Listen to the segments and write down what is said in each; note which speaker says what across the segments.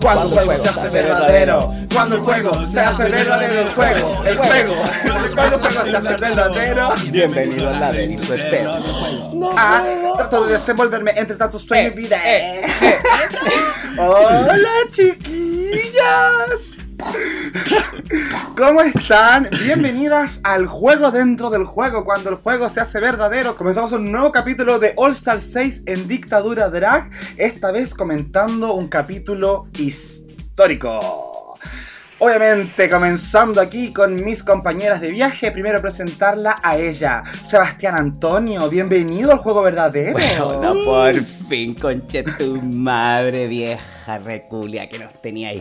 Speaker 1: Cuando el juego se hace verdadero, cuando el juego se hace verdadero, el juego, el juego, cuando el juego se hace verdadero.
Speaker 2: Bienvenido al laberinto espero.
Speaker 1: Ah, trato de desenvolverme entre tantos sueños y
Speaker 2: Eh,
Speaker 1: vida. Hola chiquillas. ¿Cómo están? Bienvenidas al juego dentro del juego, cuando el juego se hace verdadero. Comenzamos un nuevo capítulo de All Star 6 en Dictadura Drag, esta vez comentando un capítulo histórico. Obviamente, comenzando aquí con mis compañeras de viaje, primero presentarla a ella, Sebastián Antonio. Bienvenido al juego verdadero.
Speaker 2: Bueno, por fin, conche tu madre vieja reculia que nos tenía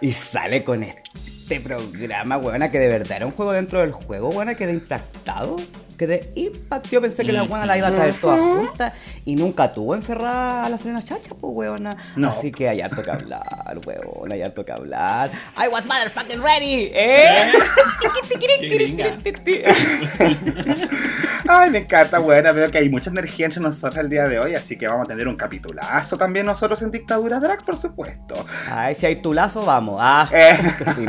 Speaker 2: y sale con este programa, weona, que de verdad era un juego dentro del juego, weona, quedé impactado. Quedé impact. Yo pensé que la weona la iba a traer toda junta y nunca tuvo encerrada a la Serena Chacha, pues weona.
Speaker 1: No.
Speaker 2: Así que hay harto que hablar, weona, hay harto que hablar. I was motherfucking ready, ¿eh?
Speaker 1: Ay, me encanta, buena. Veo que hay mucha energía entre nosotros el día de hoy, así que vamos a tener un capitulazo también nosotros en Dictadura Drag, por supuesto.
Speaker 2: Ay, si hay tu lazo, vamos. Ah,
Speaker 1: Eh.
Speaker 2: qué fe.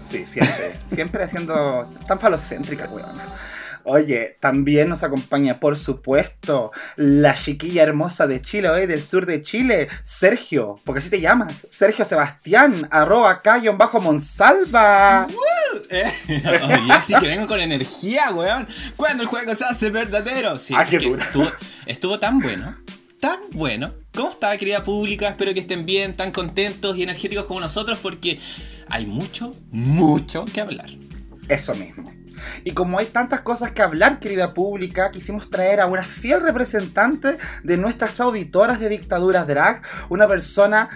Speaker 1: Sí, siempre, siempre haciendo tan falocéntrica, weona. Oye, también nos acompaña, por supuesto, la chiquilla hermosa de Chile, hoy del sur de Chile, Sergio, porque así te llamas, Sergio Sebastián, arroba cayon bajo Monsalva.
Speaker 3: Eh, Oye, sí que vengo con energía, weón. Cuando el juego se hace verdadero. Sí,
Speaker 1: Ah, qué dura.
Speaker 3: Estuvo, estuvo tan bueno, tan bueno. ¿Cómo está, querida pública? Espero que estén bien, tan contentos y energéticos como nosotros, porque hay mucho, mucho que hablar.
Speaker 1: Eso mismo. Y como hay tantas cosas que hablar, querida pública, quisimos traer a una fiel representante de nuestras auditoras de Dictaduras Drag, una persona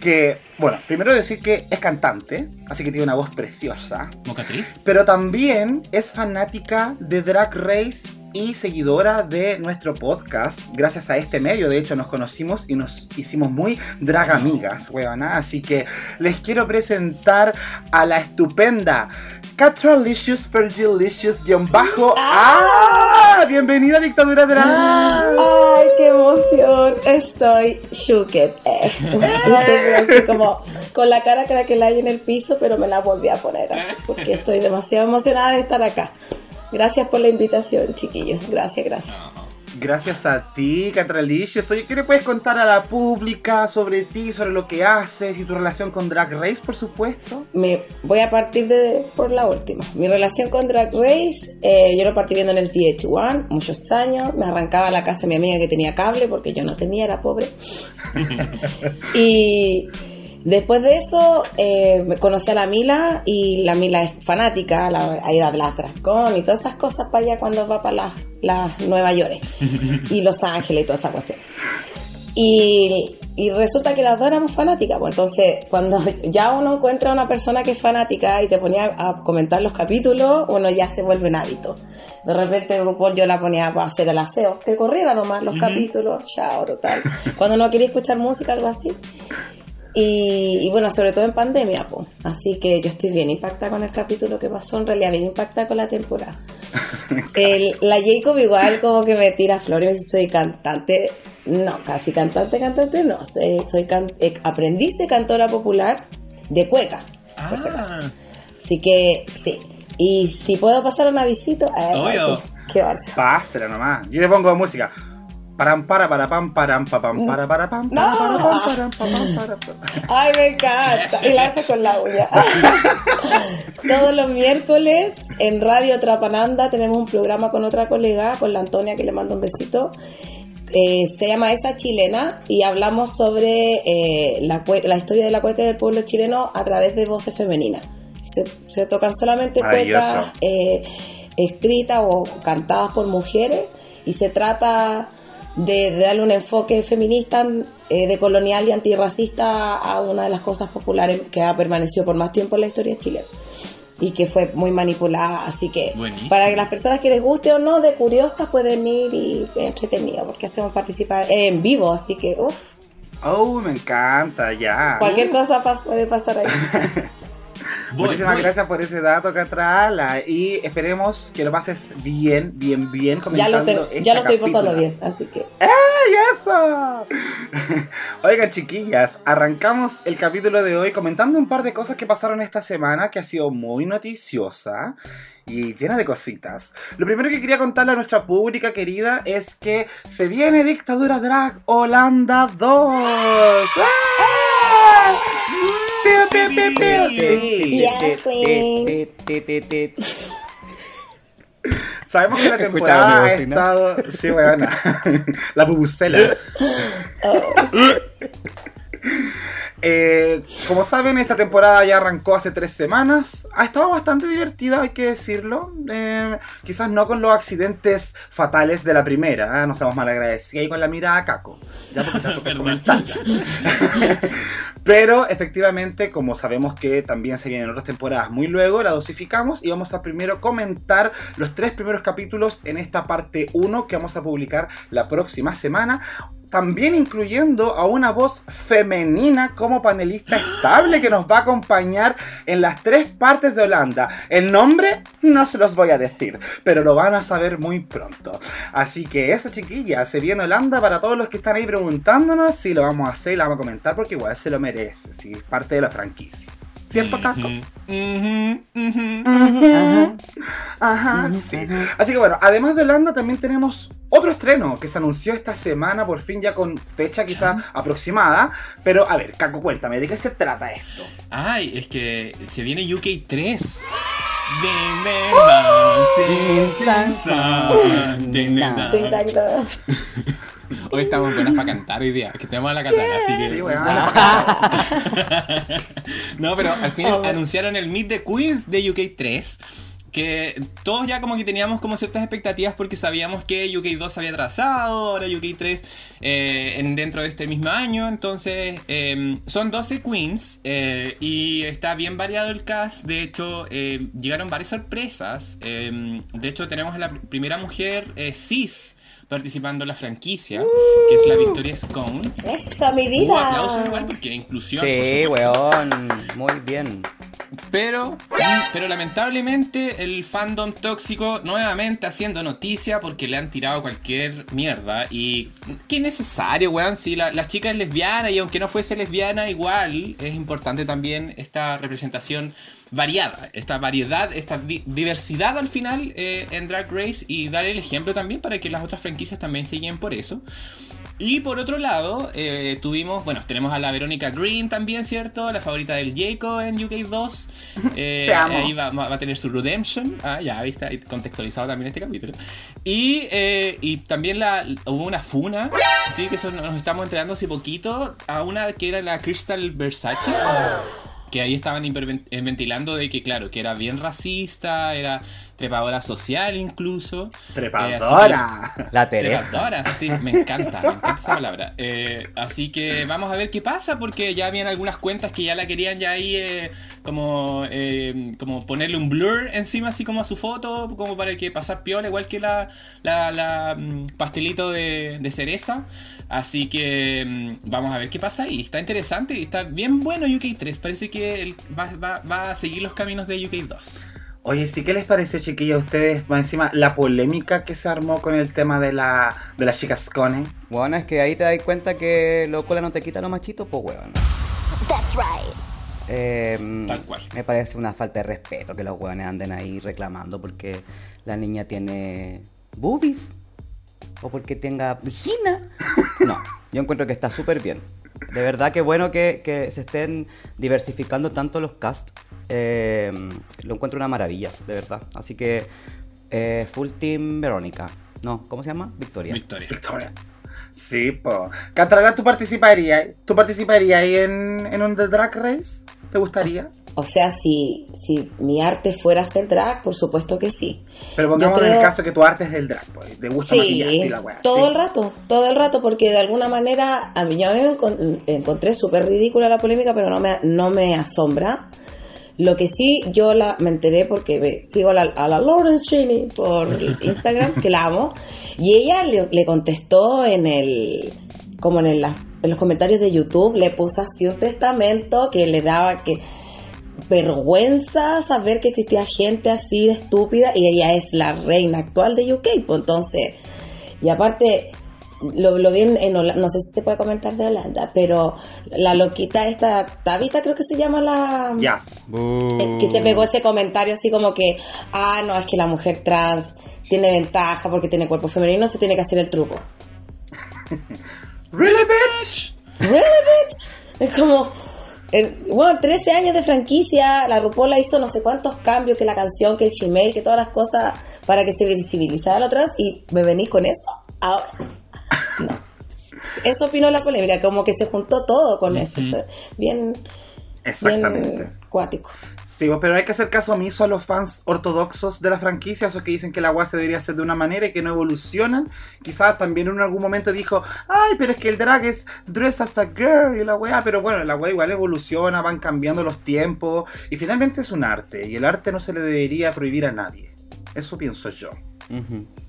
Speaker 1: que, bueno, primero decir que es cantante, así que tiene una voz preciosa,
Speaker 3: ¿Mocatriz?
Speaker 1: pero también es fanática de Drag Race y seguidora de nuestro podcast. Gracias a este medio, de hecho, nos conocimos y nos hicimos muy drag amigas, weona. Así que les quiero presentar a la estupenda Catralicious Fergilicious guion bajo. ¡Ah! Bienvenida a Dictadura Drag.
Speaker 4: Ay, qué emoción. Estoy shooked. Eh. Como con la cara que la hay en el piso, pero me la volví a poner así porque estoy demasiado emocionada de estar acá. Gracias por la invitación, chiquillos. Gracias, gracias.
Speaker 1: Gracias a ti, Catralicious. Oye, ¿qué le puedes contar a la pública sobre ti, sobre lo que haces y tu relación con Drag Race, por supuesto?
Speaker 4: Me voy a partir de por la última. Mi relación con Drag Race, eh, yo lo partí viendo en el VH1 muchos años. Me arrancaba a la casa de mi amiga que tenía cable porque yo no tenía, era pobre. y después de eso eh, me conocí a la Mila y la Mila es fanática, la, ha ido a las y todas esas cosas para allá cuando va para las, las Nueva York y Los Ángeles y toda esa cuestión. Y, y resulta que las dos éramos fanáticas. Pues entonces, cuando ya uno encuentra a una persona que es fanática y te ponía a comentar los capítulos, uno ya se vuelve un hábito. De repente, el RuPaul yo la ponía para hacer el aseo, que corriera nomás los capítulos, chao, total. Cuando no quería escuchar música, algo así. Y, y bueno, sobre todo en pandemia, pues. Así que yo estoy bien impactada con el capítulo que pasó, en realidad bien impactada con la temporada. El- la Jacob igual como que me tira flores si soy cantante. No, casi cantante, cantante no. Soy, soy can- eh, aprendiz de cantora popular de cueca, por si acaso.
Speaker 3: Ah,
Speaker 4: Así que sí. Y si puedo pasar una visita, eh,
Speaker 3: Obvio.
Speaker 4: qué, qué.
Speaker 1: Pásela nomás. Yo le pongo música. Param para para pam param pa, pam para para pam para para pam para pa.
Speaker 4: Ay, me encanta. Y la hace con la uña. Todos los miércoles en Radio Trapananda tenemos un programa con otra colega, con la Antonia, que le mando un besito. Eh, se llama Esa Chilena y hablamos sobre eh, la, la historia de la cueca del pueblo chileno a través de voces femeninas. Se, se tocan solamente cuecas eh, escritas o cantadas por mujeres y se trata de, de darle un enfoque feminista, eh, decolonial y antirracista a una de las cosas populares que ha permanecido por más tiempo en la historia chilena. y que fue muy manipulada. Así que
Speaker 3: Buenísimo.
Speaker 4: para que las personas que les guste o no de curiosas pueden ir y entretenido porque hacemos participar en vivo. Así que, uff,
Speaker 1: Oh, me encanta, ya.
Speaker 4: cualquier cosa pas- puede pasar ahí.
Speaker 3: Voy,
Speaker 1: Muchísimas
Speaker 3: voy.
Speaker 1: gracias por ese dato, Catrala. Y esperemos que lo pases bien, bien, bien
Speaker 4: ya
Speaker 1: comentando
Speaker 4: lo, te-
Speaker 1: este
Speaker 4: ya lo estoy
Speaker 1: capítulo.
Speaker 4: pasando bien, así que.
Speaker 1: ¡Ay, eso! Oigan, chiquillas, arrancamos el capítulo de hoy comentando un par de cosas que pasaron esta semana que ha sido muy noticiosa y llena de cositas. Lo primero que quería contarle a nuestra pública querida es que se viene Dictadura Drag Holanda 2. ¡Ah! ¡Piu, piu, piu, piu! Sí.
Speaker 4: Yes, queen.
Speaker 2: Ti, ti, ti, ti.
Speaker 1: Sabemos que la temporada ha estado. Sí, weona. La bubucela. Eh, como saben, esta temporada ya arrancó hace tres semanas. Ha estado bastante divertida, hay que decirlo. Eh, quizás no con los accidentes fatales de la primera. ¿eh? No seamos malagradecidos. Y con la mirada a Caco. Ya porque está. Pero efectivamente, como sabemos que también se vienen otras temporadas muy luego, la dosificamos y vamos a primero comentar los tres primeros capítulos en esta parte 1 que vamos a publicar la próxima semana. También incluyendo a una voz femenina como panelista estable que nos va a acompañar en las tres partes de Holanda. El nombre no se los voy a decir, pero lo van a saber muy pronto. Así que eso, chiquillas, se viene Holanda para todos los que están ahí preguntándonos si lo vamos a hacer lo vamos a comentar porque igual se lo merece, sí, es parte de la franquicia. ¿Cierto, Caco? Ajá, sí. Así que bueno, además de Holanda también tenemos otro estreno que se anunció esta semana, por fin ya con fecha quizá aproximada. Pero a ver, Caco, cuéntame, ¿de qué se trata esto?
Speaker 3: Ay, es que se viene UK 3. Ding, Hoy estamos buenas para cantar hoy día, que tenemos a la Catala, así que.
Speaker 1: Sí.
Speaker 3: No, pero al fin
Speaker 4: Oh.
Speaker 3: anunciaron el Meet the Queens de UK 3. Que todos ya como que teníamos como ciertas expectativas porque sabíamos que UK 2 había atrasado, ahora UK 3 eh, en, dentro de este mismo año. Entonces eh, son 12 queens eh, y está bien variado el cast. De hecho, eh, llegaron varias sorpresas. Eh, de hecho, tenemos a la pr- primera mujer eh, cis participando en la franquicia, que es la Victoria Scone.
Speaker 4: Eso, mi
Speaker 3: Hubo aplausos
Speaker 4: vida.
Speaker 3: igual porque inclusión. por
Speaker 2: Sí,
Speaker 3: supuesto.
Speaker 2: weón. Muy bien.
Speaker 3: Pero, pero lamentablemente el fandom tóxico nuevamente haciendo noticia porque le han tirado cualquier mierda. Y qué necesario, weón. Si la, la chica es lesbiana y aunque no fuese lesbiana, igual es importante también esta representación variada, esta variedad, esta di- diversidad al final eh, en Drag Race y dar el ejemplo también para que las otras franquicias también se guíen por eso. Y por otro lado, eh, tuvimos, bueno, tenemos a la Verónica Green también, ¿cierto? La favorita del Jaco en UK 2. Eh,
Speaker 1: Te amo.
Speaker 3: Ahí va, va a tener su redemption. Ah, ya, viste, contextualizado también este capítulo. Y, eh, y también la, hubo una funa, sí, que eso nos estamos entregando hace poquito, a una que era la Crystal Versace. Que ahí estaban eh, ventilando de que, claro, que era bien racista, era trepadora social incluso. Eh, que-
Speaker 1: Trepadora.
Speaker 2: La Teresa.
Speaker 3: Trepadora, sí, me encanta, me encanta esa palabra. Eh, así que vamos a ver qué pasa, porque ya habían algunas cuentas que ya la querían ya ahí eh, como, eh, como ponerle un blur encima, así como a su foto, como para que pasar piola, igual que la, la, la, mm, pastelito de, de cereza. Así que mm, vamos a ver qué pasa ahí. Está interesante y está bien bueno UK 3. Parece que el- va, va- va a seguir los caminos de UK 2.
Speaker 1: Oye, sí, ¿qué les pareció, chiquillos, a ustedes? Más encima, la polémica que se armó con el tema de la, de la chica Scone.
Speaker 2: Bueno, es que ahí te das cuenta que lo cola no te quita lo machito, pues weón.
Speaker 5: That's right.
Speaker 2: Eh,
Speaker 3: Tal cual.
Speaker 2: Me parece una falta de respeto que los weones anden ahí reclamando porque la niña tiene boobies o porque tenga vagina. No, yo encuentro que está súper bien. De verdad que bueno que, que se estén diversificando tanto los cast. Eh, lo encuentro una maravilla, de verdad. Así que eh, full team Verónica. No, ¿cómo se llama? Victoria.
Speaker 3: Victoria.
Speaker 1: Victoria. Sí, po. Catrala, ¿tú participarías? ¿Tú participarías ahí en, en un The Drag Race? ¿Te gustaría?
Speaker 4: O sea, si, si mi arte fuera hacer drag, por supuesto que sí.
Speaker 1: Pero pongamos en el caso que tu arte es del drag, pues. Te gusta maquillarte y
Speaker 4: Sí,
Speaker 1: la weá.
Speaker 4: todo
Speaker 1: sí.
Speaker 4: el rato, todo el rato, porque de alguna manera a mí, yo me encon- encontré súper ridícula la polémica, pero no me, no me asombra. Lo que sí, yo la, me enteré porque sigo a la, a la Lauren Cheney por Instagram, que la amo, y ella le, le contestó en el, como en, el- en los comentarios de YouTube, le puso así un testamento que le daba que vergüenza saber que existía gente así de estúpida y ella es la reina actual de UK, pues entonces, y aparte, lo, lo vi en, en Hola- no sé si se puede comentar de Holanda, pero la loquita esta, Tabita creo que se llama la...
Speaker 1: Yes.
Speaker 4: Eh, que se pegó ese comentario así como que, ah, no, es que la mujer trans tiene ventaja porque tiene cuerpo femenino, se tiene que hacer el truco.
Speaker 1: Really, bitch?
Speaker 4: ¿Really, bitch? Es como, eh, bueno, 13 años de franquicia, la RuPaul hizo no sé cuántos cambios, que la canción, que el Gmail, que todas las cosas para que se visibilizara lo trans y me venís con eso. Ahora, no. Eso opinó la polémica, como que se juntó todo con eso. eso es Bien,
Speaker 1: Exactamente.
Speaker 4: bien cuático.
Speaker 1: Sí, pero hay que hacer caso omiso a los fans ortodoxos de la franquicia, esos que dicen que la agua se debería hacer de una manera y que no evolucionan. Quizás también en algún momento dijo, ay, pero es que el drag es dress as a girl y la weá, pero bueno, la weá igual evoluciona, van cambiando los tiempos y finalmente es un arte y el arte no se le debería prohibir a nadie. Eso pienso yo.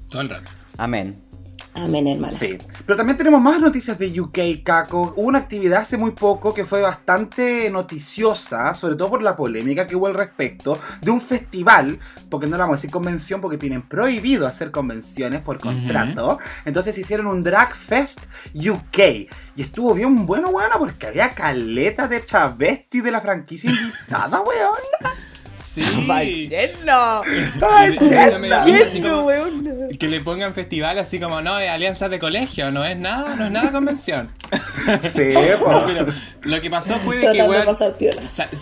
Speaker 3: Todo el rato.
Speaker 2: Amén.
Speaker 4: Amén, hermana.
Speaker 1: Sí. Pero también tenemos más noticias de UK, Caco. Hubo una actividad hace muy poco que fue bastante noticiosa, sobre todo por la polémica que hubo al respecto, de un festival, porque no la vamos a decir convención, porque tienen prohibido hacer convenciones por contrato. Entonces hicieron un Drag Fest UK. Y estuvo bien bueno, weona, porque había caleta de travesti de la franquicia invitada, weón.
Speaker 3: Sí.
Speaker 2: ¡Lleno,
Speaker 3: como-
Speaker 2: weón!
Speaker 3: Que le pongan festival así como, no, es alianzas de colegio, no es nada, no es nada convención.
Speaker 1: Sí, po.
Speaker 3: Pero lo que pasó fue de que,
Speaker 4: Tratando
Speaker 3: weón,
Speaker 4: pasar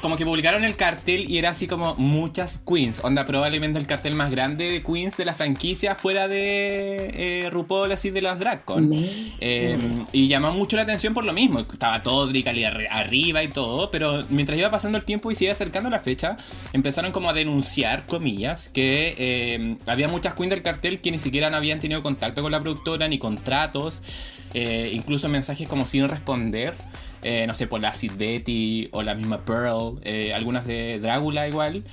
Speaker 3: como que publicaron el cartel y era así como muchas queens. Onda, probablemente el cartel más grande de queens de la franquicia fuera de eh, RuPaul, así de las DragCon.
Speaker 4: Me-
Speaker 3: Eh, y llamó mucho la atención por lo mismo. Estaba todo Dricali arri- arriba y todo, pero mientras iba pasando el tiempo y se iba acercando la fecha, empezaron como a denunciar, comillas, que eh, había muchas queens del cartel que ni siquiera habían tenido contacto con la productora, ni contratos, eh, incluso mensajes como sin responder. eh, no sé, por la Sid Betty o la misma Pearl, algunas de Drácula igual.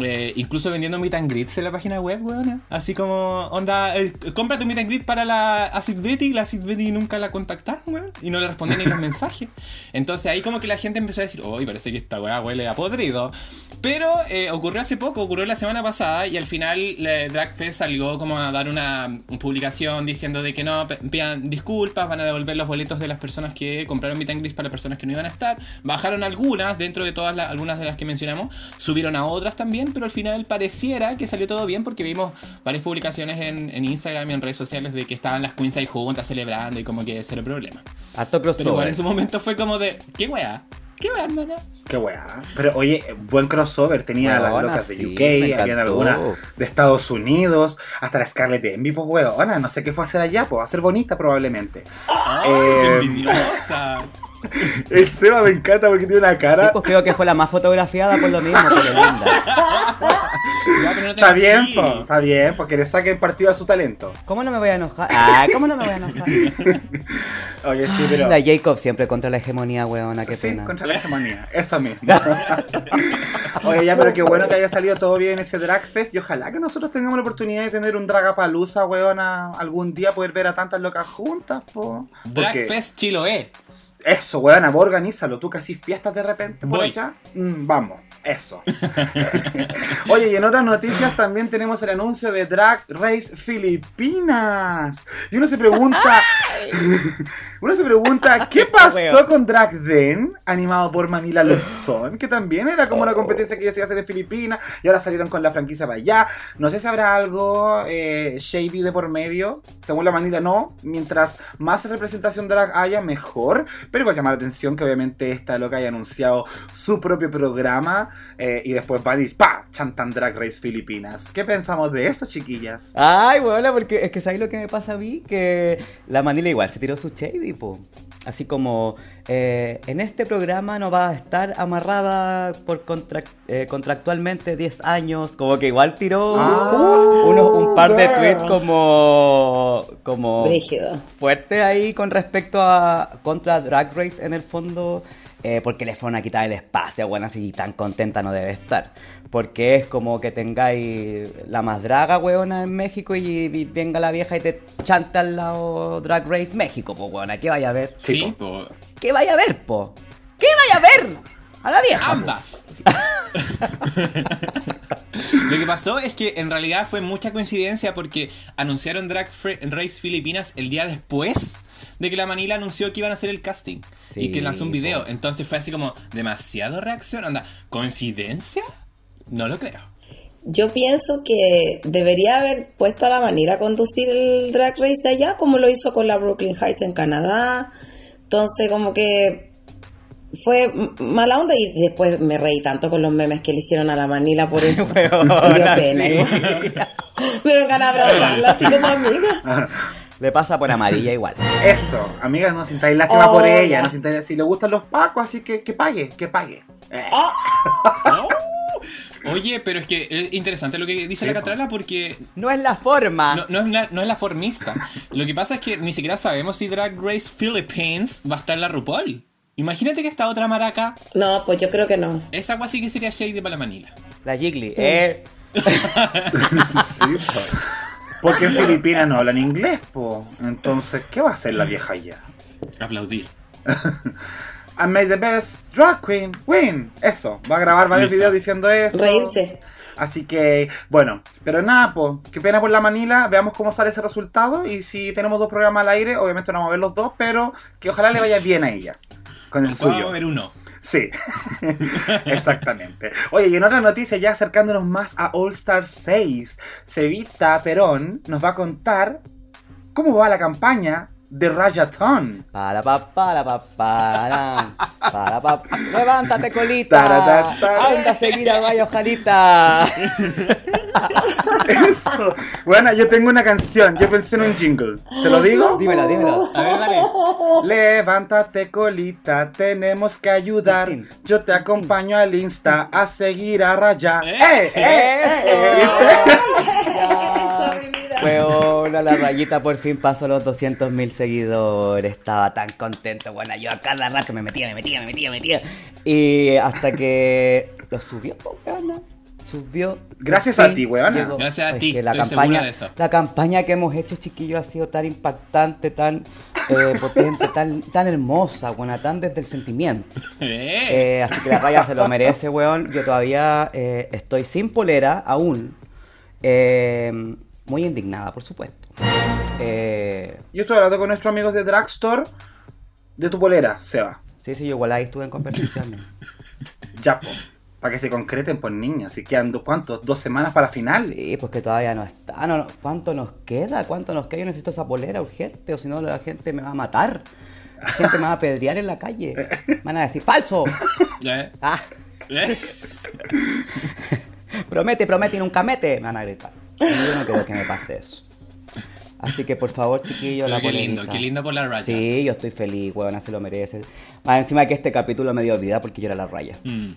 Speaker 3: Eh, incluso vendiendo meet and greets en la página web, weona. Así como, onda, eh, compra tu meet and greet para la Acid Betty la Acid Betty nunca la contactaron, weón. Y no le respondían ni los mensajes. Entonces ahí como que la gente empezó a decir, uy, parece que esta weá huele a podrido. Pero eh, ocurrió hace poco, ocurrió la semana pasada y al final Dragfest salió como a dar una publicación diciendo de que no, pidan disculpas, van a devolver los boletos de las personas que compraron meet and greets para personas que no iban a estar. Bajaron algunas dentro de todas las, algunas de las que mencionamos, subieron a otras también, pero al final pareciera que salió todo bien porque vimos varias publicaciones en, en Instagram y en redes sociales de que estaban las queens ahí juntas celebrando y como que ese era el problema.
Speaker 2: Harto
Speaker 3: Pero igual
Speaker 2: crossover.
Speaker 3: en su momento fue como de, ¿qué weá? ¿Qué weá, hermana?
Speaker 1: Qué weá. Pero oye, buen crossover. Tenía a las locas de
Speaker 2: sí,
Speaker 1: UK, habían algunas de Estados Unidos, hasta la Scarlett Envy, pues weona. No sé qué fue a hacer allá, pues a ser bonita probablemente.
Speaker 3: ¡Ay,
Speaker 1: Eh,
Speaker 3: qué envidiosa!
Speaker 1: El Seba me encanta porque tiene una
Speaker 2: Sí,
Speaker 1: cara.
Speaker 2: pues creo que fue la más fotografiada por lo mismo, pero linda.
Speaker 3: Ya, pero no te
Speaker 1: Está bien, po, está bien, porque le saquen partido a su talento.
Speaker 2: ¿Cómo no me voy a enojar? Ah, ¿cómo no me voy a enojar?
Speaker 1: Oye, sí, pero.
Speaker 2: La Jacob siempre contra la hegemonía, weona, qué
Speaker 1: sí,
Speaker 2: pena.
Speaker 1: contra la hegemonía, eso mismo. Oye, ya, pero qué bueno que haya salido todo bien ese Dragfest y ojalá que nosotros tengamos la oportunidad de tener un Dragapalusa, weona, algún día poder ver a tantas locas juntas, po. Porque
Speaker 3: Dragfest Chiloé.
Speaker 1: Eso, weona, vos organízalo, tú que así fiestas de repente por
Speaker 3: Voy.
Speaker 1: allá. Mm, vamos, eso. Oye, y en otras noticias también tenemos el anuncio de Drag Race Filipinas. Y uno se pregunta, uno se pregunta, ¿qué pasó con Drag Den, animado por Manila Luzón? Que también era como una competencia que ya se iba a hacer en Filipinas y ahora salieron con la franquicia para allá. No sé si habrá algo eh, shady de por medio. Según la Manila, no. Mientras más representación drag haya, mejor. Pero igual llama la atención que obviamente esta loca haya anunciado su propio programa eh, y después va a ir, ¡pa! Chantan Drag Race Filipinas. ¿Qué pensamos de eso, chiquillas?
Speaker 2: Ay, weona, porque es que ¿sabes lo que me pasa a mí? Que la Manila igual se tiró su shady, po. Así como, eh, en este programa no va a estar amarrada por contract- eh, contractualmente 10 años. Como que igual tiró
Speaker 1: Ah.
Speaker 2: unos, un par de
Speaker 4: girl.
Speaker 2: tweets como... como fuerte ahí con respecto a contra Drag Race en el fondo eh, porque le fueron a quitar el espacio, bueno, así tan contenta no debe estar. Porque es como que tengáis la más draga, weona, en México y, y venga la vieja y te chanta al lado Drag Race México, pues, weona, ¿qué vaya a ver?
Speaker 3: Sí, po.
Speaker 2: ¿Qué vaya a ver, po? ¿Qué vaya a ver? A la vieja.
Speaker 3: Ambas. Lo que pasó es que en realidad fue mucha coincidencia porque anunciaron Drag Race Filipinas el día después de que la Manila anunció que iban a hacer el casting
Speaker 2: Sí,
Speaker 3: y que lanzó un video. Entonces fue así como demasiado reacción. Anda, ¿coincidencia? No lo creo.
Speaker 4: Yo pienso que debería haber puesto a la manera a conducir el drag race de allá, como lo hizo con la Brooklyn Heights en Canadá. Entonces, como que fue mala onda y después me reí tanto con los memes que le hicieron a la Manila por eso. Pena.
Speaker 2: sí.
Speaker 4: Me abrazarla así como amiga.
Speaker 2: Le pasa por amarilla igual.
Speaker 1: Eso, amigas, no sintáis lástima por
Speaker 4: Oh,
Speaker 1: ella, no sintáis- si le gustan los pacos, así que que pague, que pague. Eh,
Speaker 3: No. Oye, pero es que es interesante lo que dice
Speaker 1: Sí,
Speaker 3: la. Catrala porque
Speaker 2: No es la forma.
Speaker 3: no, no es la, no es la formista. Lo que pasa es que ni siquiera sabemos si Drag Race Philippines va a estar en la RuPaul. Imagínate que esta otra maraca,
Speaker 4: No, pues yo creo que no.
Speaker 3: esa agua sí que sería Shady para la Manila.
Speaker 2: La Jiggly. Eh,
Speaker 1: sí. Porque en Filipinas no hablan inglés, po. Entonces, ¿qué va a hacer la vieja allá?
Speaker 3: Aplaudir.
Speaker 1: I made the best drag queen win. Eso, va a grabar varios videos diciendo eso.
Speaker 4: Reírse.
Speaker 1: Así que, bueno, pero nada, po, qué pena por la Manila, veamos cómo sale ese resultado y si tenemos dos programas al aire, obviamente no vamos a ver los dos, pero que ojalá le vaya bien a ella, con el
Speaker 3: cuál va a
Speaker 1: suyo.
Speaker 3: haber uno.
Speaker 1: Sí, exactamente. Oye, y en otra noticia, ya acercándonos más a All Star 6, Cevita Perón nos va a contar cómo va la campaña de Rayaton.
Speaker 2: Para pa para pa para para pa levántate colita anda a seguir a Rayo Jalita
Speaker 1: Eso. Bueno, yo tengo una canción, yo pensé en un jingle. ¿Te lo digo?
Speaker 2: dímelo dímelo
Speaker 3: A ver, dale.
Speaker 1: Levántate colita, tenemos que ayudar. Yo te acompaño al Insta a seguir a Raya. ¡Eh, eh, eh!
Speaker 4: Eso, mi
Speaker 2: Weona, la rayita por fin pasó los 200 mil seguidores. Estaba tan contento. Bueno, yo a cada rato me metía, me metía, me metía, me metía. Y hasta que lo subió, weona. Subió.
Speaker 1: Gracias a ti, weona.
Speaker 2: llegó.
Speaker 3: Gracias a
Speaker 2: Es
Speaker 3: ti,
Speaker 2: que la
Speaker 3: estoy
Speaker 2: campaña,
Speaker 3: de eso.
Speaker 2: La campaña que hemos hecho, chiquillos, ha sido tan impactante, tan eh, potente, tan, tan hermosa, buena, tan desde el sentimiento.
Speaker 3: Eh.
Speaker 2: Eh, así que la raya se lo merece, weón. Yo todavía eh, estoy sin polera aún. Eh, muy indignada, por supuesto. Eh,
Speaker 1: Yo estoy hablando con nuestros amigos de Dragstore de tu polera, Seba.
Speaker 2: sí, sí, yo igual ahí estuve en conversaciones.
Speaker 1: Ya, po. Para que se concreten, pues niñas. Si quedan, dos- ¿cuántos? ¿Dos semanas para final?
Speaker 2: Sí, pues que todavía no está. No, no, ¿Cuánto nos queda? ¿Cuánto nos queda? Yo necesito esa polera urgente, o si no la gente me va a matar. La gente me va a apedrear en la calle. Me van a decir, ¡falso!
Speaker 3: Eh.
Speaker 2: Ah,
Speaker 3: Eh.
Speaker 2: promete, promete y nunca mete. Me van a gritar. Y Yo no quiero que me pase eso. Así que por favor, chiquillos,
Speaker 3: Pero
Speaker 2: la
Speaker 3: qué lindo, qué lindo por la raya.
Speaker 2: Sí, yo estoy feliz, weona, se lo merece. Más encima que este capítulo me dio vida porque yo era la raya.
Speaker 3: Mm.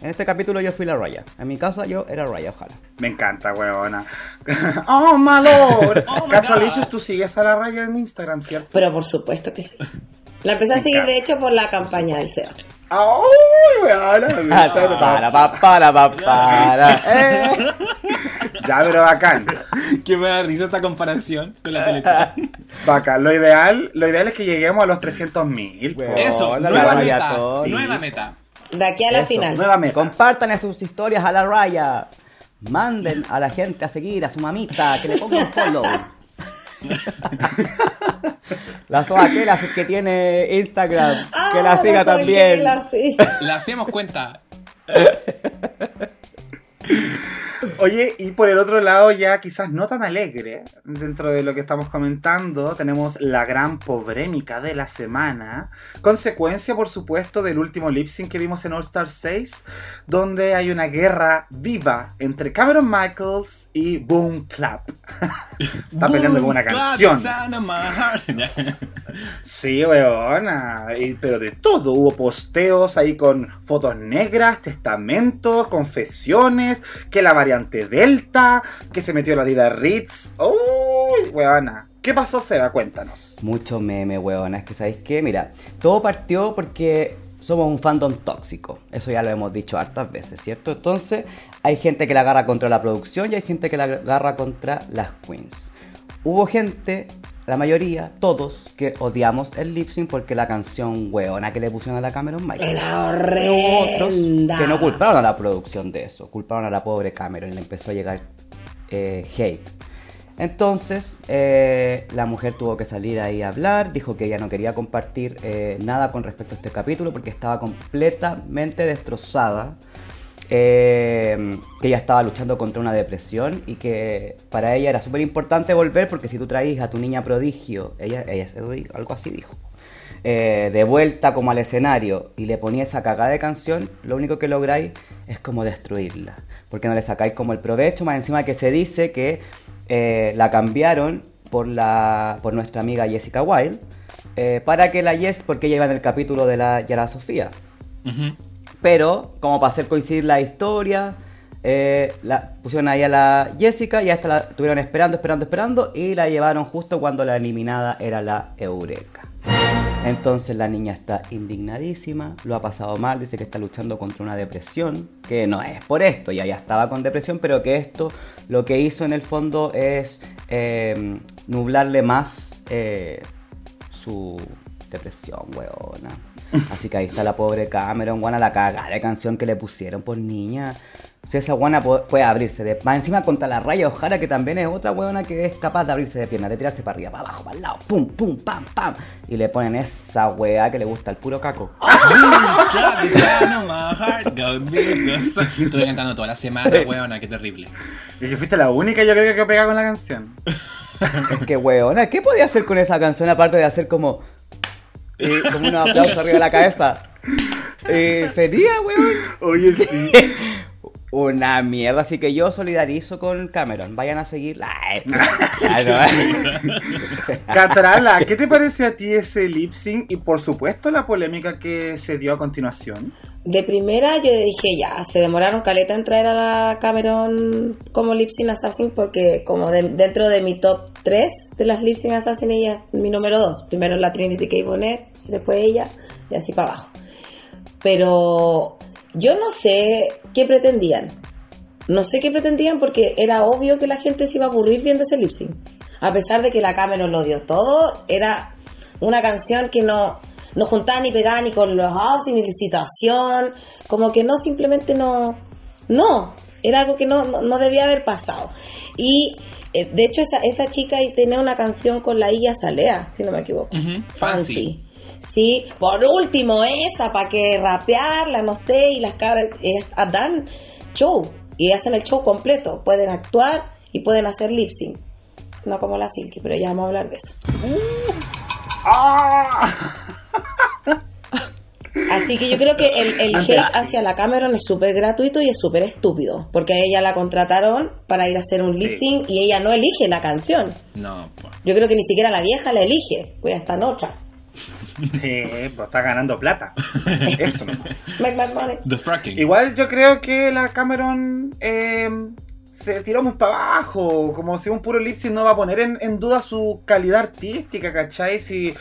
Speaker 2: En este capítulo yo fui la raya. En mi casa yo era raya, ojalá.
Speaker 1: Me encanta, weona. oh, my lord.
Speaker 3: Oh, my
Speaker 1: Casualicious,
Speaker 3: God.
Speaker 1: tú sigues a la raya en Instagram, ¿cierto?
Speaker 4: Pero por supuesto que sí. La empecé a
Speaker 1: Me
Speaker 4: seguir,
Speaker 1: encanta.
Speaker 4: de hecho, por la campaña del SEO.
Speaker 1: ¡Ay, weona!
Speaker 2: para, pa, para, pa, para.
Speaker 1: Ya, pero bacán.
Speaker 3: Que me da risa esta comparación con la Teletón.
Speaker 1: Bacán. Lo ideal, lo ideal es que lleguemos a los 300 mil.
Speaker 2: Weón.
Speaker 3: Eso,
Speaker 2: Hola,
Speaker 3: nueva
Speaker 2: la
Speaker 3: meta.
Speaker 2: maratón.
Speaker 3: Nueva meta.
Speaker 4: De aquí a la
Speaker 2: Eso,
Speaker 4: final.
Speaker 1: Nueva meta.
Speaker 2: Compartan sus historias a la raya. Manden a la gente a seguir a su mamita, que le ponga un follow. la Soaquela, que tiene Instagram, que la
Speaker 4: Ah,
Speaker 2: siga también.
Speaker 4: que la sí.
Speaker 3: La hacemos cuenta.
Speaker 1: Oye, y por el otro lado, ya quizás no tan alegre, dentro de lo que estamos comentando, tenemos la gran pobrémica de la semana, consecuencia, por supuesto, del último lip sync que vimos en All Star 6, donde hay una guerra viva entre Cameron Michaels y Boom Clap. Está peleando con una canción. Sí, weona. pero de todo. Hubo posteos ahí con fotos negras, testamentos, confesiones, que la variante Delta, que se metió la Dida Ritz. ¡Uy, weona! ¿Qué pasó, Seba? Cuéntanos.
Speaker 2: Mucho meme, weón. Es que, ¿sabéis qué? Mira, todo partió porque somos un fandom tóxico. Eso ya lo hemos dicho hartas veces, ¿cierto? Entonces, hay gente que la agarra contra la producción y hay gente que la agarra contra las queens. Hubo gente, la mayoría, todos, que odiamos el lip sync porque la canción weona que le pusieron a la Cameron.
Speaker 4: Era
Speaker 2: Hubo otros que no culparon a la producción de eso, culparon a la pobre Cameron y le empezó a llegar eh, hate. Entonces, eh, la mujer tuvo que salir ahí a hablar, dijo que ella no quería compartir eh, nada con respecto a este capítulo porque estaba completamente destrozada, eh, que ella estaba luchando contra una depresión y que para ella era súper importante volver porque si tú traís a tu niña prodigio, ella, algo así dijo, eh, de vuelta como al escenario y le ponía esa cagada de canción, lo único que lográis es como destruirla. Porque no le sacáis como el provecho, más encima que se dice que eh, la cambiaron por, la, por nuestra amiga Jessica Wilde, para que la Jess, porque ella iba en el capítulo de la Yara Sofía.
Speaker 3: Ujú.
Speaker 2: Pero, como para hacer coincidir la historia, eh, pusieron ahí a la Jessica y hasta la estuvieron esperando, esperando, esperando y la llevaron justo cuando la eliminada era la Eureka. Entonces la niña está indignadísima, lo ha pasado mal, dice que está luchando contra una depresión, que no es por esto, ya ya estaba con depresión, pero que esto lo que hizo en el fondo es eh, nublarle más eh, su depresión, weona. Así que ahí está la pobre Cameron, guana, la cagada de canción que le pusieron por niña. O sea, esa guana pu- puede abrirse de más encima contra la raya Ojara, que también es otra weona que es capaz de abrirse de piernas, de tirarse para arriba, para abajo, para el lado, pum, pum, pam, pam. Y le ponen esa wea que le gusta el puro caco.
Speaker 3: Estuve cantando toda la semana, weona, qué terrible.
Speaker 1: Y que fuiste la única, yo creo que pega con la canción.
Speaker 2: Es que weona, ¿qué podía hacer con esa canción aparte de hacer como. Eh, como un aplauso arriba de la cabeza? Eh, sería, weón.
Speaker 1: Oye, sí.
Speaker 2: Una mierda, así que yo solidarizo con Cameron. Vayan a. Ay, claro.
Speaker 1: Catrala, ¿qué te parece a ti ese lip sync y por supuesto la polémica que se dio a continuación?
Speaker 4: De primera yo dije ya, se demoraron caleta en traer a la Cameron como lip sync assassin porque como de- dentro de mi top 3 de las lip sync assassin ella es mi número 2. Primero la Trinity K. Bonnet, después ella y así para abajo. Pero yo no sé qué pretendían. No sé qué pretendían porque era obvio que la gente se iba a aburrir viendo ese lip sync. A pesar de que la Cameron lo dio todo, era una canción que no, no juntaba ni pegaba ni con los outfits ni licitación. Como que no, simplemente no. No, era algo que no, no, no debía haber pasado. Y eh, de hecho, esa, esa chica tenía una canción con la Illa Salea, si no me equivoco. Fancy. Sí, por último esa, para que rapearla, no sé, y las cabras eh, dan show y hacen el show completo. Pueden actuar y pueden hacer lip sync. No como la Silky, pero ya vamos a hablar de eso. Así que yo creo que el, el hate hacia la Cameron es súper gratuito y es súper estúpido. Porque a ella la contrataron para ir a hacer un lip sync y ella no elige la canción.
Speaker 3: No, pues.
Speaker 4: Yo creo que ni siquiera la vieja la elige, pues ya está en otra.
Speaker 1: Sí, pues está ganando plata. Eso.
Speaker 4: Make my money.
Speaker 3: The fracking.
Speaker 1: Igual yo creo que la Cameron eh, se tiró muy para abajo, como si un puro lip sync no va a poner en, en duda su calidad artística, ¿cachai? Si,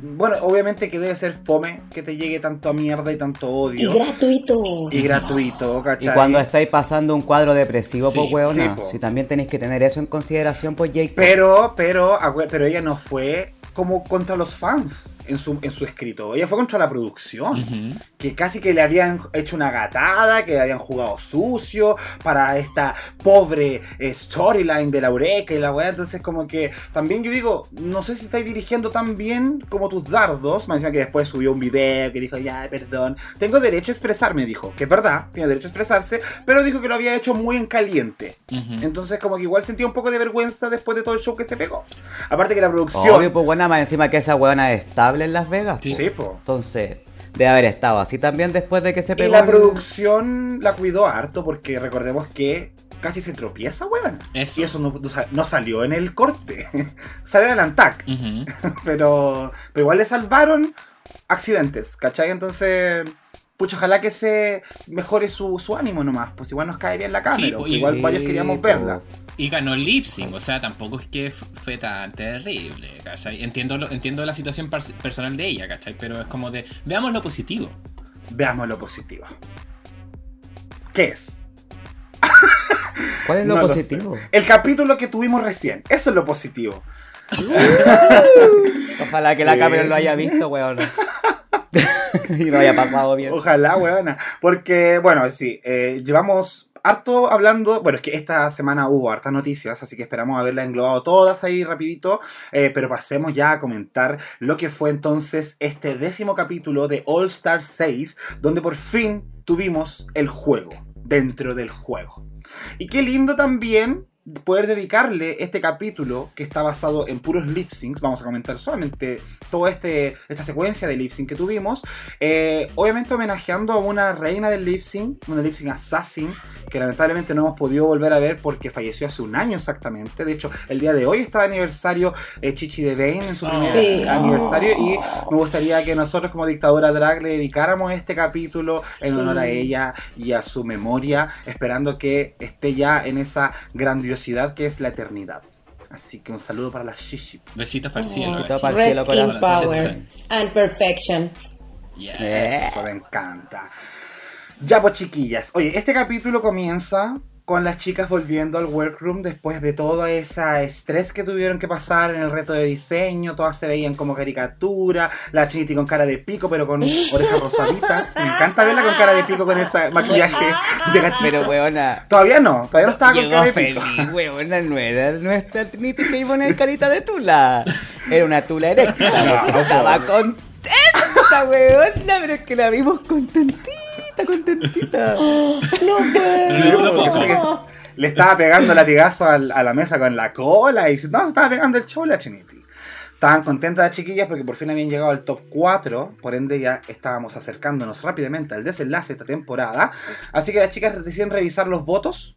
Speaker 1: bueno, obviamente que debe ser fome que te llegue tanto mierda y tanto
Speaker 4: Y
Speaker 1: odio.
Speaker 4: gratuito.
Speaker 1: Y gratuito,
Speaker 2: Y
Speaker 1: ¿cachai?
Speaker 2: cuando estáis pasando un cuadro depresivo,
Speaker 3: Sí,
Speaker 2: pues weona.
Speaker 1: sí, po.
Speaker 2: si también tenéis que tener eso en consideración, pues Jake.
Speaker 1: Pero, pero, pero ella no fue como contra los fans en su, en su escrito. Ella fue contra la producción.
Speaker 3: Ujú.
Speaker 1: Que casi que le habían hecho una gatada, que le habían jugado sucio para esta pobre eh, storyline de la Eureka y la weá. Entonces, como que también yo digo, no sé si estáis dirigiendo tan bien como tus dardos. Me decía que después subió un video que dijo, ya, perdón. Tengo derecho a expresarme, dijo. Que es verdad, tiene derecho a expresarse, pero dijo que lo había hecho muy en caliente.
Speaker 3: Ujú.
Speaker 1: Entonces, como que igual sentía un poco de vergüenza después de todo el show que se pegó. Aparte que la producción.
Speaker 2: Obvio, pues buena más encima que esa weona es en Las Vegas.
Speaker 3: Sí.
Speaker 1: Sí, po.
Speaker 2: Entonces, debe haber estado así también después de que se
Speaker 1: Y
Speaker 2: pegó.
Speaker 1: la
Speaker 2: el-
Speaker 1: producción la cuidó harto porque recordemos que casi se tropieza, weón.
Speaker 3: Eso.
Speaker 1: Y eso no, no sa- no salió en el corte. salió en el Antac. Pero, pero igual le salvaron accidentes, ¿cachai? Entonces, pucha, ojalá que se mejore su, su ánimo nomás. Pues igual nos cae bien la cámara.
Speaker 3: Sí, pues, y-
Speaker 1: igual varios queríamos
Speaker 2: Sí,
Speaker 1: verla.
Speaker 3: Y ganó lip sync, o sea, tampoco es que fue tan terrible, ¿cachai? Entiendo, lo- entiendo la situación personal de ella, ¿cachai? Pero es como de, veamos lo positivo.
Speaker 1: veamos lo positivo. ¿Qué es?
Speaker 2: ¿Cuál es lo
Speaker 1: No
Speaker 2: positivo?
Speaker 1: El capítulo que tuvimos recién. Eso es lo positivo.
Speaker 2: Ojalá que la cámara lo haya visto, weón. y lo haya pasado bien.
Speaker 1: Ojalá, weona. Porque, bueno, sí, eh, llevamos harto hablando. Bueno, es que esta semana hubo hartas noticias, así que esperamos haberlas englobado todas ahí rapidito. eh, pero pasemos ya a comentar lo que fue entonces este décimo capítulo de All Star 6, donde por fin tuvimos el juego dentro del juego. Y qué lindo también poder dedicarle este capítulo que está basado en puros lip syncs. Vamos a comentar solamente toda este, esta secuencia de lip sync que tuvimos. Eh, obviamente homenajeando a una reina del lip sync, una lip sync assassin, que lamentablemente no hemos podido volver a ver porque falleció hace un año exactamente. De hecho, el día de hoy está de aniversario eh, Chichi de Bane en su primer
Speaker 4: Sí.
Speaker 1: aniversario. Y me gustaría que nosotros, como dictadura drag, le dedicáramos este capítulo en honor a ella y a su memoria, esperando que esté ya en esa que es la eternidad. Así que un saludo para la Shishi.
Speaker 3: Besitos para el cielo.
Speaker 2: Besitos para el
Speaker 4: Rest
Speaker 2: cielo,
Speaker 4: in
Speaker 2: corazón.
Speaker 4: power and perfection.
Speaker 3: Yes.
Speaker 1: Eso me encanta. Ya pues chiquillas, oye, este capítulo comienza con las chicas volviendo al workroom después de todo ese estrés que tuvieron que pasar en el reto de diseño, todas se veían como caricatura, la Trinity con cara de pico pero con orejas rosaditas, me encanta verla con cara de pico con ese maquillaje de gatito.
Speaker 2: Pero, weona.
Speaker 1: Todavía no, todavía no estaba con cara de
Speaker 2: feliz,
Speaker 1: pico.
Speaker 2: weona, no era nuestra Trinity que iba a poner carita de tula. Era una tula erecta.
Speaker 1: No,
Speaker 2: estaba contenta, weona, pero es que la vimos contentita, contentita.
Speaker 4: No puedo.
Speaker 3: no
Speaker 1: porque
Speaker 3: puedo.
Speaker 1: que le estaba pegando latigazo a la mesa con la cola y no, se estaba pegando el show la Trinity. Estaban contentas las chiquillas porque por fin habían llegado al top 4, por ende ya estábamos acercándonos rápidamente al desenlace de esta temporada. Así que las chicas deciden revisar los votos.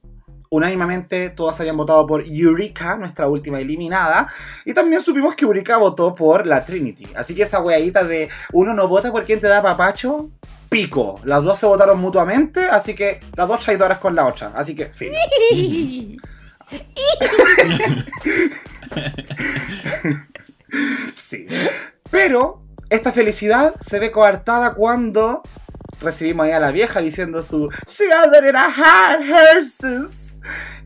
Speaker 1: Unánimemente todas habían votado por Eureka, nuestra última eliminada. Y también supimos que Eureka votó por la Trinity. Así que esa weadita de uno no vota por quien te da papacho, pico. Las dos se votaron mutuamente, así que las dos traidoras con la otra. Así que, fin. Sí. Pero esta felicidad se ve coartada cuando recibimos ahí a la vieja diciendo su She it in a hard horses.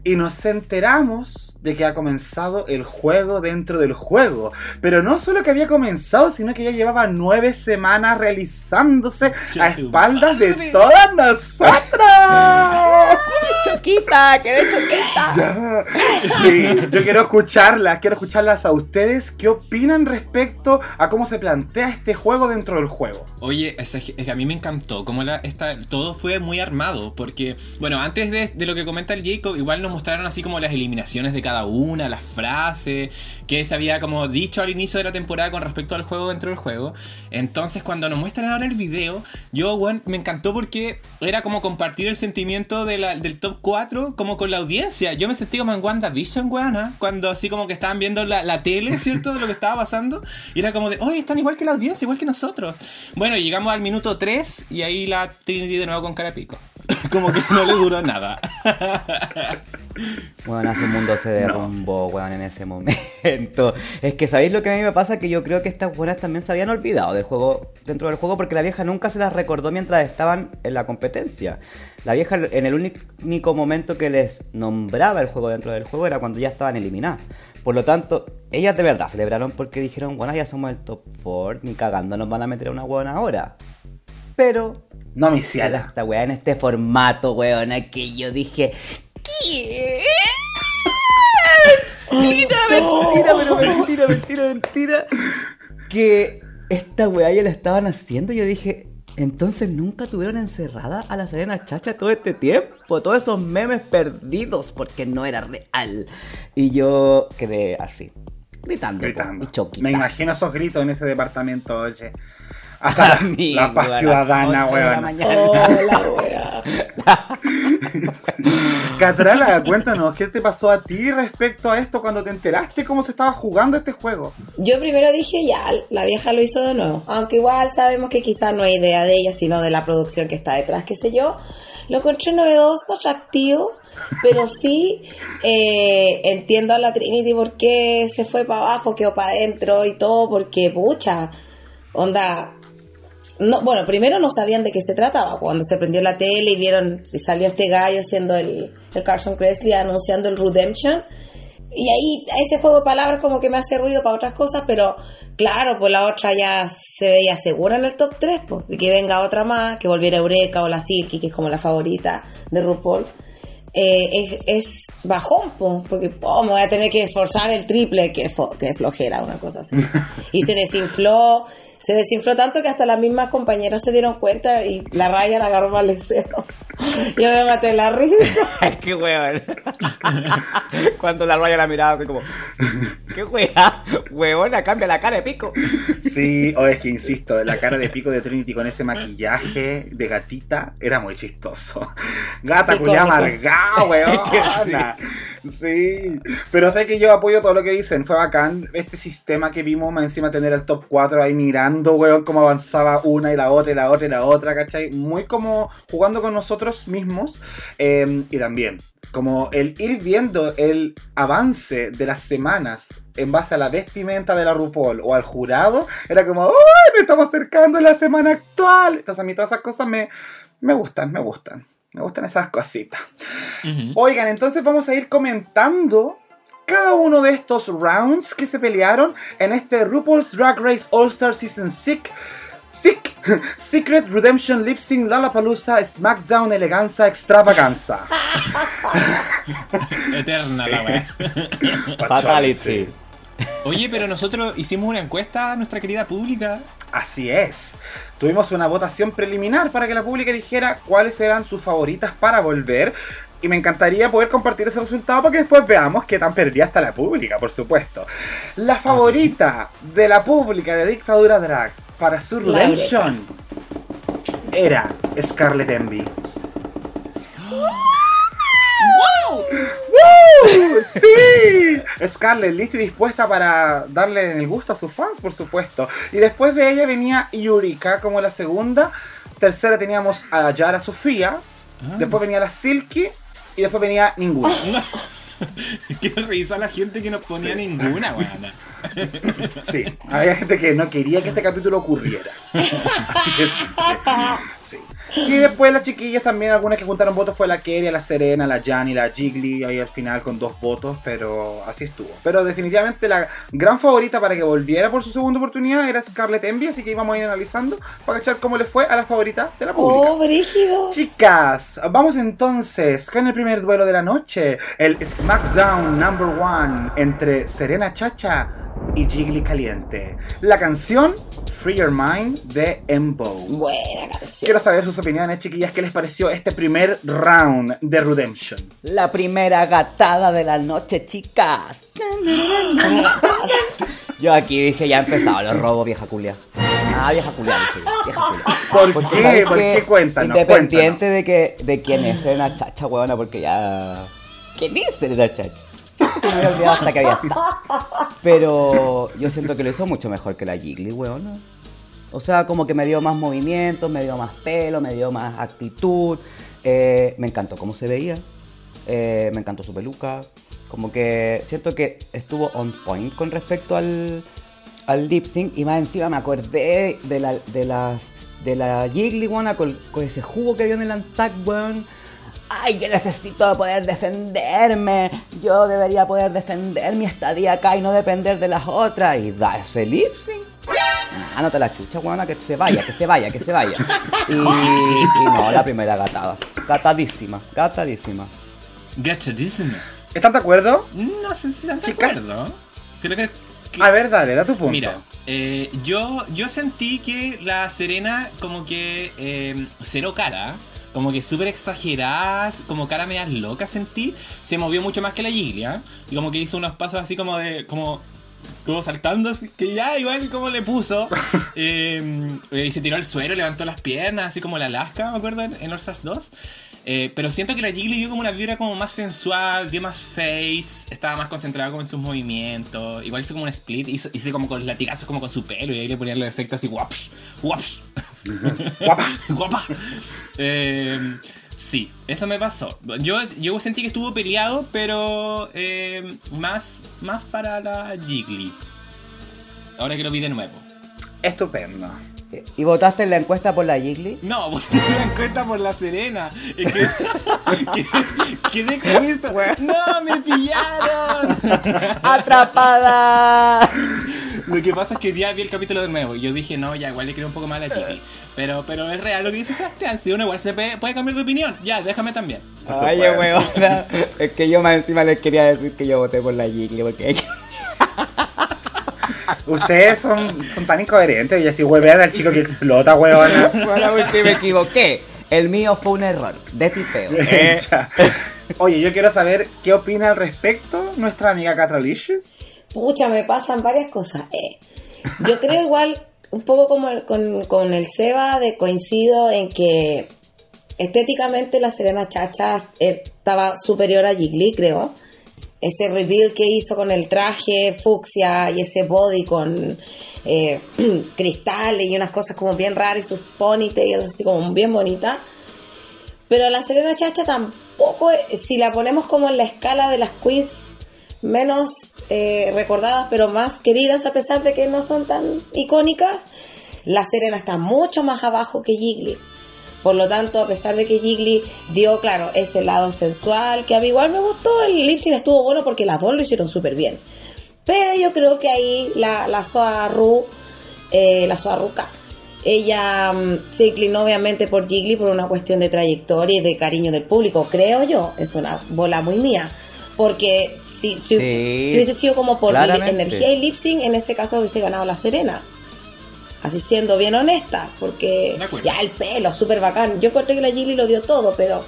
Speaker 1: Y nos enteramos de que ha comenzado el juego dentro del juego. Pero no solo que había comenzado, sino que ya llevaba nueve semanas realizándose a espaldas de todas nosotras.
Speaker 2: Choquita, que eres choquita.
Speaker 1: Ya. Sí, yo quiero escucharlas, quiero escucharlas a ustedes. ¿Qué opinan respecto a cómo se plantea este juego dentro del juego?
Speaker 3: Oye, es que- es a mí me encantó cómo la, esta, todo fue muy armado, porque, bueno, antes de, de lo que comenta el Jacob, igual nos mostraron así como las eliminaciones de cada una, las frases, que se había como dicho al inicio de la temporada con respecto al juego dentro del juego. Entonces, cuando nos muestran ahora el video, yo, me encantó porque era como compartir el sentimiento de del top 4 como con la audiencia. Yo me sentí como en WandaVision, weona, cuando así como que estaban viendo la, la tele, ¿cierto? De lo que estaba pasando. Y era como de, oye, están igual que la audiencia, igual que nosotros. Bueno, llegamos al minuto 3 y ahí la Trinity de nuevo con cara pico. como que no le duró nada.
Speaker 2: Bueno, su mundo se derrumbó, weón, en ese momento. Es que, ¿sabéis lo que a mí me pasa? Que yo creo que estas buenas también se habían olvidado del juego, dentro del juego, porque la vieja nunca se las recordó mientras estaban en la competencia. La vieja, en el único momento que les nombraba el juego dentro del juego era cuando ya estaban eliminadas. Por lo tanto, ellas de verdad celebraron porque dijeron, bueno, ya somos el top 4, ni cagando nos van a meter a una buena ahora. Pero
Speaker 1: No, mi
Speaker 2: Era
Speaker 1: ciela.
Speaker 2: esta weá en este formato, weona, que yo dije. ¿Qué? Mentira, mentira, pero mentira, mentira, mentira. Que esta weá ya la estaban haciendo. Yo dije, entonces nunca tuvieron encerrada a la Serena Chacha todo este tiempo. Todos esos memes perdidos porque no era real. Y yo quedé así, gritando.
Speaker 1: Gritando.
Speaker 2: Y choquita.
Speaker 1: Me imagino esos gritos en ese departamento, oye. Hasta la,
Speaker 2: Amigo,
Speaker 1: la paz ciudadana, weón. Catrala, cuéntanos, ¿qué te pasó a ti respecto a esto cuando te enteraste cómo se estaba jugando este juego?
Speaker 4: Yo primero dije, ya, la vieja lo hizo de nuevo. Aunque igual sabemos que quizás no hay idea de ella, sino de la producción que está detrás, qué sé yo. Lo encontré novedoso, atractivo, pero sí eh, entiendo a la Trinity por qué se fue para abajo, quedó para adentro y todo, porque, pucha, onda, no, bueno, primero no sabían de qué se trataba. Cuando se prendió la tele y vieron y salió este gallo haciendo el, el Carson Kressley anunciando el Redemption. Y ahí ese juego de palabras como que me hace ruido para otras cosas, pero claro, pues la otra ya se veía segura en el top 3, pues, y que venga otra más, que volviera Eureka o la Silky, que es como la favorita de RuPaul. Eh, es, es bajón, pues, porque oh, me voy a tener que esforzar el triple, que, fo- que flojera, una cosa así. Y se desinfló, se desinfló tanto que hasta las mismas compañeras se dieron cuenta y la raya la agarró al deseo. Yo me maté la risa.
Speaker 2: Qué weón. Cuando la raya la miraba así como. Qué wea. Weona, cambia la cara de pico.
Speaker 1: Sí, o es que insisto, la cara de pico de Trinity con ese maquillaje de gatita era muy chistoso. Gata culia amargada, weona. Sí. Pero sé que yo apoyo todo lo que dicen. Fue bacán este sistema que vimos, encima tener el top 4 ahí mirando, weón, cómo avanzaba una y la otra y la otra y la otra, ¿cachai? Muy como jugando con nosotros mismos. Eh, y también, como el ir viendo el avance de las semanas en base a la vestimenta de la RuPaul o al jurado, era como, ¡ay! Me estamos acercando a la semana actual. Entonces a mí todas esas cosas me, me gustan, me gustan. Me gustan esas cositas. Oigan, entonces vamos a ir comentando cada uno de estos rounds que se pelearon en este RuPaul's Drag Race All Star Season 6. Sick, Secret Redemption Lip Sync Lollapalooza SmackDown Eleganza Extravaganza.
Speaker 3: Eterna la weá.
Speaker 2: Fatality.
Speaker 3: Oye, pero nosotros hicimos una encuesta a nuestra querida pública.
Speaker 1: Así es. Tuvimos una votación preliminar para que la pública dijera cuáles eran sus favoritas para volver. Y me encantaría poder compartir ese resultado para que después veamos qué tan perdida está la pública, por supuesto. La favorita de la pública de Dictadura Drag para su redemption era Scarlett Envy. ¡Wow! ¡Sí! Scarlett, lista y dispuesta para darle el gusto a sus fans, por supuesto. Y después de ella venía Yurika como la segunda. Tercera teníamos a Yara Sofía. Después venía la Silky. Y después venía ninguna.
Speaker 3: Qué risa la gente que nos ponía
Speaker 1: Sí.
Speaker 3: ninguna.
Speaker 1: Sí, había gente que no quería que este capítulo ocurriera. Así que sí. sí. Y después las chiquillas también, algunas que juntaron votos fue la Keria, la Serena, la Jani, la Jiggly, ahí al final con dos votos, pero así estuvo. Pero definitivamente la gran favorita para que volviera por su segunda oportunidad era Scarlett Envy, así que íbamos a ir analizando para cachar cómo le fue a la favorita de la pública.
Speaker 4: Oh, brígido.
Speaker 1: Chicas, vamos entonces con el primer duelo de la noche, el SmackDown Number One entre Serena Chacha y Jiggly Caliente. La canción Free Your Mind de Embo.
Speaker 4: Buena canción.
Speaker 1: Quiero saber sus opiniones, chiquillas, qué les pareció este primer round de Redemption.
Speaker 2: La primera gatada de la noche, chicas. Yo aquí dije, ya ha empezado los robos, vieja culia. Ah, vieja culia, dije yo, vieja culia.
Speaker 1: ¿Por
Speaker 2: Porque
Speaker 1: qué? ¿Por qué? Cuéntanos,
Speaker 2: Independiente de que de quién es Serena Chacha, weona, porque ya. ¿Quién es Serena Chacha? Se me había olvidado hasta que había estado. Pero yo siento que lo hizo mucho mejor que la Jiggly, weona. O sea, como que me dio más movimiento, me dio más pelo, me dio más actitud. Eh, me encantó cómo se veía. Eh, me encantó su peluca. Como que siento que estuvo on point con respecto al, al lip sync. Y más encima me acordé de la, de las, de la Jiggly, weona, con, con ese jugo que dio en el Antac, weón. Ay, que necesito poder defenderme. Yo debería poder defender mi estadía acá y no depender de las otras. Y da ese lip sync. Ah, no te la chucha, weona, que se vaya, que se vaya, que se vaya. Y, y no, la primera gatada. Gatadísima, gatadísima.
Speaker 3: Gachadísima.
Speaker 1: ¿Están de acuerdo?
Speaker 3: No sé si están de
Speaker 1: Chicas.
Speaker 3: acuerdo. Creo que. que-
Speaker 1: A ver, dale, da tu punto.
Speaker 3: Mira, eh, yo, yo sentí que la Serena como que eh, cero cara, como que súper exagerada, como cara media loca sentí, se movió mucho más que la Giglia y como que hizo unos pasos así como de, como, como saltando, así que ya igual como le puso, eh, y se tiró al suelo, levantó las piernas, así como la Alaska, me acuerdo, en, en All Stars 2. Eh, pero siento que la Jiggly dio como una vibra como más sensual, dio más face, estaba más concentrada como en sus movimientos. Igual hizo como un split, hizo, hizo como con latigazos como con su pelo y ahí le ponían los efectos así guaps, guaps,
Speaker 1: Guapa.
Speaker 3: guapa. Eh, sí, eso me pasó. Yo, yo sentí que estuvo peleado, pero eh, más, más para la Jiggly. Ahora que lo vi de nuevo.
Speaker 1: Estupendo.
Speaker 2: ¿Y votaste en la encuesta por la Jiggly?
Speaker 3: No, la encuesta por la Serena. Es que, que, quedé expuesto. ¡No, me pillaron!
Speaker 2: ¡Atrapada!
Speaker 3: Lo que pasa es que ya vi el capítulo de nuevo y yo dije, no, ya igual le creo un poco más a la Jiggly. Pero, pero es real lo que dice Sebastián. Si uno igual se puede, puede cambiar de opinión, ya, déjame también.
Speaker 2: Oye, weona. Es que yo más encima les quería decir que yo voté por la Jiggly porque
Speaker 1: Ustedes son, son tan incoherentes y así huevean al chico que explota, weón.
Speaker 2: Bueno, porque me equivoqué. El mío fue un error de tipeo.
Speaker 1: Ya. Oye, yo quiero saber qué opina al respecto nuestra amiga Catralicious.
Speaker 4: Pucha, me pasan varias cosas. Eh, yo creo igual, un poco como el- con, con el Seba, de coincido en que estéticamente la Serena Chacha estaba superior a Jiggly, creo. Ese reveal que hizo con el traje fucsia y ese body con eh, cristales y unas cosas como bien raras y sus ponytails así como bien bonitas. Pero la Serena Chacha tampoco, eh, si la ponemos como en la escala de las queens menos eh, recordadas pero más queridas a pesar de que no son tan icónicas, la Serena está mucho más abajo que Jiggly. Por lo tanto, a pesar de que Jiggly dio, claro, ese lado sensual, que a mí igual me gustó, el lip sync estuvo bueno porque las dos lo hicieron súper bien. Pero yo creo que ahí la, la Soa Ru, eh, la Soa Ruka, ella mm, se inclinó obviamente por Jiggly por una cuestión de trayectoria y de cariño del público, creo yo. Es una bola muy mía. Porque si, si,
Speaker 2: Sí,
Speaker 4: si hubiese sido como por
Speaker 2: claramente.
Speaker 4: energía y lip sync, en ese caso hubiese ganado la Serena. Así siendo bien honesta, porque ya el pelo, súper bacán. Yo encontré que la Jiggly lo dio todo, pero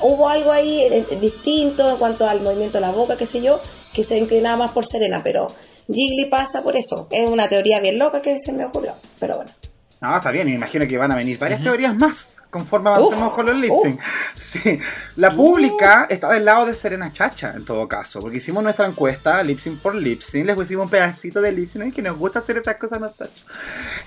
Speaker 4: hubo algo ahí eh, distinto en cuanto al movimiento de la boca, qué sé yo, que se inclinaba más por Serena, pero Jiggly pasa por eso. Es una teoría bien loca que se me ocurrió, pero bueno.
Speaker 1: No, está bien, imagino que van a venir varias teorías más conforme avancemos
Speaker 4: Uf,
Speaker 1: con los lip sync. Sí. La pública está del lado de Serena Chacha, en todo caso, porque hicimos nuestra encuesta, lip sync por lip sync, les pusimos un pedacito de lip sync, ay, que nos gusta hacer esas cosas nosotros.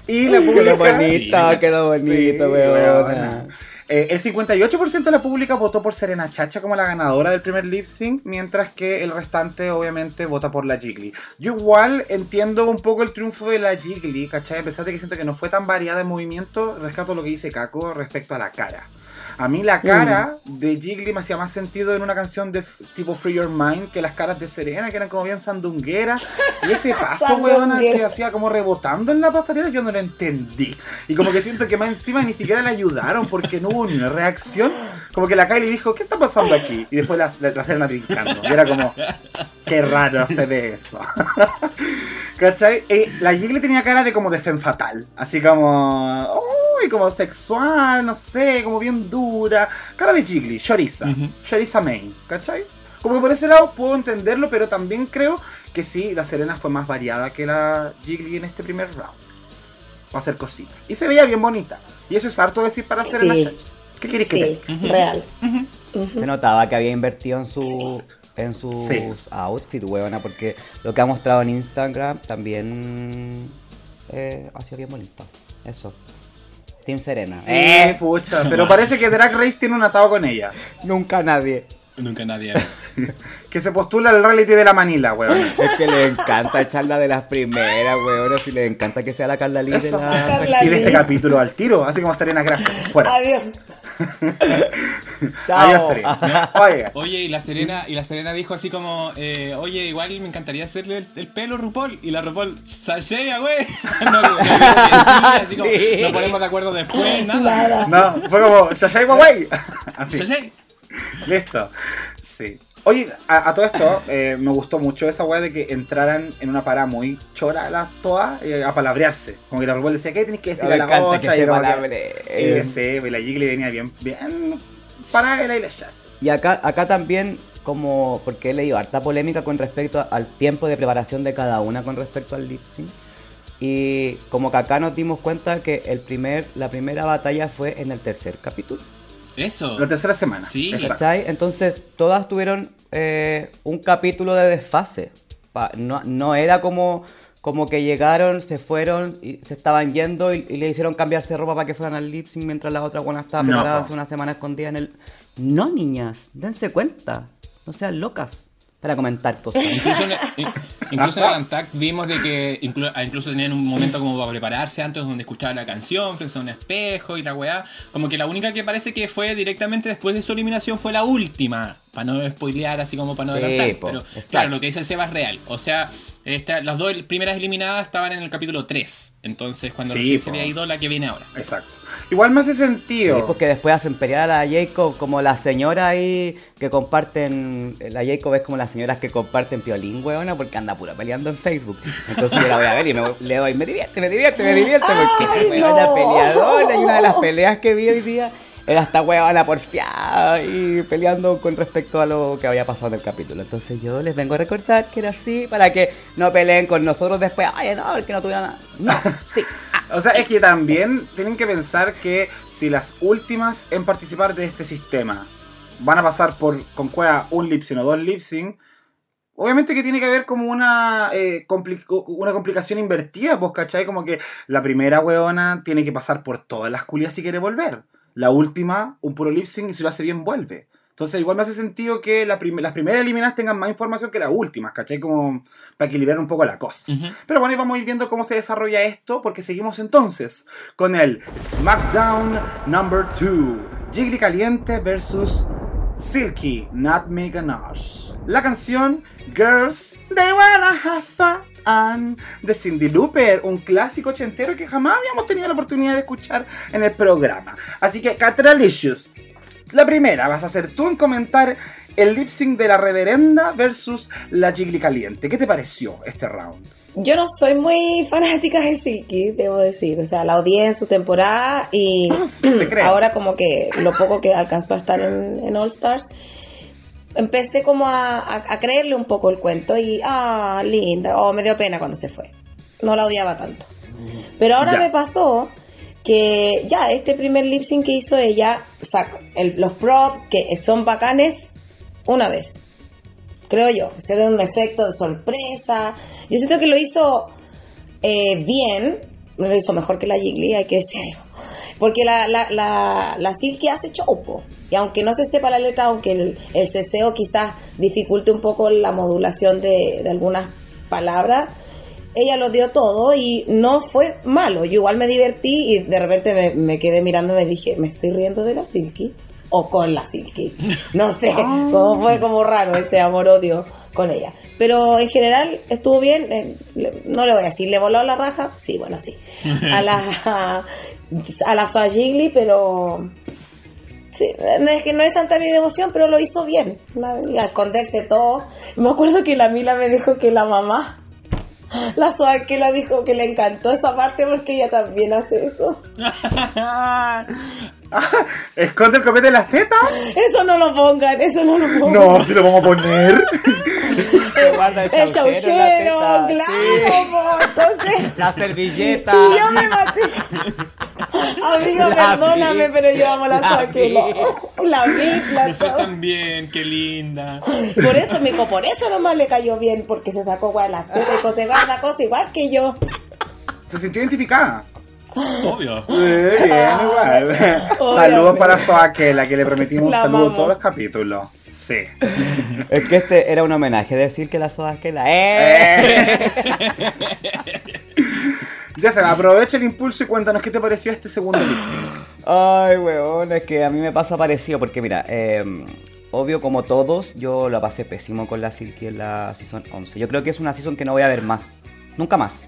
Speaker 1: Y la
Speaker 2: Quedó
Speaker 1: pública...
Speaker 2: bonito, quedó bonito,
Speaker 1: Sí,
Speaker 2: weona.
Speaker 1: weona. Eh, el 58% de la pública votó por Serena Chacha como la ganadora del primer lip sync, mientras que el restante obviamente vota por la Jiggly. Yo igual entiendo un poco el triunfo de la Jiggly, ¿cachai? A pesar de que siento que no fue tan variada en movimiento, rescato lo que dice Kako respecto a la cara. A mí la cara de Jiggly me hacía más sentido en una canción de tipo Free Your Mind que las caras de Serena, que eran como bien sandungueras. Y ese paso, weona, que hacía como rebotando en la pasarela, yo no lo entendí. Y como que siento que más encima ni siquiera le ayudaron porque no hubo ni una reacción. Como que la Kylie dijo, ¿qué está pasando aquí? Y después la, la, la Serena brincando. Y era como, qué raro se ve eso. ¿Cachai? Eh, la Jiggly tenía cara de como de femme fatal. Así como, uy, como sexual, no sé, como bien dura. Cara de Jiggly, Choriza.
Speaker 3: Ujú.
Speaker 1: Choriza main, ¿cachai? Como que por ese lado puedo entenderlo, pero también creo que sí, la Serena fue más variada que la Jiggly en este primer round. Va a hacer cositas. Y se veía bien bonita. Y eso es harto decir para Serena
Speaker 4: Sí.
Speaker 1: Chacha. ¿Qué querés que te
Speaker 4: Sí, real.
Speaker 2: Se notaba que había invertido en su en sus
Speaker 1: Sí.
Speaker 2: outfits, huevona, porque lo que ha mostrado en Instagram también eh, ha sido bien bonito. Eso. Team Serena.
Speaker 1: Eh, pucha, pero parece que Drag Race tiene un atado con ella.
Speaker 2: Nunca nadie.
Speaker 3: Nunca nadie es.
Speaker 1: Que se postula al reality de la Manila, weón.
Speaker 2: Es que le encanta echarla de las primeras, weón. Si le encanta que sea la Carla Lee de la.
Speaker 1: Y de este capítulo al tiro, así como Serena, gracias. Fuera.
Speaker 4: Adiós.
Speaker 2: Chao.
Speaker 1: Adiós, Serena. Oye,
Speaker 3: Oye, y la Serena, y la Serena dijo así como, eh, oye, igual me encantaría hacerle el, el pelo RuPaul. Y la RuPaul, Sashea, güey. No, no, así como,
Speaker 2: Sí.
Speaker 3: no ponemos de acuerdo después, nada.
Speaker 4: Nada.
Speaker 1: no, fue como Shashai Huawei. Así. Listo. Sí. Oye, a, a todo esto, eh, me gustó mucho esa weá de que entraran en una parada muy chora las todas eh, a palabrearse. Como que la RuPaul decía, ¿qué tenés que decir
Speaker 2: Me
Speaker 1: a la otra?
Speaker 2: que
Speaker 1: y
Speaker 2: se
Speaker 1: como que-
Speaker 2: palabreen.
Speaker 1: Y sí, y la Jiggly venía bien, bien para él y la Jazz.
Speaker 2: Y acá, acá también, como, porque he leído harta polémica con respecto a- al tiempo de preparación de cada una con respecto al lip sync. Y como que acá nos dimos cuenta que el primer, la primera batalla fue en el tercer capítulo.
Speaker 3: Eso.
Speaker 1: La tercera semana.
Speaker 3: Sí.
Speaker 1: Exacto.
Speaker 2: ¿Cachai? Entonces todas tuvieron eh, un capítulo de desfase. No, no era como, como que llegaron, se fueron y se estaban yendo y, y le hicieron cambiarse ropa para que fueran al lip sync mientras la otra buena estaba
Speaker 1: No,
Speaker 2: preparada
Speaker 1: po.
Speaker 2: hace una semana escondida en el... No, niñas, dense cuenta. No sean locas. Para comentar cosas.
Speaker 3: Incluso en, el- incluso en el Untact vimos de que ah, incluso tenían un momento como para prepararse antes donde escuchaban la canción frente a un espejo y la weá. Como que la única que parece que fue directamente después de su eliminación fue la última. Para no spoilear así como para no
Speaker 2: Sí,
Speaker 3: adelantar.
Speaker 2: po,
Speaker 3: Pero
Speaker 2: exacto.
Speaker 3: claro, lo que dice el Seba es real. O sea, esta- las dos primeras eliminadas estaban en el capítulo 3. Entonces cuando
Speaker 1: Sí,
Speaker 3: recién se había ido la que viene ahora.
Speaker 1: Exacto. Igual me hace
Speaker 2: Sí,
Speaker 1: sentido.
Speaker 2: porque después hacen pelear a la Jacob como la señora ahí que comparten. La Jacob es como las señoras que comparten piolín, weona, porque anda pura peleando en Facebook. Entonces yo la voy a ver y me, voy- le doy, me divierte, me divierte, me divierte, porque weona
Speaker 4: no.
Speaker 2: peleadora y una de las peleas que vi hoy día era esta weona porfiada y peleando con respecto a lo que había pasado en el capítulo. Entonces yo les vengo a recordar que era así para que no peleen con nosotros después. Ay, no, que no tuviera nada. No, sí.
Speaker 1: O sea, es que también tienen que pensar que si las últimas en participar de este sistema van a pasar por con cueva un lip sync o dos lip obviamente que tiene que haber como una, eh, una complicación invertida, pues, ¿cachai? Como que la primera weona tiene que pasar por todas las culias si quiere volver. La última, un puro lip sync y si lo hace bien, vuelve. Entonces, igual me hace sentido que la prim- las primeras eliminadas tengan más información que las últimas, ¿cachai? Como para equilibrar un poco la cosa. Pero bueno, y vamos a ir viendo cómo se desarrolla esto, porque seguimos entonces con el SmackDown Number 2. Jiggly Caliente versus Silky Nutmeg Ganache. La canción Girls, They Wanna Have Fun de Cindy Looper, un clásico ochentero que jamás habíamos tenido la oportunidad de escuchar en el programa. Así que, Catralicious, la primera vas a ser tú en comentar el lip sync de la reverenda versus la Jiggly Caliente. ¿Qué te pareció este round?
Speaker 4: Yo no soy muy fanática de Silky, debo decir. O sea, la odié en su temporada y
Speaker 1: Te creo.
Speaker 4: ahora como que lo poco que alcanzó a estar en, en All Stars, empecé como a, a- a creerle un poco el cuento y, ah, linda, o me dio pena cuando se fue. No la odiaba tanto. Pero ahora
Speaker 1: Ya.
Speaker 4: me pasó que ya este primer lip sync que hizo ella, o sea, el- los props que son bacanes, una vez creo yo. Ser un efecto de sorpresa. Yo siento que lo hizo eh, bien, lo hizo mejor que la Jiggly, hay que decirlo. Porque la, la, la, la Silky hace show, po. Y aunque no se sepa la letra, aunque el, el ceseo quizás dificulte un poco la modulación de, de algunas palabras, ella lo dio todo y no fue malo. Yo igual me divertí y de repente me, me quedé mirando y me dije, ¿me estoy riendo de la Silky? O con la Silky. No sé, como fue como raro ese amor-odio con ella. Pero en general estuvo bien. eh, no le voy a decir, ¿le voló la raja? Sí, bueno, sí. A la, a la pero... Sí, es que no es tanta mi devoción, pero lo hizo bien. A esconderse todo. Me acuerdo que la Mila me dijo que la mamá, la Soa que la dijo que le encantó esa parte porque ella también hace eso.
Speaker 1: ¿Esconde el copete de las tetas?
Speaker 4: Eso no lo pongan, eso no lo pongan.
Speaker 1: No, si lo vamos a poner.
Speaker 2: Guarda el
Speaker 4: El
Speaker 2: chauchero en
Speaker 4: claro,
Speaker 2: sí.
Speaker 4: po, entonces.
Speaker 2: La servilleta.
Speaker 4: Y yo me maté. Amigo,
Speaker 2: La
Speaker 4: perdóname,
Speaker 2: vi,
Speaker 4: pero yo amo la, lo- La vi, la
Speaker 3: Me tan bien, qué linda.
Speaker 4: Por eso, mijo, por eso nomás le cayó bien, porque se sacó guay las tetas y se guarda cosa igual que yo.
Speaker 1: Se sintió identificada.
Speaker 3: Obvio.
Speaker 1: Eh, bien, igual.
Speaker 4: Obviamente.
Speaker 1: Saludos para Soaquela, que le prometimos un
Speaker 4: La
Speaker 1: saludo
Speaker 4: amamos.
Speaker 1: todos los capítulos. Sí.
Speaker 2: Es que este era un homenaje decir que la soda que la ¡Eh!
Speaker 1: Ya se aprovecha el impulso y cuéntanos qué te pareció este segundo lip sync.
Speaker 2: Ay, weón, es que a mí me pasa parecido porque mira, eh, obvio como todos, yo la pasé pésimo con la Silky en la Season 11. Yo creo que es una Season que no voy a ver más, nunca más.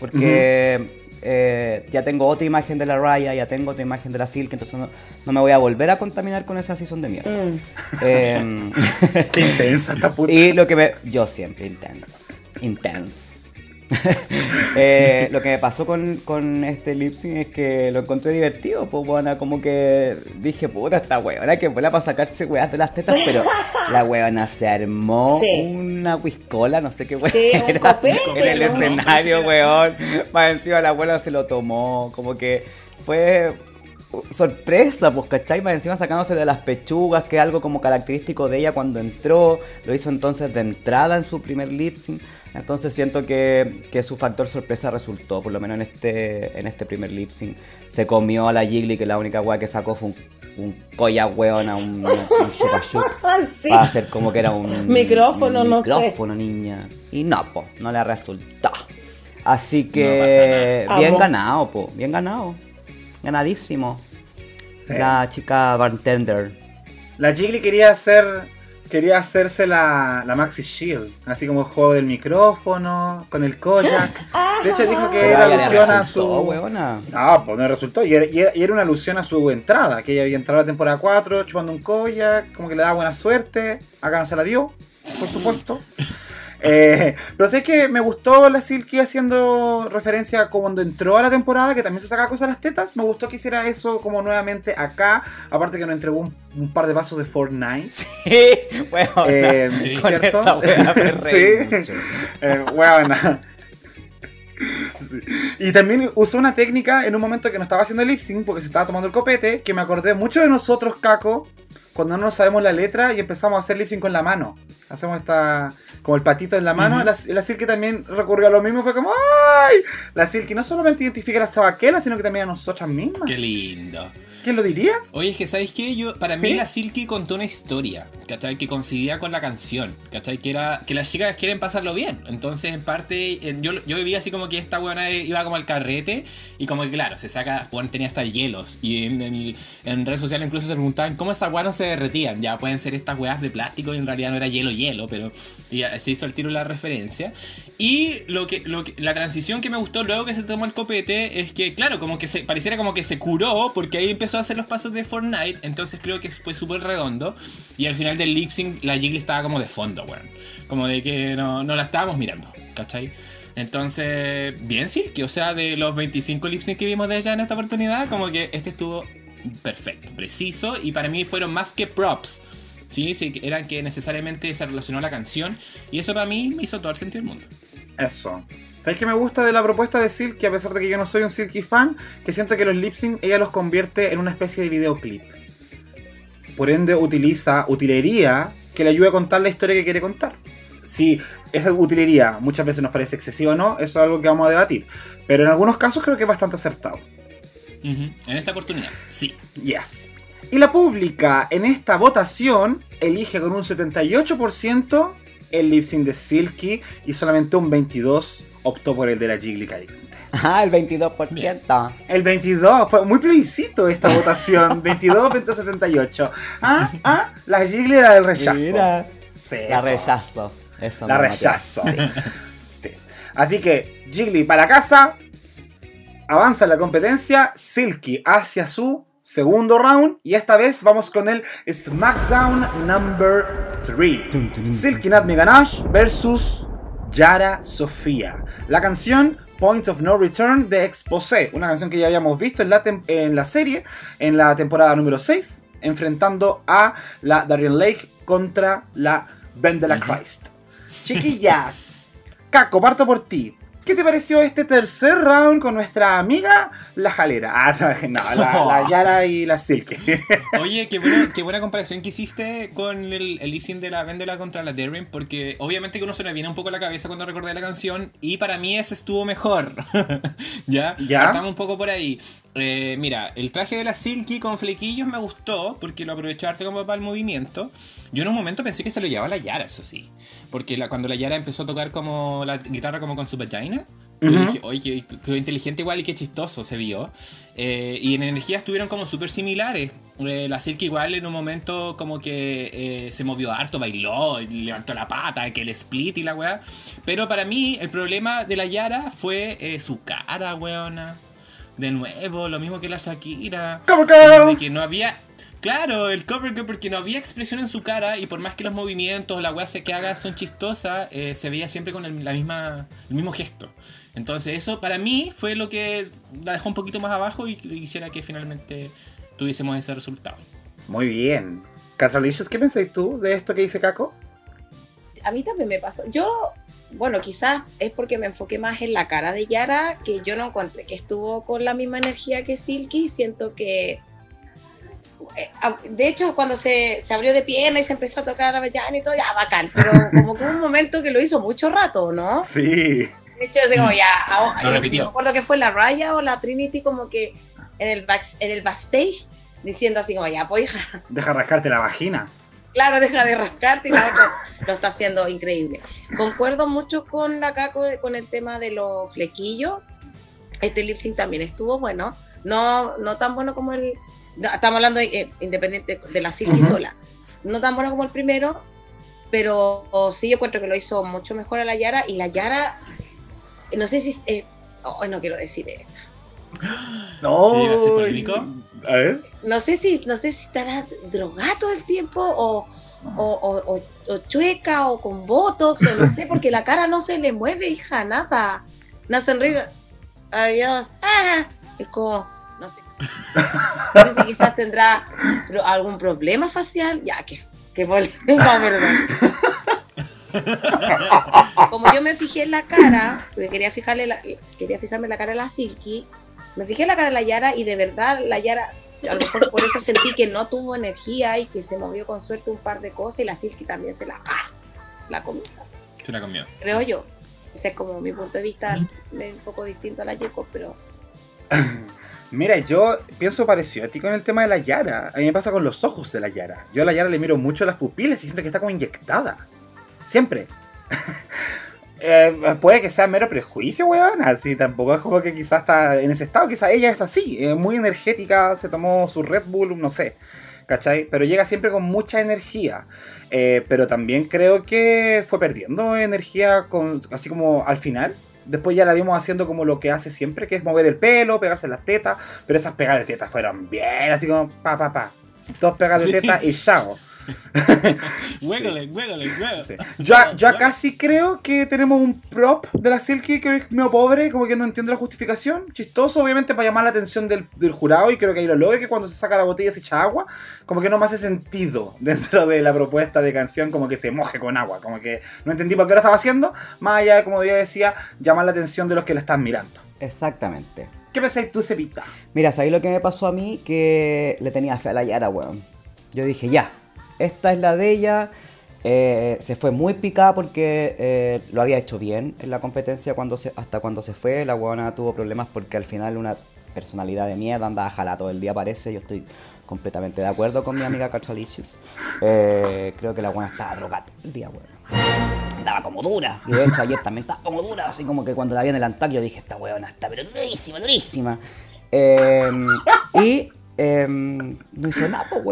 Speaker 2: Porque eh, ya tengo otra imagen de la Raya, ya tengo otra imagen de la Silky, entonces no, no me voy a volver a contaminar con esa Season de mierda.
Speaker 4: Mm.
Speaker 2: Em,
Speaker 1: Qué intensa esta puta.
Speaker 2: y lo que me. Yo siempre intense. Intense. Eh, lo que me pasó con, con este lip sync es que lo encontré divertido, pues bueno, como que dije, puta, esta weona que vuela para sacarse weas de las tetas, pero la weona se armó
Speaker 4: Sí.
Speaker 2: una whiskola, no sé qué weón.
Speaker 4: Sí, un copete,
Speaker 2: en el
Speaker 4: ¿no?
Speaker 2: escenario, weón. Más encima la abuela se lo tomó, como que fue sorpresa, pues, ¿cachai? Más encima sacándose de las pechugas, que es algo como característico de ella cuando entró, lo hizo entonces de entrada en su primer lip sync. Entonces siento que, que su factor sorpresa resultó, por lo menos en este, en este primer lip sync. Se comió a la Jiggly, que la única weá que sacó fue un un colla weona, un, un chupa chup,
Speaker 4: Sí.
Speaker 2: para hacer como que era un
Speaker 4: Micrófono,
Speaker 2: un
Speaker 4: no sé.
Speaker 2: micrófono, niña. Y no, po, no le resultó. Así que bien
Speaker 4: Amo.
Speaker 2: ganado, po, bien ganado. Ganadísimo.
Speaker 1: Sí.
Speaker 2: La chica bartender.
Speaker 1: La Jiggly quería hacer. Quería hacerse la, la Maxi Shield, así como el juego del micrófono, con el Koyak. De hecho, dijo que
Speaker 2: Pero
Speaker 1: era alusión a su.
Speaker 2: weona.
Speaker 1: No, pues no resultó. Y era, y era- y era una alusión a su entrada, que ella había entrado a la temporada 4 chupando un Koyak, como que le daba buena suerte. Acá no se la dio, por supuesto. Eh, pero sé que me gustó la Silky haciendo referencia a cuando entró a la temporada, que también se sacaba cosas a las tetas. Me gustó que hiciera eso como nuevamente acá. Aparte que nos entregó un, un par de vasos de Fortnite.
Speaker 2: Sí, weona.
Speaker 1: Eh,
Speaker 3: Sí.
Speaker 2: Con
Speaker 1: ¿cierto?
Speaker 2: esa
Speaker 1: Sí. Eh, huevona. Sí. Y también usó una técnica en un momento que no estaba haciendo lip sync porque se estaba tomando el copete, que me acordé mucho de nosotros, Caco, cuando no nos sabemos la letra y empezamos a hacer lip sync con la mano. Hacemos esta, como el patito en la mano.
Speaker 3: Ujú.
Speaker 1: la, la Silky también recurrió a lo mismo, fue como, ¡ay! La Silky no solamente identifica a la sabaquela, sino que también a nosotras mismas.
Speaker 3: Qué lindo.
Speaker 1: ¿Quién lo diría?
Speaker 3: Oye, es que ¿sabéis qué? Yo, para
Speaker 1: ¿Sí?
Speaker 3: mí la Silky contó una historia, ¿cachai? Que coincidía con la canción, ¿cachai? Que era que las chicas quieren pasarlo bien. Entonces, en parte, en- yo, yo vivía así como que esta buena iba como al carrete y como que, claro, se saca, bueno, tenía hasta hielos. Y en, en redes sociales incluso se preguntaban cómo estas weas no se derretían. Ya pueden ser estas weas de plástico y en realidad no era hielo, pero se hizo el tiro la referencia. Y lo que, la transición que me gustó luego que se tomó el copete es que, claro, como que se pareciera como que se curó porque ahí empezó a hacer los pasos de Fortnite. Entonces creo que fue súper redondo. Y al final del lip sync, la Jiggly estaba como de fondo, weón. Como de que no, no la estábamos mirando, ¿cachai? Entonces, bien Silky, o sea, de los 25 lip sync que vimos de ella en esta oportunidad, como que este estuvo perfecto, preciso y para mí fueron más que props. Sí, sí, eran que necesariamente se relacionó a la canción y eso para mí me hizo todo el sentido del mundo.
Speaker 1: Eso. ¿Sabes qué me gusta de la propuesta de Silky? A pesar de que yo no soy un Silky fan, que siento que los lip sync ella los convierte en una especie de videoclip. Por ende, utiliza utilería que le ayude a contar la historia que quiere contar. Si esa utilería muchas veces nos parece excesiva o no, eso es algo que vamos a debatir. Pero en algunos casos creo que es bastante acertado.
Speaker 3: En esta oportunidad, sí.
Speaker 1: Yes. Y la pública en esta votación elige con un 78% el lip sync de Silky y solamente un 22% optó por el de la Jiggly Caliente.
Speaker 2: Ah, el 22%.
Speaker 1: El 22, fue muy plebiscito esta votación. 22, 20, 78. Ah, ah, la Jiggly era del rechazo.
Speaker 2: Mira.
Speaker 1: Sí,
Speaker 2: La rechazo. Eso
Speaker 1: La rechazo.
Speaker 2: tío.
Speaker 1: Sí. Así que, Jiggly para casa. Avanza en la competencia. Silky hacia su segundo round. Y esta vez vamos con el SmackDown number 3. Silky Nutmeg Ganache versus Yara Sofía. La canción Point of No Return de Exposé. Una canción que ya habíamos visto en la, en la serie. En la temporada número 6. Enfrentando a la Darian Lake contra la Vendela Christ. Chiquillas. Caco, parto por ti. ¿Qué te pareció este tercer round con nuestra amiga la jalera? Ah, no, la, la Yara y la Silky.
Speaker 3: Oye, qué buena, qué buena comparación que hiciste con el, el lip de la Vendela contra la Darren, porque obviamente que uno se le viene un poco a la cabeza cuando recordé la canción, y para mí ese estuvo mejor. ¿Ya?
Speaker 1: ¿Ya?
Speaker 3: Estamos un poco por ahí. Eh, mira, el traje de la Silky con flequillos me gustó, porque lo aprovechó arte como para el movimiento. Yo en un momento pensé que se lo llevaba la Yara, eso sí. Porque la- cuando la Yara empezó a tocar como la guitarra como con su vagina, yo
Speaker 1: Ujú.
Speaker 3: dije, oye, qué, qué inteligente igual y qué chistoso se vio. Eh, y en energía estuvieron como súper similares. Eh, la Silky igual en un momento como que eh, se movió harto, bailó, levantó la pata, que el split y la weá. Pero para mí el problema de la Yara fue su cara, weona. De nuevo, lo mismo que la Shakira.
Speaker 1: Cover girl.
Speaker 3: De que no había... Claro, el cover girl, porque no había expresión en su cara y por más que los movimientos, la weá que haga son chistosas, eh, se veía siempre con el, la misma, el mismo gesto. Entonces eso para mí fue lo que la dejó un poquito más abajo y quisiera que finalmente tuviésemos ese resultado.
Speaker 1: Muy bien. Catralicious, ¿qué pensáis tú de esto que dice Caco?
Speaker 4: a mí también me pasó. Yo, bueno, quizás es porque me enfoqué más en la cara de Yara, que yo no encontré que estuvo con la misma energía que Silky. Siento que. eh, a- De hecho, cuando se, se abrió de pierna y se empezó a tocar la ventana y todo, ya bacán. Pero como que hubo un momento que lo hizo mucho rato, ¿no?
Speaker 1: Sí.
Speaker 4: De hecho, como ya. ahora-
Speaker 3: Lo
Speaker 4: yo
Speaker 3: repitió.
Speaker 4: No me acuerdo que fue la Raya o la Trinity, como que en el, back- en el backstage diciendo así como, ya, pues hija,
Speaker 1: Deja rascarte la vagina.
Speaker 4: Claro, deja de rascarte y la otra lo está haciendo increíble. Concuerdo mucho con la Caco con el tema de los flequillos. Este lip sync también estuvo bueno. No, no tan bueno como el. Estamos hablando de, eh, independiente de la Silky
Speaker 1: Ujú.
Speaker 4: sola. No tan bueno como el primero, pero sí yo encuentro que lo hizo mucho mejor a la Yara. Y la Yara, no sé si. eh, oh, no quiero decir esto.
Speaker 1: No.
Speaker 3: ¿Sí, va a ser polémico?
Speaker 1: A ver.
Speaker 4: No sé si, no sé si estará drogada todo el tiempo o, o, o- o- chueca o con botox, o no sé, porque la cara no se le mueve, hija, nada. Una sonrisa. Adiós. Ah, es como, no sé. No sé si quizás tendrá algún problema facial. Ya, que, que polémica, perdón. Como yo me fijé en la cara, porque quería fijarle la- quería fijarme en la cara de la Silky, me fijé en la cara de la Yara y de verdad la Yara, a lo mejor por eso sentí que no tuvo energía y que se movió con suerte un par de cosas y la Silky también se la, ¡ah! la comió,
Speaker 3: Se la comió.
Speaker 4: creo yo. Ese es como mi punto de vista, es un poco distinto a la Jacob, pero
Speaker 1: Mira, yo pienso parecido a ti con el tema de la Yara. A mí me pasa con los ojos de la Yara. Yo a la Yara le miro mucho las pupilas y siento que está como inyectada. Siempre. Eh, puede que sea mero prejuicio, weón. Así tampoco es como que quizás está en ese estado. Quizás ella es así, eh, muy energética, se tomó su Red Bull, no sé. ¿Cachai? Pero llega siempre con mucha energía. Eh, pero también creo que fue perdiendo energía con, así como al final. Después ya la vimos haciendo como lo que hace siempre, que es mover el pelo, pegarse las tetas. Pero esas pegadas de tetas fueron bien, así como pa, pa, pa. Dos pegadas de
Speaker 3: Sí.
Speaker 1: tetas y chao.
Speaker 3: Huégale, huégale, huégale.
Speaker 1: Sí. Yo, yo acá sí creo que tenemos un prop de la Silky que es medio pobre, como que no entiendo la justificación. Chistoso, obviamente, para llamar la atención del, del jurado, y creo que ahí lo logra, que cuando se saca la botella se echa agua, como que no me hace sentido dentro de la propuesta de canción, como que se moje con agua, como que no entendí por qué lo estaba haciendo, más allá de, como yo decía, llamar la atención de los que la están mirando.
Speaker 2: Exactamente.
Speaker 1: ¿Qué pensáis tú, Cepita?
Speaker 2: Mira, ¿sabéis lo que me pasó a mí? Que le tenía fe a la Yara, weón. Yo dije, ya, esta es la de ella. Eh, se fue muy picada porque eh, lo había hecho bien en la competencia cuando hasta cuando se fue. La weona tuvo problemas porque al final una personalidad de mierda andaba jalada todo el día, parece. Yo estoy completamente de acuerdo con mi amiga Cachalicious. Eh, creo que la weona estaba drogada todo el día, weón estaba como dura. Y de hecho ayer también estaba como dura, así como que cuando la vi en el Antac yo dije, esta weona está pero durísima, durísima. Eh, y no hizo nada, pues.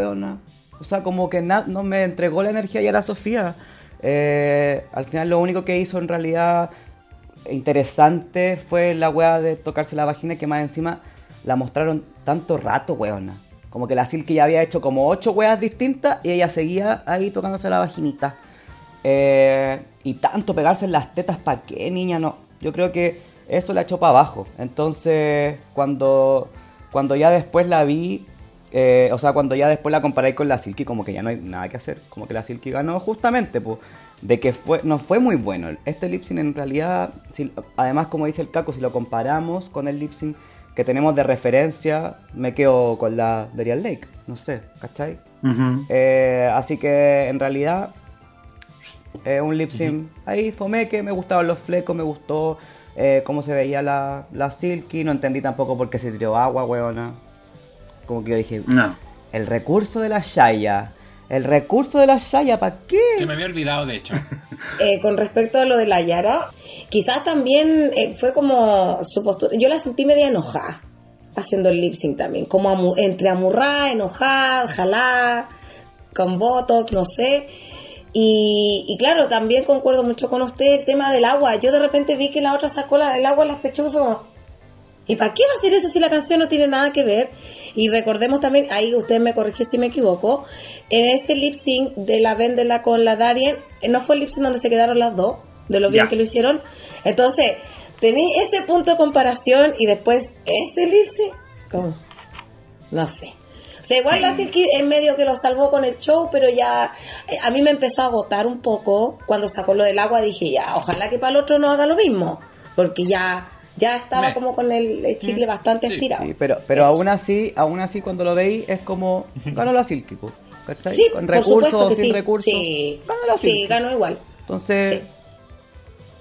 Speaker 2: O sea, como que no me entregó la energía a la Sofía. Eh, al final lo único que hizo en realidad interesante fue la wea de tocarse la vagina que más encima la mostraron tanto rato, weona. Como que la Silky ya había hecho como ocho weas distintas y ella seguía ahí tocándose la vaginita. Eh, y tanto pegarse en las tetas, ¿para qué, niña? No. Yo creo que eso la echó para abajo. Entonces, cuando, cuando ya después la vi, eh, o sea, cuando ya después la comparé con la Silky, como que ya no hay nada que hacer. Como que la Silky ganó justamente, pues, de que fue, no fue muy bueno. Este lip sync en realidad, si- además, como dice el Caco, si lo comparamos con el lip sync que tenemos de referencia, me quedo con la de Real Lake. No sé, ¿cachai? Eh, así que en realidad eh, un lip sync ahí fomé que me gustaban los flecos, me gustó eh, cómo se veía la, la Silky, no entendí tampoco por qué se tiró agua, weona. Como que yo dije,
Speaker 1: No.
Speaker 2: el recurso de la Shaya, el recurso de la Shaya, ¿para qué?
Speaker 3: Se me había olvidado, de hecho.
Speaker 4: Eh, con respecto a lo de la Yara, quizás también eh, fue como su postura. Yo la sentí media enojada haciendo el lip sync también, como amu- entre amurrada, enojada, jalada, con botox, no sé. Y, y claro, también concuerdo mucho con usted el tema del agua. Yo de repente vi que la otra sacó la- el agua en las pechugas y fue como, ¿y para qué va a hacer eso si la canción no tiene nada que ver? Y recordemos también, ahí usted me corrige si me equivoco, en ese lip sync de la Vendela con la Darien, eh, no fue el lip sync donde se quedaron las dos, de lo bien
Speaker 1: Yes.
Speaker 4: que lo hicieron. Entonces, tení ese punto de comparación y después ese lip sync, ¿cómo? No sé. O sea, igual la Silky en medio que lo salvó con el show, pero ya eh, a mí me empezó a agotar un poco cuando sacó lo del agua. Dije, ya, ojalá que para el otro no haga lo mismo, porque ya ya estaba
Speaker 3: Me-
Speaker 4: como con el, el chicle bastante
Speaker 3: Sí.
Speaker 4: estirado.
Speaker 2: Sí, pero, pero
Speaker 4: Eso.
Speaker 2: aún así, aún así cuando lo veis es como ganó la Silky, po, ¿cachai?
Speaker 4: Sí,
Speaker 2: Con
Speaker 4: por
Speaker 2: recursos
Speaker 4: supuesto
Speaker 2: o
Speaker 4: que
Speaker 2: sin
Speaker 4: sí.
Speaker 2: recursos.
Speaker 4: Sí,
Speaker 2: Ganó la
Speaker 4: sí,
Speaker 2: Silky.
Speaker 4: ganó igual.
Speaker 2: Entonces,
Speaker 4: Sí.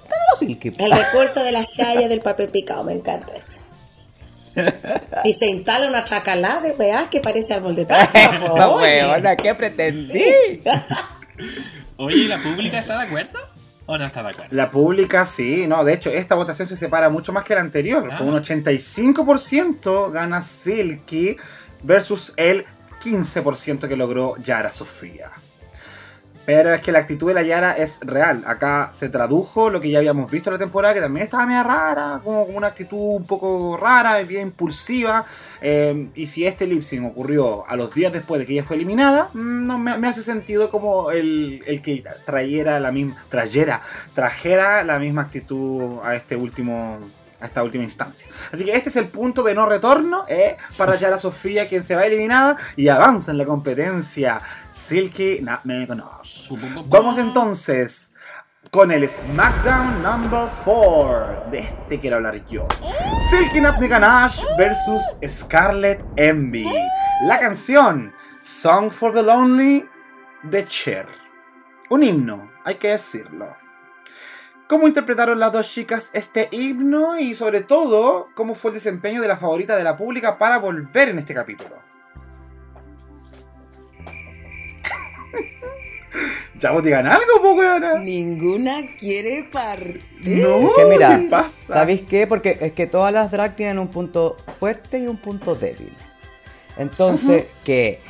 Speaker 2: ganó la Silky. po.
Speaker 4: El recurso de la Shaya del papel picado, me encanta eso. Y se instala una chacalá de weá que parece árbol de
Speaker 2: weona, ¿qué pretendí?
Speaker 3: Oye, ¿y la pública está de acuerdo? ¿O no está de acuerdo?
Speaker 1: La pública sí, no, de hecho esta votación se separa mucho más que la anterior,
Speaker 3: Ah.
Speaker 1: con un 85% gana Silky versus el 15% que logró Yara Sofía. Pero es que la actitud de la Yara es real. Acá se tradujo lo que ya habíamos visto en la temporada, que también estaba media rara, como, una actitud un poco rara, bien impulsiva. Eh, y si este lip sync ocurrió a los días después de que ella fue eliminada, mm, no me, hace sentido como el, el que trayera la misma, trayera, trajera la misma actitud a este último a esta última instancia. Así que este es el punto de no retorno eh, para Yara Sofía, quien se va eliminada y avanza en la competencia. Silky Nutmeg Ganache. Vamos entonces con el SmackDown number 4. De este quiero hablar yo. Silky Nutmeg Ganache versus Scarlett Envy. La canción Song for the Lonely de Cher. Un himno, hay que decirlo. ¿Cómo interpretaron las dos chicas este himno y sobre todo cómo fue el desempeño de la favorita de la pública para volver en este capítulo? ya vos digan algo, po, weona.
Speaker 4: Ninguna quiere partir.
Speaker 1: No,
Speaker 2: Es que mira,
Speaker 1: ¿qué pasa?
Speaker 2: ¿sabéis qué? Porque es que todas las drag tienen un punto fuerte y un punto débil. Entonces, que,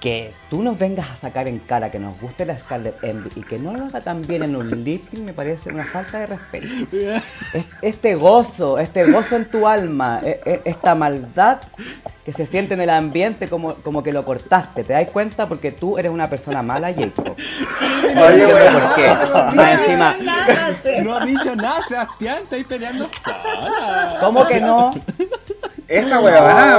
Speaker 2: que tú nos vengas a sacar en cara que nos guste la Scarlett Envy y que no lo haga tan bien en un lip me parece una falta de respeto. Es- Este gozo, este gozo en tu alma, e- e- esta maldad que se siente en el ambiente como, como que lo cortaste. ¿Te das cuenta? Porque tú eres una persona mala, Jacob.
Speaker 1: Oye,
Speaker 2: No por qué. Más encima,
Speaker 3: No ha dicho nada, Sebastián, estáis peleando sola.
Speaker 2: ¿cómo que no?
Speaker 1: Esta
Speaker 2: ¿Cómo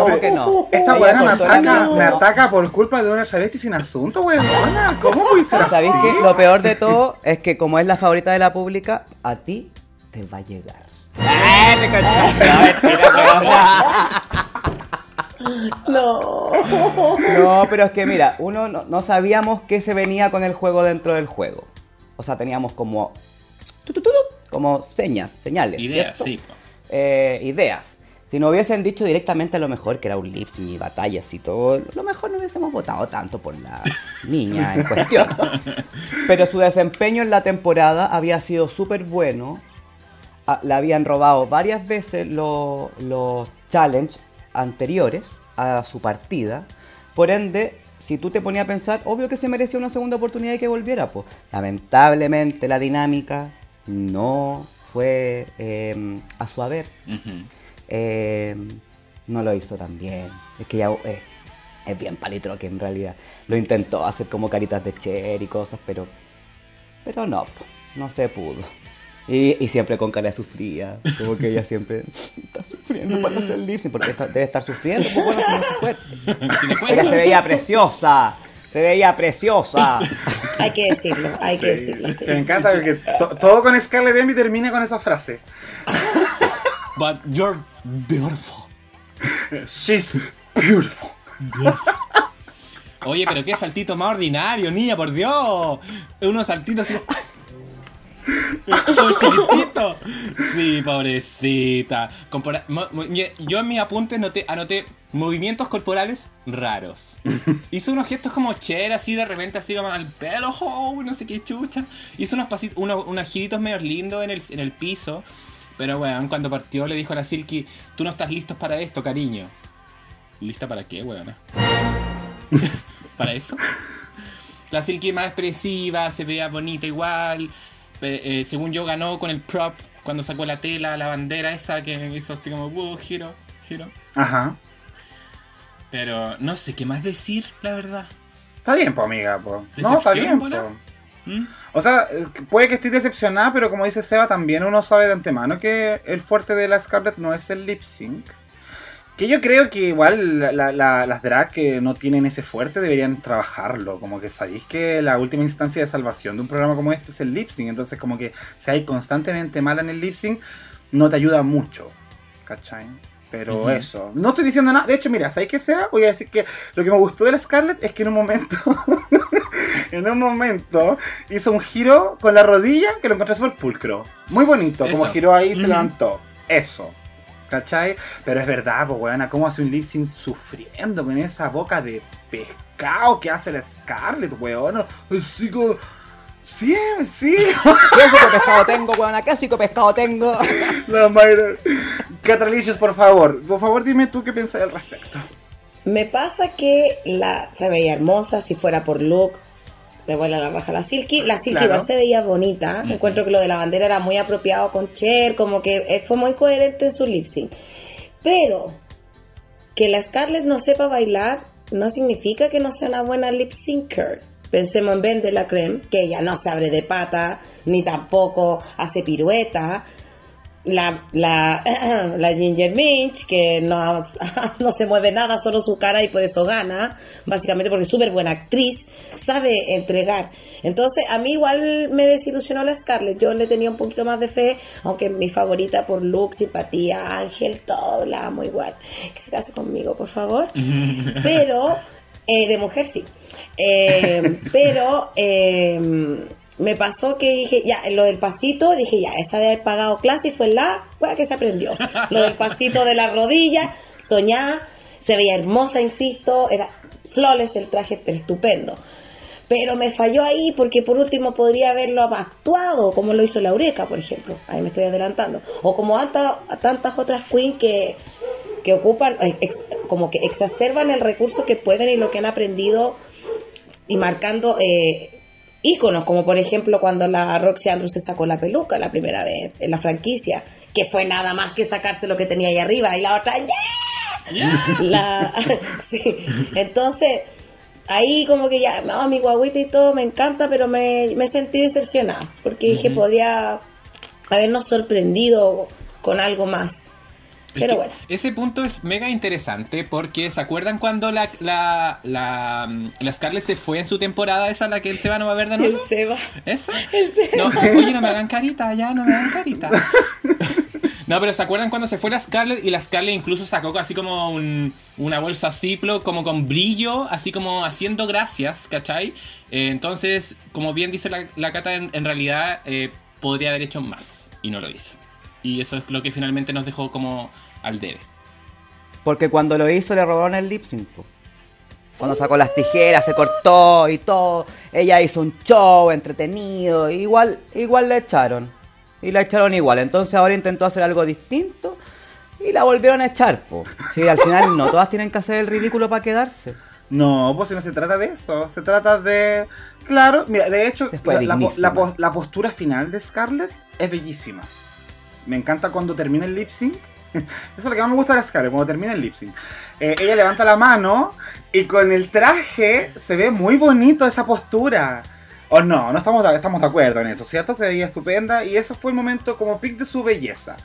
Speaker 1: pero-
Speaker 2: que no?
Speaker 1: Esta weona me ataca, me ataca por culpa de una travesti sin asunto, weona. ¿Cómo puede ser así?
Speaker 2: ¿Sabéis qué? Lo peor de todo es que como es la favorita de la pública, a ti te va a llegar. ¡Eh, te
Speaker 4: No.
Speaker 2: No, pero es que mira, uno no, no sabíamos qué se venía con el juego dentro del juego. O sea, teníamos como... tu, tu, tu, tu, como señas, señales.
Speaker 3: Ideas,
Speaker 2: ¿cierto?
Speaker 3: sí.
Speaker 2: Eh, ideas. Si no hubiesen dicho directamente a lo mejor que era un lip sync y batallas y todo, lo mejor no hubiésemos votado tanto por la niña en cuestión. Pero su desempeño en la temporada había sido súper bueno. Ah, Le habían robado varias veces lo- los challenges anteriores a su partida. Por ende, si tú te ponías a pensar, obvio que se merecía una segunda oportunidad y que volviera. Pues lamentablemente la dinámica no fue eh, a su haber.
Speaker 3: Ujú.
Speaker 2: Eh, no lo hizo tan bien. Es que ya eh, es bien palitroque en realidad. Lo intentó hacer como caritas de cher y cosas, pero. Pero no, no se pudo. Y, y siempre con cara sufrida. Como que ella siempre está sufriendo para hacer sync, porque está- debe estar sufriendo. Pues bueno, si no se Ella se veía preciosa. Se veía preciosa.
Speaker 4: Hay que decirlo, hay que decirlo. sí.
Speaker 1: Me encanta porque to- todo con Scarlett Envy termina con esa frase.
Speaker 3: But you're beautiful.
Speaker 1: She's beautiful.
Speaker 3: Oye, pero qué saltito más ordinario, niña, por Dios. Unos saltitos así. Un chiquitito. Sí, pobrecita. Compora- Yo en mis apuntes noté- anoté movimientos corporales raros. Hizo unos gestos como cher, así de repente, así como al pelo, oh, no sé qué chucha. Hizo unos, pasitos, unos, unos giritos medio lindos en en el piso. Pero weón, cuando partió le dijo a la Silky, tú no estás listos para esto, cariño. ¿Lista para qué, weón? ¿Para eso? La Silky más expresiva, se veía bonita igual. Eh, según yo ganó con el prop cuando sacó la tela, la bandera esa que hizo así como, wow, giro, giro.
Speaker 1: Ajá.
Speaker 3: Pero no sé qué más decir, la verdad.
Speaker 1: Está bien, po, amiga, po. No, está
Speaker 3: ¿Decepción,
Speaker 1: bien, po.
Speaker 3: ¿Mm?
Speaker 1: O sea, eh, puede que esté decepcionada, pero como dice Seba, también uno sabe de antemano que el fuerte de la Scarlett no es el lip sync. Que yo creo que igual la- la- la- las drag que no tienen ese fuerte deberían trabajarlo. Como que sabéis que la última instancia de salvación de un programa como este es el lip sync. Entonces, como que si hay constantemente mala en el lip sync, no te ayuda mucho. ¿Cachai? Pero eso. No estoy diciendo nada. De hecho, mira, ¿sabéis qué Seba? Voy a decir que lo que me gustó de la Scarlett es que en un momento. en un momento hizo un giro con la rodilla que lo encontré súper pulcro. Muy bonito, como giró ahí y se levantó. Eso. ¿Cachai? Pero es verdad, pues weona, ¿cómo hace un lip sync sufriendo con esa boca de pescado que hace la Scarlett, weona? Así como... Sí, sí.
Speaker 2: ¿Qué asco pescado tengo, weona? ¿Qué asco pescado tengo?
Speaker 1: La Mayra. Catralicious, por favor. Por favor, dime tú qué piensas al respecto.
Speaker 4: Me pasa que la se veía hermosa si fuera por look. Le vuela la raja a la Silky. La Silky
Speaker 1: Claro.
Speaker 4: igual se veía bonita. Encuentro que lo de la bandera era muy apropiado con Cher, como que eh, fue muy coherente en su lip sync. Pero que la Scarlett no sepa bailar no significa que no sea una buena lip syncer. Pensemos en Ben de la Creme, que ella no se abre de pata, ni tampoco hace pirueta. La, la, la Ginger Minch, que no, no se mueve nada, solo su cara y por eso gana, básicamente porque es súper buena actriz, sabe entregar. Entonces, a mí igual me desilusionó la Scarlett, yo le tenía un poquito más de fe, aunque mi favorita por look, simpatía, Ángel, todo, la amo igual. Que se case conmigo, por favor. Pero, eh, de mujer sí. Eh, pero eh, me pasó que dije, ya, lo del pasito, dije, ya, esa de haber pagado clase fue la que se aprendió. Lo del pasito de la rodilla, soñaba, se veía hermosa, insisto, era flawless el traje, pero estupendo. Pero me falló ahí porque por último podría haberlo actuado como lo hizo Laureca, por ejemplo. Ahí me estoy adelantando. O como anta- tantas otras queens que, que ocupan, eh, como que exacerban el recurso que pueden y lo que han aprendido y marcando eh, íconos, como por ejemplo cuando la Roxy Andrews se sacó la peluca la primera vez en la franquicia, que fue nada más que sacarse lo que tenía ahí arriba y la otra, ¡yeah! La, sí. Entonces, ahí como que ya, no, mi guaguita y todo me encanta, pero me, me sentí decepcionada, porque dije, podría habernos sorprendido con algo más.
Speaker 3: Es
Speaker 4: Pero bueno.
Speaker 3: Ese punto es mega interesante porque ¿se acuerdan cuando la, la, la, mm, la Scarlett se fue en su temporada esa la que el Seba no va a ver de
Speaker 4: El
Speaker 3: nuevo?
Speaker 4: Seba.
Speaker 3: ¿Esa?
Speaker 4: El Seba.
Speaker 3: No, oye, no me hagan carita, ya, no me hagan carita. No, pero ¿se acuerdan cuando se fue la Scarlett y la Scarlett incluso sacó así como un- una bolsa Ziploc como con brillo, así como haciendo gracias, ¿cachai? Eh, entonces, como bien dice la, la Cata, en, en realidad eh, podría haber hecho más y no lo hizo. Y eso es lo que finalmente nos dejó como al debe.
Speaker 2: Porque cuando lo hizo le robaron el lip sync. po. Cuando sacó las tijeras, se cortó y todo. Ella hizo un show entretenido. Igual, igual la echaron. Y la echaron igual. Entonces ahora intentó hacer algo distinto. Y la volvieron a echar, po. Sí, al final no todas tienen que hacer el ridículo para quedarse.
Speaker 1: No, pues si no se trata de eso. Se trata de. Claro, mira, de hecho, la, la la po- la postura final de Scarlett es bellísima. Me encanta cuando termina el lip sync. Eso es lo que más me gusta de Scarlett, cuando termina el lip sync. Eh, ella levanta la mano y con el traje se ve muy bonito esa postura. O no, no estamos de, estamos de acuerdo en eso, ¿cierto? Se veía estupenda y ese fue el momento como pic de su belleza.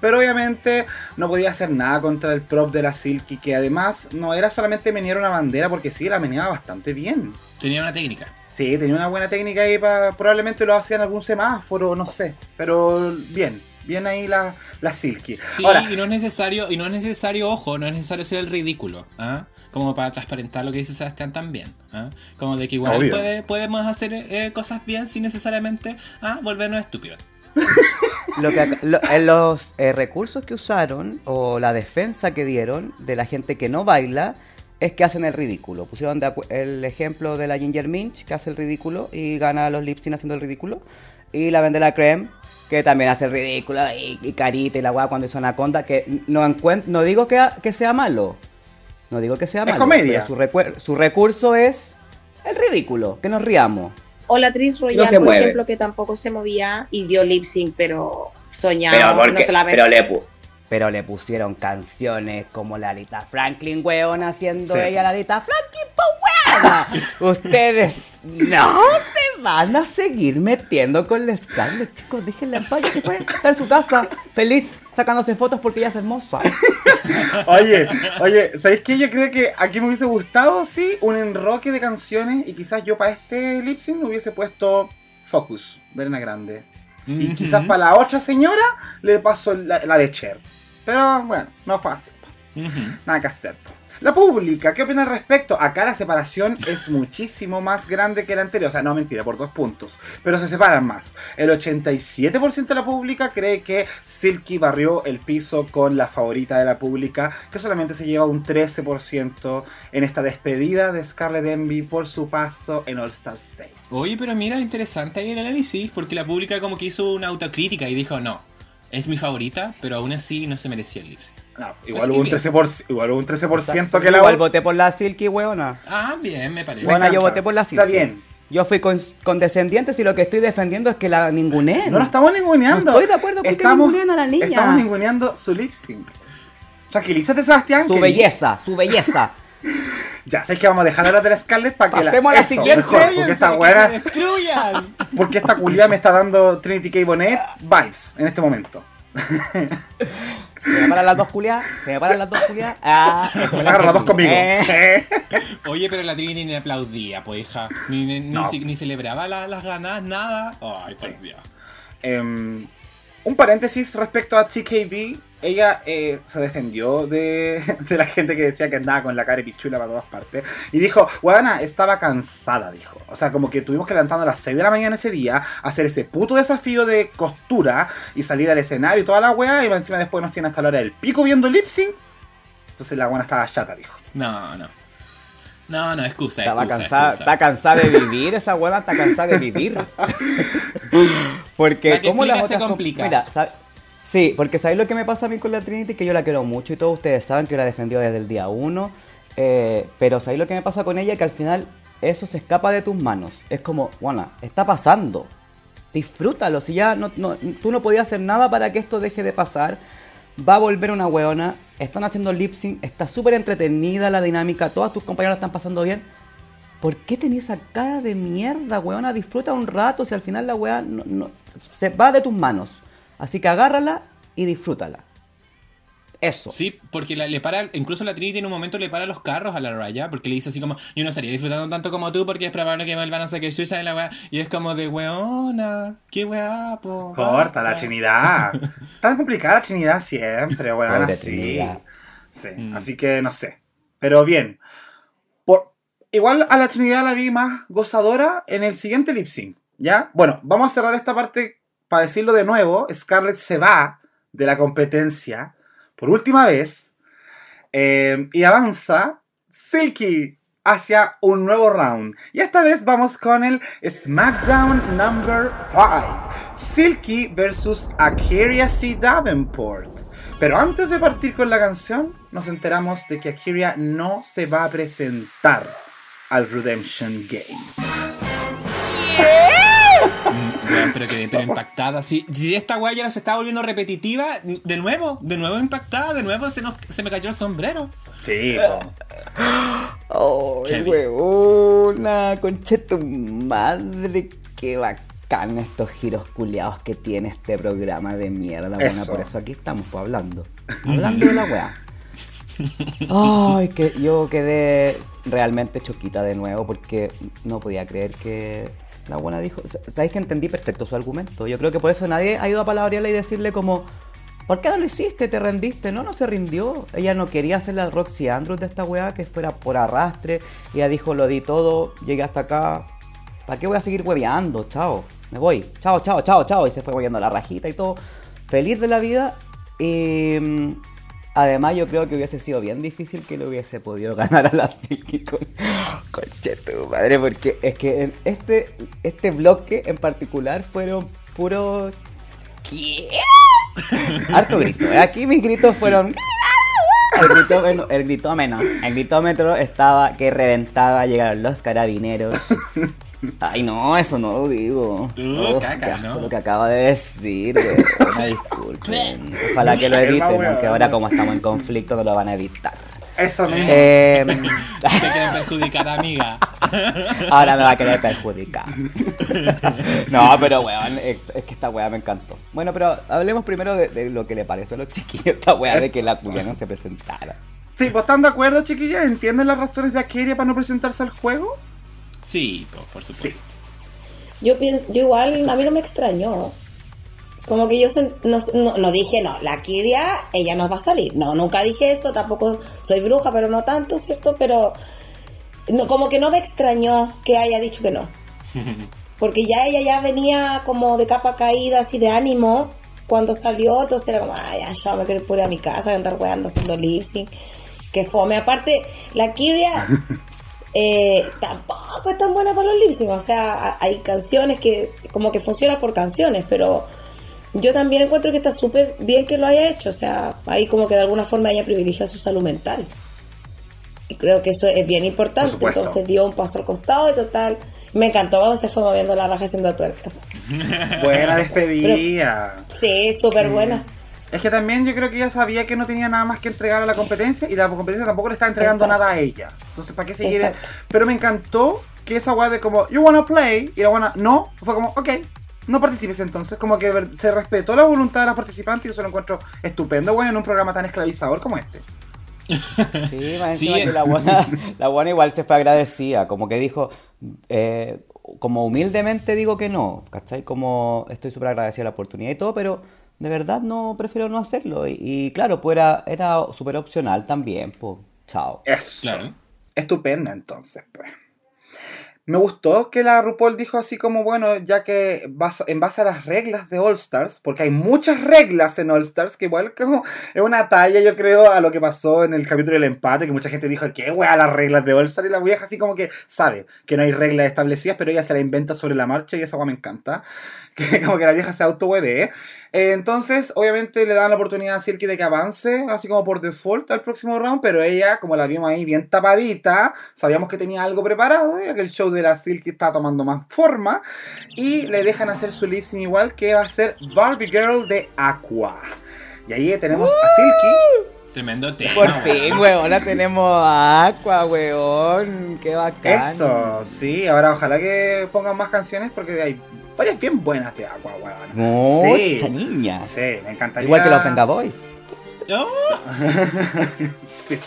Speaker 1: Pero obviamente no podía hacer nada contra el prop de la Silky, que además no era solamente menear una bandera, porque sí, la meneaba bastante bien.
Speaker 3: Tenía una técnica.
Speaker 1: Sí, tenía una buena técnica ahí, para probablemente lo hacía en algún semáforo, no sé. Pero bien, bien ahí la, la Silky.
Speaker 3: Sí,
Speaker 1: Ahora,
Speaker 3: y no es necesario, y no es necesario, ojo, no es necesario ser el ridículo, ¿ah? Como para transparentar lo que dice Sebastián también, ¿ah? Como de que igual puede- podemos hacer eh, cosas bien sin necesariamente ¿ah? volvernos estúpidos.
Speaker 2: Lo que, lo- en los eh, recursos que usaron o la defensa que dieron de la gente que no baila es que hacen el ridículo. Pusieron de el ejemplo de la Ginger Minch que hace el ridículo y gana los lip haciendo el ridículo. Y la Vendela Creme que también hace ridículo y, y carita y la guay cuando hizo Anaconda que no encuent- no digo que, que sea malo. No digo que sea
Speaker 1: Es
Speaker 2: malo.
Speaker 1: comedia.
Speaker 2: pero Su, recurso es el ridículo, que nos riamos.
Speaker 5: O la Tris Royal,
Speaker 6: No
Speaker 5: por
Speaker 6: mueve.
Speaker 5: ejemplo, que tampoco se movía y dio lip sync, pero soñaba,
Speaker 6: Pero,
Speaker 5: no
Speaker 6: porque,
Speaker 5: se la ve.
Speaker 6: pero le pu-
Speaker 2: Pero le pusieron canciones como Lalita Franklin, weón, haciendo
Speaker 1: Sí.
Speaker 2: ella Lalita Franklin, po weona. Ustedes no se van a seguir metiendo con la Scarlett, chicos. Déjenla en paz, se fue. Está en su casa, feliz, sacándose fotos porque ella es hermosa.
Speaker 1: oye, oye, ¿sabéis qué? Yo creo que aquí me hubiese gustado, sí, un enroque de canciones y quizás yo para este lip sync hubiese puesto Focus de Arena Grande. Y quizás para la otra señora le paso la, la de Cher. Pero bueno, no fue así. Nada que hacer. po. La pública, ¿qué opina al respecto? Acá la separación es muchísimo más grande que la anterior. O sea, no mentira, por dos puntos. Pero se separan más. El 87% de la pública cree que Silky barrió el piso con la favorita de la pública, que solamente se lleva un 13% en esta despedida de Scarlett Envy por su paso en All Star 6.
Speaker 3: Oye, pero mira, interesante ahí el análisis, porque la pública como que hizo una autocrítica y dijo, no, es mi favorita, pero aún así no se merecía el lip sync.
Speaker 1: No, igual, hubo un
Speaker 3: que
Speaker 1: 13%, igual hubo un 13% que la
Speaker 2: Igual voté por la Silky, weona.
Speaker 3: Ah, bien, me parece.
Speaker 2: Bueno, yo voté por la Silky.
Speaker 1: Está bien.
Speaker 2: Yo fui con, condescendientes y lo que estoy defendiendo es que la ninguneen.
Speaker 1: No lo estamos ninguneando.
Speaker 2: No estoy de acuerdo con que ninguneen a la niña.
Speaker 1: Estamos ninguneando su lip sync. Tranquilízate, Sebastián.
Speaker 2: Su
Speaker 1: que-
Speaker 2: belleza, su belleza.
Speaker 1: Ya, sabes que vamos a dejar hablar de la Scarlett para que la.
Speaker 2: A la
Speaker 1: eso,
Speaker 2: siguiente.
Speaker 1: mejor, porque esta
Speaker 3: ¡Que
Speaker 1: buena.
Speaker 3: se destruyan!
Speaker 1: Porque esta culia me está dando Trinity K. Bonnet vibes en este momento.
Speaker 2: Se me paran las dos culias, se me paran las dos culias. Ah, me
Speaker 1: a agarrar las dos conmigo.
Speaker 2: Eh.
Speaker 1: Eh.
Speaker 3: Oye, pero la Trinity ni aplaudía, pues hija. Ni, ni,
Speaker 1: No.
Speaker 3: celebraba la- las ganas, nada. Ay, por Dios.
Speaker 1: Em, un paréntesis respecto a TKB. Ella eh, se defendió de, de la gente que decía que andaba con la cara de pichula para todas partes. Y dijo, Guadana, estaba cansada, dijo. O sea, como que tuvimos que levantarnos a las 6 de la mañana ese día, hacer ese puto desafío de costura y salir al escenario y toda la weá. Y encima después nos tiene hasta la hora del pico viendo lip sync. Entonces la buena estaba chata, dijo.
Speaker 3: No, no. No, no, excusa,
Speaker 2: Estaba
Speaker 3: excusa,
Speaker 2: cansada,
Speaker 3: excusa.
Speaker 2: está cansada de vivir, esa hueá está cansada de vivir. porque
Speaker 3: La que
Speaker 2: como las
Speaker 3: se
Speaker 2: com-
Speaker 3: complica.
Speaker 2: Mira, ¿sabe- Sí, porque ¿sabéis lo que me pasa a mí con la Trinity? Que yo la quiero mucho y todos ustedes saben que yo la he defendido desde el día uno. eh, pero ¿sabéis lo que me pasa con ella? Que al final eso se escapa de tus manos. Es como, bueno, está pasando. Disfrútalo. Si ya no, no- tú no podías hacer nada para que esto deje de pasar. Va a volver una weona. Están haciendo lip sync. Está súper entretenida la dinámica. Todas tus compañeras están pasando bien. ¿Por qué tenías esa cara de mierda, weona? Disfruta un rato si al final la weá no- no- se va de tus manos. Así que agárrala y disfrútala. Eso.
Speaker 3: Sí, porque la- le para, incluso la Trinity en un momento le para los carros a la Raya, porque le dice así como, yo no estaría disfrutando tanto como tú porque es probable que me vuelvan a sacar suya de la weá. Y es como de weona, qué weá, po.
Speaker 1: Corta la
Speaker 3: basta".
Speaker 1: Trinidad. Tan complicada la Trinidad siempre, weón, así. Sí,
Speaker 3: Mm.
Speaker 1: así que no sé. Pero bien. Por, igual a la Trinidad la vi más gozadora en el siguiente lip sync. ¿Ya? Bueno, vamos a cerrar esta parte para decirlo de nuevo. Scarlett se va de la competencia por última vez. eh, y avanza Silky hacia un nuevo round. Y esta vez vamos con el SmackDown Number 5. Silky versus Akiria C. Davenport. Pero antes de partir con la canción, nos enteramos de que Akiria no se va a presentar al Redemption Game.
Speaker 3: Weón, pero quedé pero impactada. Si, si esta weá ya se está volviendo repetitiva, de nuevo, de nuevo impactada, de nuevo se, nos, se me cayó el sombrero.
Speaker 1: Sí, po.
Speaker 2: ¡Oh, tu madre, qué bacán estos giros culiados que tiene este programa de mierda. Bueno,
Speaker 1: Eso.
Speaker 2: por eso aquí estamos pues, hablando. Hablando de la weá. Ay, que yo quedé realmente choquita de nuevo porque no podía creer que la buena dijo. ¿Sabéis que entendí perfecto su argumento? Yo creo que por eso nadie ha ido a palabrearla y decirle como. ¿Por qué no lo hiciste? ¿Te rendiste? No, no se rindió. Ella no quería hacer la Roxy Andrews de esta weá, que fuera por arrastre. Ella dijo, lo di todo, llegué hasta acá. ¿Para qué voy a seguir hueveando? Chao, me voy. Chao, chao, chao, chao. Y se fue moviendo la rajita y todo. Feliz de la vida. Mm, además yo creo que hubiese sido bien difícil que le hubiese podido ganar a la Silky con... Tu madre, porque es que en este, este bloque en particular fueron puros... ¿Qué? Harto grito. Aquí mis gritos fueron... El gritómetro, el gritómetro, el gritómetro estaba que reventaba, llegaron los carabineros. Ay, no, eso no lo digo.
Speaker 3: Uh,
Speaker 2: Uf,
Speaker 3: caca, ¿no?
Speaker 2: lo que acaba de decir, weón. Me disculpen. Ojalá que lo editen, aunque ahora como estamos en conflicto no lo van a editar.
Speaker 1: Eso mismo.
Speaker 2: Eh,
Speaker 3: Te quieren perjudicar, amiga.
Speaker 2: ahora me va a querer perjudicar. No, pero weón, es, que esta weá me encantó. Bueno, pero hablemos primero de, de lo que le pareció a los chiquillos esta weá de que la culia no se presentara.
Speaker 1: Sí, ¿vos están de acuerdo, chiquillas? ¿Entienden las razones de Akiria para no presentarse al juego?
Speaker 3: Sí, po, por supuesto.
Speaker 4: Yo pienso, yo igual, a mí no me extrañó. Como que yo sen- no, no- no dije, no, la Kiria, ella nos va a salir. No, nunca dije eso, tampoco soy bruja, pero no tanto, ¿cierto? Pero no, como que no me extrañó que haya dicho que no. Porque ya ella ya venía como de capa caída, así de ánimo, cuando salió, entonces era como, ay, ya, ya me quiero ir a mi casa, andar weando haciendo lip sync. Que fome. Aparte, la Kiria eh, tampoco es tan buena para los lip. O sea, hay canciones que como que funciona por canciones, pero yo también encuentro que está súper bien que lo haya hecho. O sea, ahí como que de alguna forma ella privilegia su salud mental. Y creo que eso es bien importante. Entonces dio un paso al costado y total. Me encantó cuando se fue moviendo la raja haciendo tuercas.
Speaker 1: Buena despedida.
Speaker 4: Sí, súper
Speaker 1: Sí.
Speaker 4: buena.
Speaker 1: Es que también yo creo que ella sabía que no tenía nada más que entregar a la competencia y la competencia tampoco le está entregando
Speaker 4: Exacto.
Speaker 1: nada a ella. Entonces, ¿para qué seguir?
Speaker 4: Exacto.
Speaker 1: Pero me encantó que esa weá de como, you wanna play, y la buena, no, fue como, ok, no participes entonces. Como que se respetó la voluntad de las participantes y eso lo encuentro estupendo, bueno, en un programa tan esclavizador como este.
Speaker 2: Sí, más
Speaker 3: Sí.
Speaker 2: encima que la buena, la buena igual se fue agradecida, como que dijo, eh, como humildemente digo que no, ¿cachai? Como estoy súper agradecida la oportunidad y todo, pero de verdad no prefiero no hacerlo. Y, y claro, pues era, era súper opcional también, pues, chao.
Speaker 1: Eso.
Speaker 3: Claro.
Speaker 1: Estupenda entonces, pues. Me gustó que la RuPaul dijo así como, bueno, ya que bas- en base a las reglas de All Stars, porque hay muchas reglas en All Stars, que igual como es una talla, yo creo, a lo que pasó en el capítulo del empate, que mucha gente dijo, qué wea las reglas de All Stars, y la vieja así como que sabe que no hay reglas establecidas, pero ella se la inventa sobre la marcha y esa wea me encanta. Que como que la vieja se auto Entonces, obviamente le dan la oportunidad a Silky de que avance, así como por default al próximo round, pero ella, como la vimos ahí bien tapadita, sabíamos que tenía algo preparado, ya show de la Silky está tomando más forma, y le dejan hacer su lip sync igual, que va a ser Barbie Girl de Aqua. Y ahí tenemos a Silky.
Speaker 3: Tremendo tema.
Speaker 2: Por fin, weón, la tenemos a Aqua, weón, qué bacán.
Speaker 1: Eso, sí, ahora ojalá que pongan más canciones porque hay varias bien buenas de Aqua, weón.
Speaker 2: Mucha niña.
Speaker 1: Sí, me encantaría.
Speaker 2: Igual que los Venga Boys.
Speaker 3: Oh,
Speaker 1: Sí.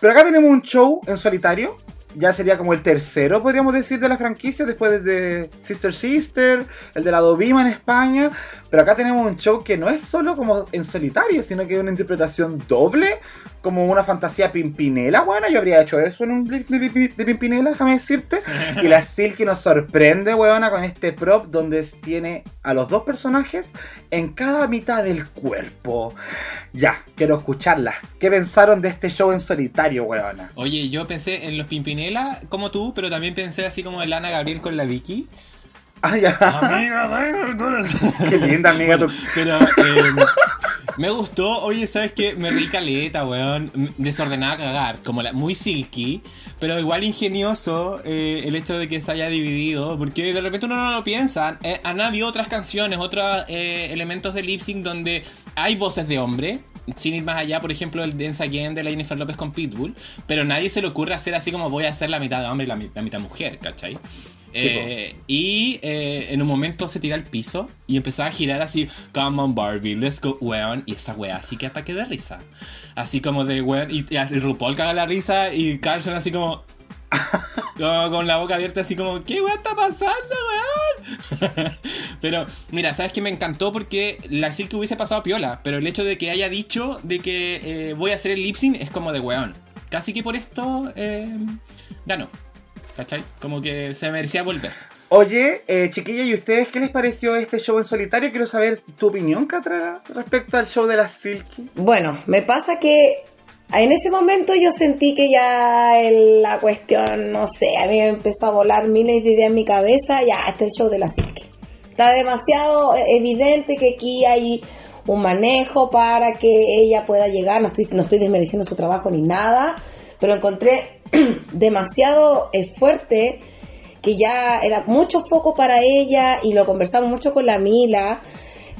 Speaker 1: Pero acá tenemos un show en solitario. Ya sería como el tercero, podríamos decir, de la franquicia, después de Sister Sister, el de la Dovima en España. Pero acá tenemos un show que no es solo como en solitario, sino que es una interpretación doble, como una fantasía pimpinela. Bueno, yo habría hecho eso en un clip de, de- de pimpinela, déjame decirte. Y la Silky nos sorprende, weona, con este prop donde tiene a los dos personajes en cada mitad del cuerpo. Ya, quiero escucharlas. ¿Qué pensaron de este show en solitario, weona?
Speaker 3: Oye, yo pensé en los Pimpinela como tú, pero también pensé así como en Lana Gabriel con la Vicky.
Speaker 1: Ah, ya.
Speaker 3: Amiga, dame el corazón.
Speaker 1: Qué linda, amiga. tu-
Speaker 3: Pero eh, me gustó, oye, ¿sabes qué? Me reí caleta, weón. Desordenada cagar, como la, muy silky, pero igual ingenioso eh, el hecho de que se haya dividido, porque de repente uno no lo piensa. Eh, han habido otras canciones, otros eh, elementos de lip sync donde hay voces de hombre. Sin ir más allá, por ejemplo, el Dance Again de la Jennifer López con Pitbull. Pero nadie se le ocurre hacer así como voy a hacer la mitad de hombre y la, la mitad mujer, ¿cachai? Eh, y eh, en un momento se tira al piso y empezaba a girar así, come on Barbie, let's go, weón. Y esa wea así que ataque de risa. Así como de weón. Y, y RuPaul caga la risa y Carlson así como, como con la boca abierta así como, ¿qué wea está pasando, weón? pero mira, ¿sabes qué me encantó? Porque la Silky hubiese pasado piola, pero el hecho de que haya dicho de que eh, voy a hacer el lip sync es como de weón. Casi que por esto ganó. ¿Cachai? Como que se merecía volver.
Speaker 1: Oye, eh, chiquilla, ¿y ustedes qué les pareció este show en solitario? Quiero saber tu opinión, Catra, respecto al show de la Silky.
Speaker 4: Bueno, me pasa que en ese momento yo sentí que ya el- la cuestión, no sé, a mí me empezó a volar miles de ideas en mi cabeza, ya, este es el show de la Silky. Está demasiado evidente que aquí hay un manejo para que ella pueda llegar, no estoy, no estoy desmereciendo su trabajo ni nada, pero encontré demasiado eh, fuerte que ya era mucho foco para ella y lo conversamos mucho con la Mila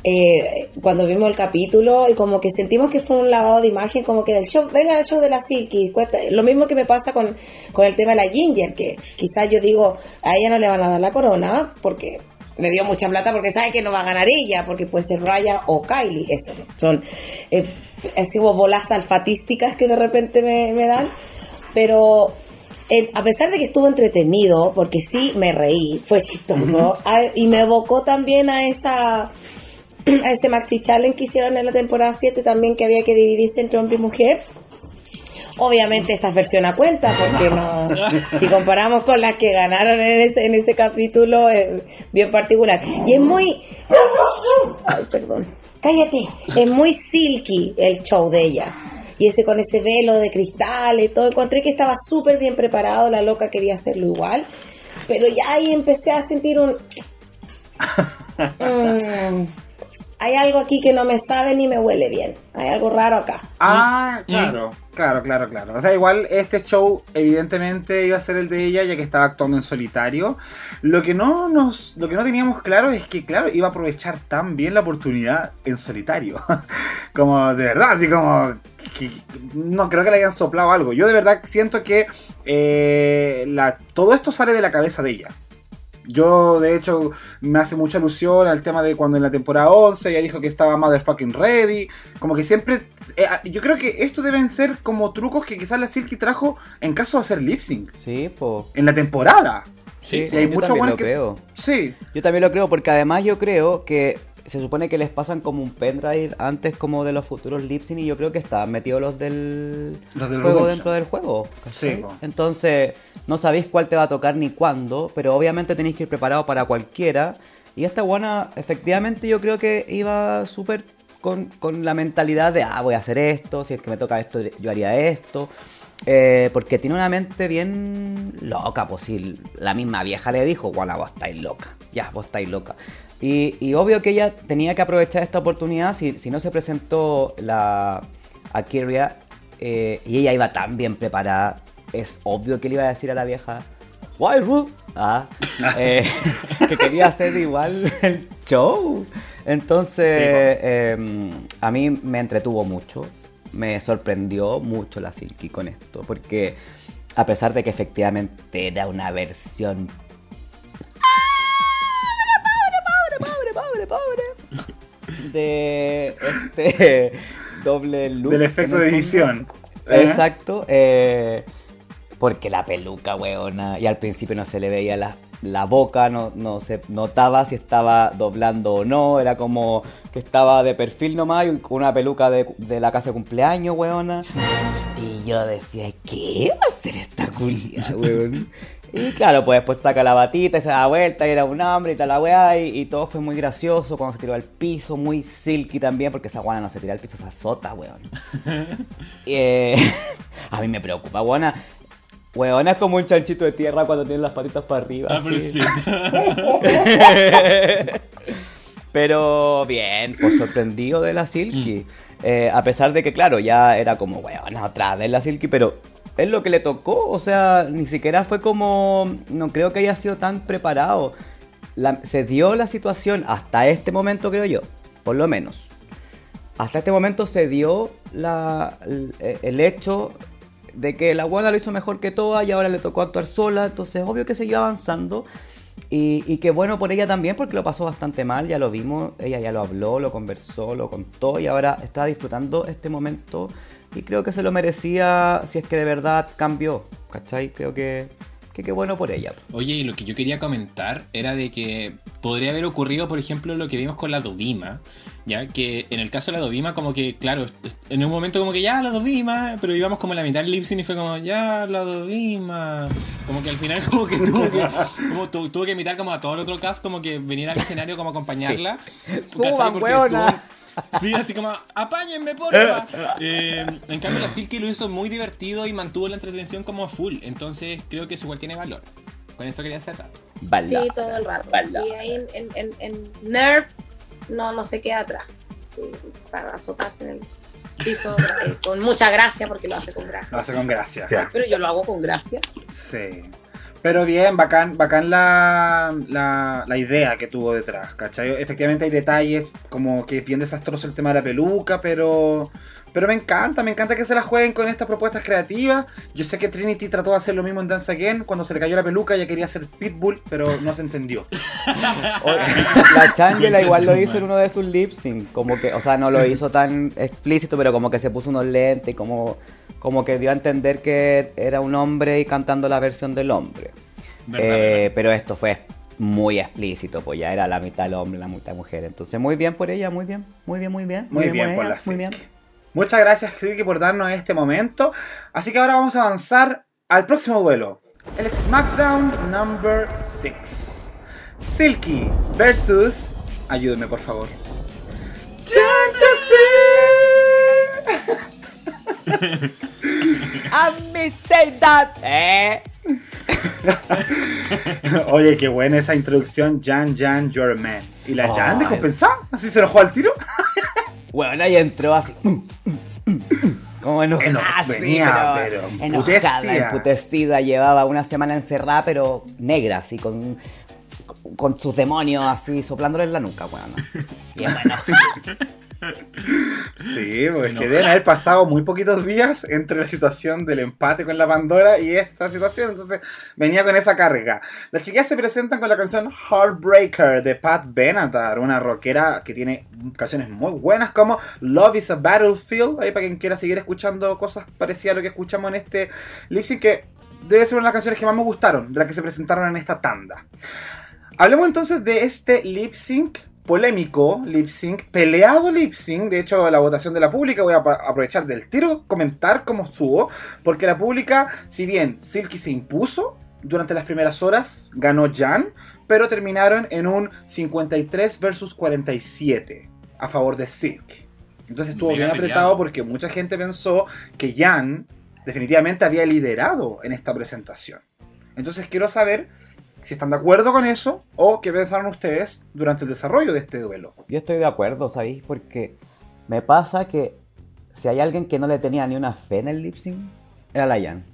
Speaker 4: eh, cuando vimos el capítulo y como que sentimos que fue un lavado de imagen, como que era el show, venga el show de la Silky, cuesta- lo mismo que me pasa con, con el tema de la Ginger, que quizás yo digo, a ella no le van a dar la corona porque le dio mucha plata porque sabe que no va a ganar ella, porque puede ser Raya o Kylie, eso son eh, así como bolas alfatísticas que de repente me dan, pero eh, a pesar de que estuvo entretenido, porque sí me reí, fue chistoso, a- y me evocó también a esa a ese Maxi Challenge que hicieron en la temporada 7 también que había que dividirse entre hombre y mujer. Obviamente esta es versión a cuenta, porque no, si comparamos con las que ganaron en ese, en ese capítulo, es bien particular. Y es muy... Ay, perdón. Cállate. Es muy silky el show de ella. Y ese con ese velo de cristal y todo. Encontré que estaba súper bien preparado, la loca quería hacerlo igual. Pero ya ahí empecé a sentir un... Mm, hay algo aquí que no me sabe ni me huele bien. Hay algo raro acá.
Speaker 1: Ah, claro, claro, claro, claro. O sea, igual este show evidentemente iba a ser el de ella ya que estaba actuando en solitario. Lo que no nos, lo que no teníamos claro es que, claro, iba a aprovechar tan bien la oportunidad en solitario. como de verdad, así como que- no creo que le hayan soplado algo. Yo de verdad siento que eh, la, todo esto sale de la cabeza de ella. Yo, de hecho, me hace mucha alusión al tema de cuando en la temporada 11 ella dijo que estaba motherfucking ready. Como que siempre. eh, yo creo que esto deben ser como trucos que quizás la Silky trajo en caso de hacer lip sync.
Speaker 2: Sí, po.
Speaker 1: En la temporada.
Speaker 3: Sí,
Speaker 1: Sí, hay
Speaker 2: yo
Speaker 1: muchos
Speaker 2: también lo
Speaker 1: que-
Speaker 2: creo.
Speaker 1: Sí.
Speaker 2: Yo también lo creo, porque además yo creo que se supone que les pasan como un pendrive antes como de los futuros lip sync y yo creo que estaban metidos los del,
Speaker 1: Los del
Speaker 2: juego
Speaker 1: Redemption.
Speaker 2: dentro del juego. ¿cachai?
Speaker 1: Sí, po.
Speaker 2: Entonces, no sabéis cuál te va a tocar ni cuándo, pero obviamente tenéis que ir preparado para cualquiera. Y esta buena, efectivamente, yo creo que iba súper con, con la mentalidad de, ah, voy a hacer esto, si es que me toca esto, yo haría esto. Eh, porque tiene una mente bien loca, pues si la misma vieja le dijo, bueno, vos estáis loca, ya, vos estáis loca. Y, y obvio que ella tenía que aprovechar esta oportunidad, si, si no se presentó la a Kyria eh, y ella iba tan bien preparada, es obvio que le iba a decir a la vieja, Why Ruth? Ah, eh, que quería hacer igual el show. Entonces,
Speaker 1: Sí,
Speaker 2: eh, a mí me entretuvo mucho, me sorprendió mucho la Silky con esto, porque a pesar de que efectivamente era una versión... pobre, pobre, de este doble look.
Speaker 1: Del efecto de edición. ¿Eh?
Speaker 2: Exacto, eh, porque la peluca, weona, y al principio no se le veía la, la boca, no, no se notaba si estaba doblando o no, era como que estaba de perfil nomás y con una peluca de, de la casa de cumpleaños, weona. Y yo decía, ¿qué va a hacer esta culia, weón? Y claro, pues después saca la batita y se da vuelta y era un hombre y tal la weá y, y todo fue muy gracioso cuando se tiró al piso, muy silky también porque esa guana no se tira al piso, se azota, weón. Eh, a mí me preocupa, weona. Weona es como un chanchito de tierra cuando tiene las patitas para arriba.
Speaker 3: Ah,
Speaker 2: así.
Speaker 3: pero
Speaker 2: bien, pues sorprendido de la Silky. Eh, a pesar de que, claro, ya era como, weona, otra vez la Silky, pero es lo que le tocó. O sea, ni siquiera fue como. No creo que haya sido tan preparado. Se dio la situación hasta este momento, creo yo, por lo menos. Hasta este momento se dio la, el, hecho de que la buena lo hizo mejor que todas y ahora le tocó actuar sola, entonces obvio que siguió avanzando y, y que bueno por ella también porque lo pasó bastante mal, ya lo vimos, ella ya lo habló, lo conversó, lo contó y ahora está disfrutando este momento y creo que se lo merecía si es que de verdad cambió, ¿cachai? Creo que que qué bueno por ella.
Speaker 3: Oye, y lo que yo quería comentar era de que podría haber ocurrido, por ejemplo, lo que vimos con la Dovima, ya que en el caso de la Dovima, como que, claro, en un momento como que ya la Dovima, pero íbamos como en la mitad del lip sync y fue como ya la Dovima, como que al final como que tuvo que, como tu- tuvo que imitar como a todo el otro cast, como que venir al escenario como a acompañarla. ¿cachai?
Speaker 2: Suban,
Speaker 3: Sí, así como, apáñenme, porfa. Eh, en cambio, la Silky lo hizo muy divertido y mantuvo la entretención como full. Entonces, creo que eso igual tiene valor. Con eso quería cerrar.
Speaker 2: Bala.
Speaker 5: Sí, todo el rato. Y ahí en, en, en, en Nerf no, no se queda atrás. Para azotarse en el piso eh, con mucha gracia, porque lo hace con
Speaker 1: Lo
Speaker 5: gracia.
Speaker 1: hace con gracia.
Speaker 5: Pero yo lo hago con gracia.
Speaker 1: Sí. Pero bien, bacán, bacán la, la, la idea que tuvo detrás, ¿cachai? Efectivamente hay detalles como que es bien desastroso el tema de la peluca, pero, pero me encanta, me encanta que se la jueguen con estas propuestas creativas. Yo sé que Trinity trató de hacer lo mismo en Dance Again, cuando se le cayó la peluca ella quería hacer Pitbull, pero no se entendió.
Speaker 2: La Changela igual lo hizo en uno de sus lip sync, como que, o sea, no lo hizo tan explícito, pero como que se puso unos lentes y como, como que dio a entender que era un hombre y cantando la versión del hombre.
Speaker 3: ¿Verdad,
Speaker 2: Eh,
Speaker 3: verdad?
Speaker 2: pero esto fue muy explícito, pues ya era la mitad el hombre, la mitad mujer. Entonces, muy bien por ella, muy bien, muy bien, muy bien.
Speaker 1: Muy bien por
Speaker 2: ella,
Speaker 1: la
Speaker 2: Muy bien.
Speaker 1: Muchas gracias, Silky, por darnos este momento. Así que ahora vamos a avanzar al próximo duelo. El SmackDown number 6. Silky versus. Ayúdeme, por favor.
Speaker 2: A me say that, eh.
Speaker 1: Oye, qué buena esa introducción. Jan, Jan, you're a man. ¿Y la Jan
Speaker 2: Ay.
Speaker 1: descompensada? ¿Así se enojó al tiro?
Speaker 2: Bueno, ahí entró así. Como enojada,
Speaker 1: Eno-
Speaker 2: sí,
Speaker 1: venía,
Speaker 2: pero,
Speaker 1: pero
Speaker 2: enojada,
Speaker 1: emputecida.
Speaker 2: Llevaba una semana encerrada, pero negra, así, con, con sus demonios así, soplándole en la nuca, weón. Bien bueno.
Speaker 1: Sí, pues que deben haber pasado muy poquitos días entre la situación del empate con la Pandora y esta situación, entonces venía con esa carga. Las chiquillas se presentan con la canción Heartbreaker de Pat Benatar, una rockera que tiene canciones muy buenas como Love is a Battlefield, ahí para quien quiera seguir escuchando cosas parecidas a lo que escuchamos en este lip sync, que debe ser una de las canciones que más me gustaron, de las que se presentaron en esta tanda. Hablemos entonces de este lip sync polémico lip sync, peleado lip sync. De hecho, la votación de la pública voy a aprovechar del tiro, comentar cómo estuvo. Porque la pública, si bien Silky se impuso durante las primeras horas, ganó Jan, pero terminaron en un 53 versus 47 a favor de Silk. Entonces estuvo bien apretado porque mucha gente pensó que Jan definitivamente había liderado en esta presentación. Entonces quiero saber si están de acuerdo con eso o qué pensaron ustedes durante el desarrollo de este duelo.
Speaker 2: Yo estoy de acuerdo, ¿sabéis? Porque me pasa que si hay alguien que no le tenía ni una fe en el lip sync, era la Jan.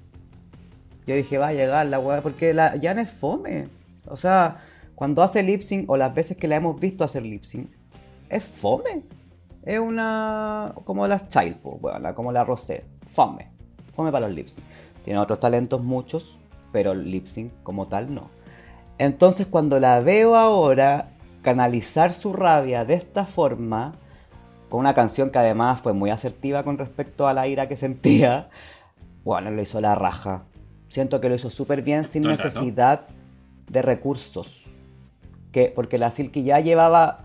Speaker 2: Yo dije, va a llegar la weá, porque la Jan es fome. O sea, cuando hace lip sync, o las veces que la hemos visto hacer lip sync, es fome. Es una. como las Child, weona, como la Rosé. Fome. Fome para los lip sync. Tiene otros talentos muchos, pero lip sync como tal no. Entonces cuando la veo ahora canalizar su rabia de esta forma, con una canción que además fue muy asertiva con respecto a la ira que sentía, bueno, lo hizo la raja. Siento que lo hizo súper bien sin necesidad de recursos. Que, porque la Silky ya llevaba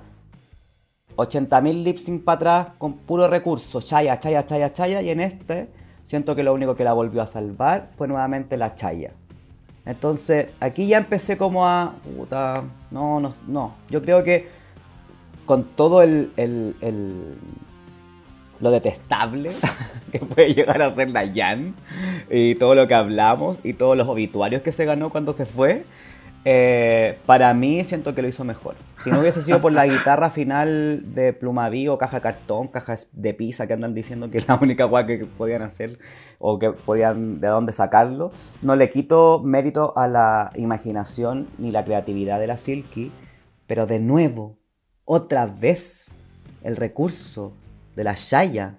Speaker 2: 80.000 lip sync para atrás con puro recurso, chaya, chaya, chaya, chaya, y en este siento que lo único que la volvió a salvar fue nuevamente la chaya. Entonces, aquí ya empecé como a. Puta, no, no, no. Yo creo que con todo el. el- el- lo detestable que puede llegar a ser la Jan y todo lo que hablamos y todos los obituarios que se ganó cuando se fue, eh, para mí siento que lo hizo mejor. Si no hubiese sido por la guitarra final de Plumaví o caja cartón, cajas de pizza que andan diciendo que es la única guay que podían hacer o que podían de dónde sacarlo, no le quito mérito a la imaginación ni la creatividad de la Silky, pero de nuevo, otra vez, el recurso de la Shaya.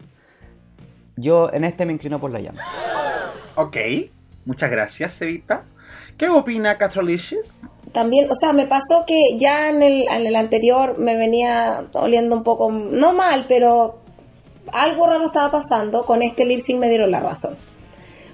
Speaker 2: Yo en este me inclino por la llama.
Speaker 1: Ok, muchas gracias, Evita. ¿Qué opina Catrolicious?
Speaker 4: También, o sea, me pasó que ya en el, anterior me venía oliendo un poco, no mal, pero algo raro estaba pasando. Con este lip sync me dieron la razón.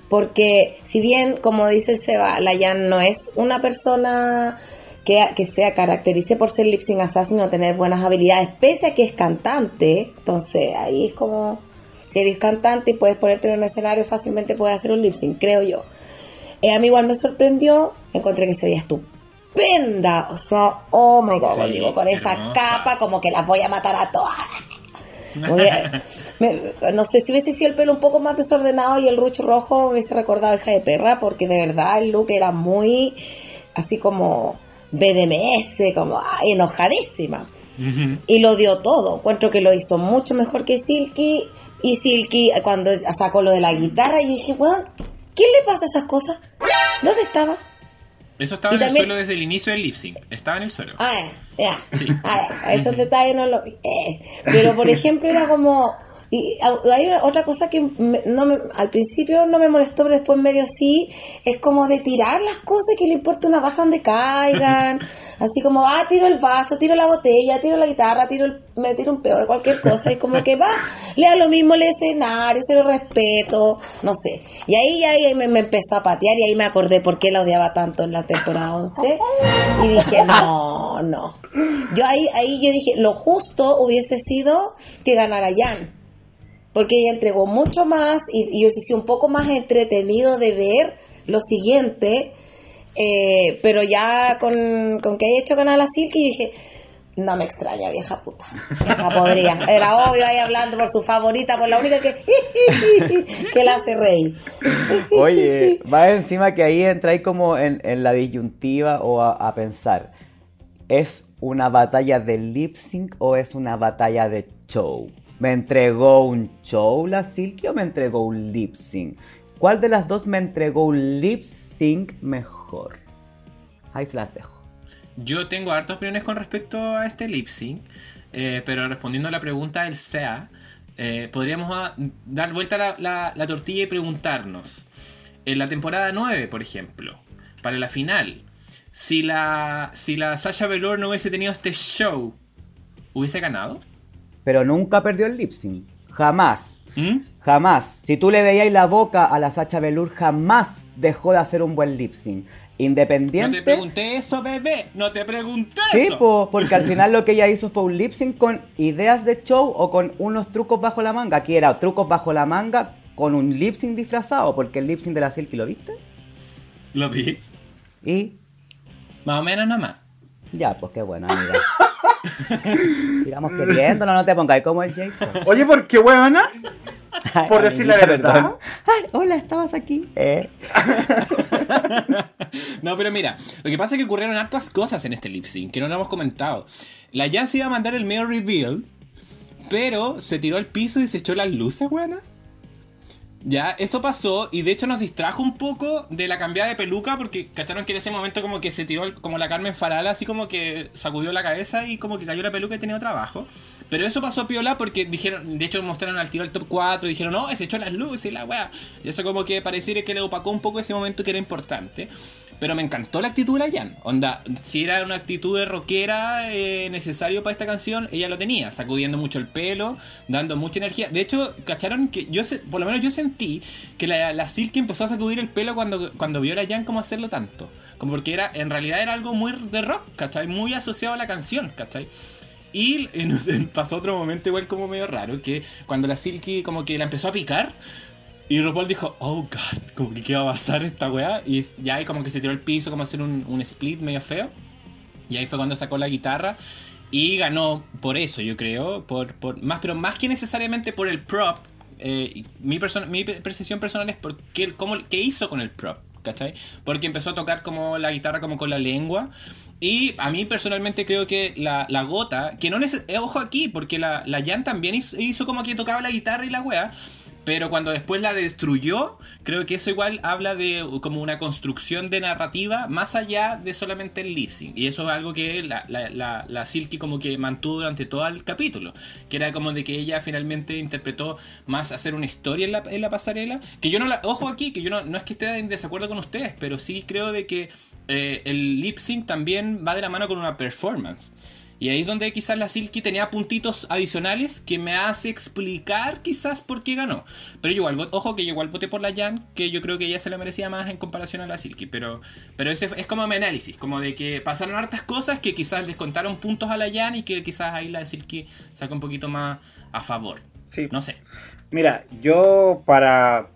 Speaker 4: Porque si bien, como dice Seba, la Jan no es una persona que, que sea caracterice por ser lip sync assassin o tener buenas habilidades, pese a que es cantante, entonces ahí es como, si eres cantante y puedes ponerte en un escenario, fácilmente puedes hacer un lip sync, creo yo. Eh, a mí igual me sorprendió, encontré que se veía estupenda, o sea, oh my god,
Speaker 3: Sí,
Speaker 4: digo, con esa
Speaker 3: hermosa.
Speaker 4: capa como que las voy a matar a todas. Me- no sé si hubiese sido el pelo un poco más desordenado y el ruch rojo me hubiese recordado a hija de perra, porque de verdad el look era muy así como BDMS, como ay, enojadísima. Y lo dio todo. Encuentro que lo hizo mucho mejor que Silky. Y Silky, cuando sacó lo de la guitarra, y dije, weón, ¿quién le pasa esas cosas? ¿Dónde estaba?
Speaker 3: Eso estaba
Speaker 4: Y
Speaker 3: en el suelo desde el inicio del lip sync. Estaba en el suelo.
Speaker 4: Ah, ya.
Speaker 3: Sí.
Speaker 4: Ah, esos detalles no los vi. Eh, Pero, por ejemplo, era como. Y hay otra cosa que no al principio no me molestó, pero después medio sí, es como de tirar las cosas que le importa una raja donde caigan. Así como, ah, tiro el vaso, tiro la botella, tiro la guitarra, tiro el, me tiro un peor de cualquier cosa. Y como que va, le da lo mismo el escenario, se lo respeto, no sé. Y ahí, ahí me, me, empezó a patear y ahí me acordé por qué la odiaba tanto en la temporada 11. Y dije, no, no. Yo ahí, ahí yo dije, lo justo hubiese sido que ganara Jan porque ella entregó mucho más y, yo sí un poco más entretenido de ver lo siguiente, eh, pero ya con, que haya hecho ganar a Silky, yo dije, no me extraña, vieja puta, vieja podría. Era obvio ahí hablando por su favorita, por la única que, que la hace reír.
Speaker 2: Oye, va encima que ahí entra ahí como en, la disyuntiva o a, a pensar, ¿es una batalla de lip sync o es una batalla de show? ¿Me entregó un show la Silky o me entregó un lip sync? ¿Cuál de las dos me entregó un lip sync mejor? Ahí se las dejo.
Speaker 3: Yo tengo hartas opiniones con respecto a este lip sync, eh, pero respondiendo a la pregunta del SEA, eh, podríamos ah, dar vuelta la, la, tortilla y preguntarnos, en la temporada 9, por ejemplo, para la final, si la, si la Sasha Velour no hubiese tenido este show, ¿hubiese ganado?
Speaker 2: Pero nunca perdió el lip sync. Jamás. ¿Mm? Jamás. Si tú le veías la boca a la Sacha Velour, jamás dejó de hacer un buen lip sync. Independiente.
Speaker 3: No te pregunté eso, bebé. No te pregunté
Speaker 2: eso. Sí, porque al final lo que ella hizo fue un lip sync con ideas de show o con unos trucos bajo la manga. Aquí era trucos bajo la manga con un lip sync disfrazado. Porque el lip sync de la Silky, ¿lo viste?
Speaker 3: Lo vi.
Speaker 2: ¿Y?
Speaker 3: Más o menos nada más.
Speaker 2: Ya, pues qué bueno, amiga. Sigamos queriéndolo, no te pongáis como el Jacob.
Speaker 1: Oye, ¿por qué huevona? Por decir la verdad.
Speaker 2: Ay, hola, estabas aquí. Eh.
Speaker 3: no, pero mira, lo que pasa es que ocurrieron hartas cosas en este lip sync que no lo hemos comentado. La Jan se iba a mandar el mail reveal, pero se tiró al piso y se echó las luces, buena. Ya, eso pasó y de hecho nos distrajo un poco de la cambiada de peluca porque cacharon que en ese momento como que se tiró como la Carmen Farala, así como que sacudió la cabeza y como que cayó la peluca y tenía trabajo. Pero eso pasó piola porque dijeron, de hecho mostraron al tiro el top 4 y dijeron, no, se echó las luces y la weá. Y eso como que pareciera que le opacó un poco ese momento que era importante. Pero me encantó la actitud de la Jan. Onda, si era una actitud de rockera eh, necesario para esta canción, ella lo tenía, sacudiendo mucho el pelo, dando mucha energía. De hecho, cacharon que yo, sé, por lo menos yo sentí que la, la empezó a sacudir el pelo cuando, cuando vio a la Jan como hacerlo tanto. Como porque era, en realidad era algo muy de rock, ¿cachai? Muy asociado a la canción, ¿cachai? Y pasó otro momento igual como medio raro, que cuando la Silky como que la empezó a picar, y RuPaul dijo, oh god, como que qué va a pasar esta weá. Y ya ahí como que se tiró al piso, como hacer un, un split medio feo. Y ahí fue cuando sacó la guitarra. Y ganó por eso, yo creo. Por, por, más, pero más que necesariamente por el prop. Eh, mi, mi percepción personal es por qué, qué hizo con el prop. ¿Cachai? Porque empezó a tocar como la guitarra como con la lengua. Y a mí personalmente creo que la, la gota, que no eh, ojo aquí, porque la, la Jan también hizo, hizo, como que tocaba la guitarra y la wea, pero cuando después la destruyó, creo que eso igual habla de como una construcción de narrativa más allá de solamente el lip Y eso es algo que la, la, la, Silky como que mantuvo durante todo el capítulo. Que era como de que ella finalmente interpretó más hacer una historia en la, en la pasarela. Que yo no la. Ojo aquí, que yo no, no es que esté en desacuerdo con ustedes, pero sí creo de que eh, el lip sync también va de la mano con una performance. Y ahí es donde quizás la Silky tenía puntitos adicionales que me hace explicar quizás por qué ganó. Pero yo igual, ojo que yo igual voté por la Jan, que yo creo que ella se la merecía más en comparación a la Silky. Pero, pero ese es como mi análisis, como de que pasaron hartas cosas que quizás les contaron puntos a la Jan y que quizás ahí la Silky saca un poquito más a favor. Sí. No sé.
Speaker 1: Mira, yo para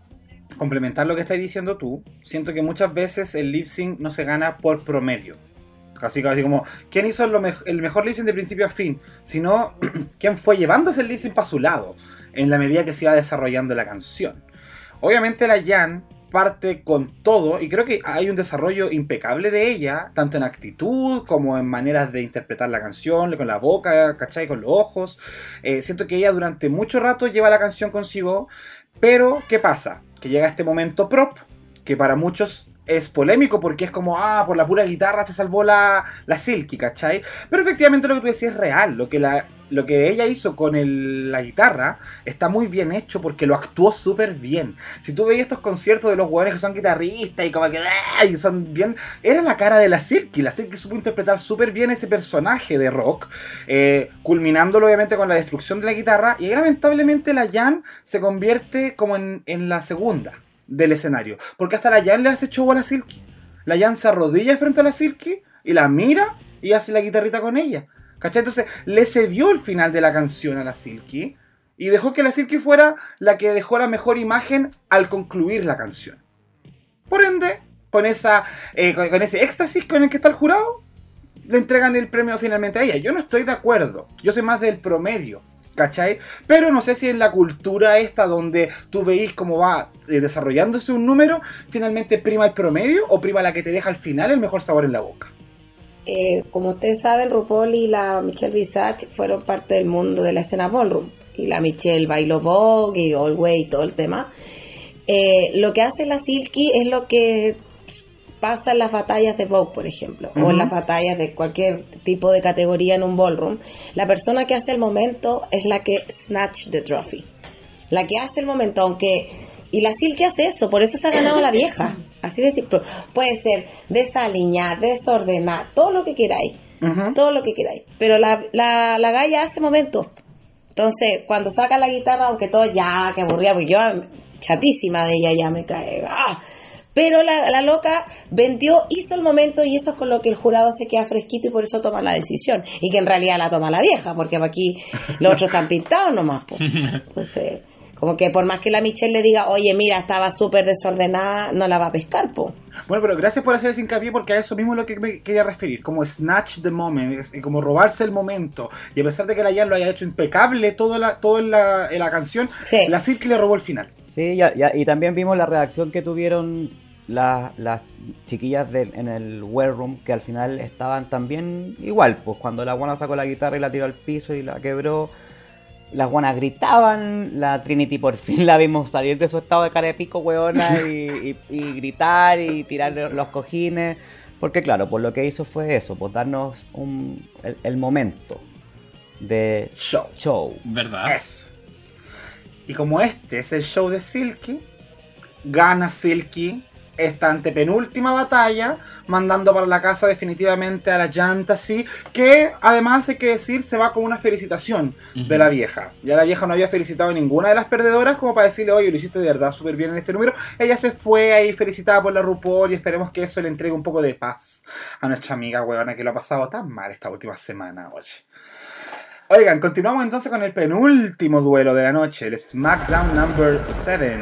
Speaker 1: complementar lo que estás diciendo tú, siento que muchas veces el lip sync no se gana por promedio. Así, como, ¿quién hizo el mejor lip de principio a fin? Sino, ¿quién fue llevándose el lip sync para su lado? En la medida que se iba desarrollando la canción. Obviamente la Jan parte con todo y creo que hay un desarrollo impecable de ella, tanto en actitud como en maneras de interpretar la canción, con la boca, ¿cachai? Con los ojos. Eh, siento que ella durante mucho rato lleva la canción consigo, pero ¿qué pasa? Que llega este momento prop, que para muchos es polémico porque es como, ah, por la pura guitarra se salvó la, la Silky, ¿cachai? Pero efectivamente lo que tú decías es real. Lo que la, lo que ella hizo con el- la guitarra está muy bien hecho porque lo actuó súper bien. Si tú veis estos conciertos de los jugadores que son guitarristas y como que ¡ah! y son bien, era la cara de la Silky. La Silky supo interpretar súper bien ese personaje de rock, eh, culminándolo obviamente con la destrucción de la guitarra. Y lamentablemente la Jan se convierte como en, en la segunda del escenario, porque hasta la Jan le hace show a la Silky. La Jan se arrodilla frente a la Silky y la mira y hace la guitarrita con ella. ¿Cachai? Entonces le cedió el final de la canción a la Silky y dejó que la Silky fuera la que dejó la mejor imagen al concluir la canción. Por ende, con, esa, eh, con, con ese éxtasis con el que está el jurado, le entregan el premio finalmente a ella. Yo no estoy de acuerdo. Yo soy más del promedio. ¿Cachai? Pero no sé si en la cultura esta donde tú veis cómo va eh, desarrollándose un número, finalmente prima el promedio o prima la que te deja al final el mejor sabor en la boca.
Speaker 4: Eh, como ustedes saben, RuPaul y la Michelle Visage fueron parte del mundo de la escena ballroom. Y la Michelle bailó Vogue y All Way y todo el tema. Eh, lo que hace la Silky es lo que pasa en las batallas de Vogue, por ejemplo, o en las batallas de cualquier tipo de categoría en un ballroom. La persona que hace el momento es la que snatch the trophy. La que hace el momento, aunque... Y la Silky hace eso, por eso se ha ganado la vieja. Así de simple. Puede ser desaliñada, desordenada, todo lo que queráis. Todo lo que queráis. Pero la, la, la galla hace momento. Entonces, cuando saca la guitarra, aunque todo ya, que aburría, porque yo chatísima de ella ya me cae. ¡ah! Pero la, la loca vendió, hizo el momento y eso es con lo que el jurado se queda fresquito y por eso toma la decisión. Y que en realidad la toma la vieja, porque aquí los otros están pintados nomás. Entonces, como que por más que la Michelle le diga, oye, mira, estaba súper desordenada, no la va a pescar, po.
Speaker 1: Bueno, pero gracias por hacer ese hincapié porque a eso mismo es lo que me quería referir, como snatch the moment, es- como robarse el momento. Y a pesar de que la Jan lo haya hecho impecable toda la, toda la, en la canción,
Speaker 4: Sí.
Speaker 1: la Silky le robó el final.
Speaker 2: Sí, ya, ya- y también vimos la reacción que tuvieron las, las chiquillas del- en el Wear Room, que al final estaban también igual, pues cuando la guana sacó la guitarra y la tiró al piso y la quebró, las guanas gritaban, la Trinity por fin la vimos salir de su estado de cara de pico, weona, y, y- y gritar y tirar los cojines, porque claro, pues lo que hizo fue eso, pues darnos un, el, el momento de
Speaker 1: Show.
Speaker 2: show.
Speaker 3: ¿Verdad?
Speaker 1: Eso. Y como este es el show de Silky, gana Silky esta antepenúltima batalla, mandando para la casa definitivamente a la llanta, sí, que además hay que decir se va con una felicitación de la vieja. Ya la vieja no había felicitado a ninguna de las perdedoras como para decirle, oye, lo hiciste de verdad súper bien en este número. Ella se fue ahí felicitada por la RuPaul y esperemos que eso le entregue un poco de paz a nuestra amiga huevona que lo ha pasado tan mal esta última semana, oye. Oigan, continuamos entonces con el penúltimo duelo de la noche, el SmackDown Number 7.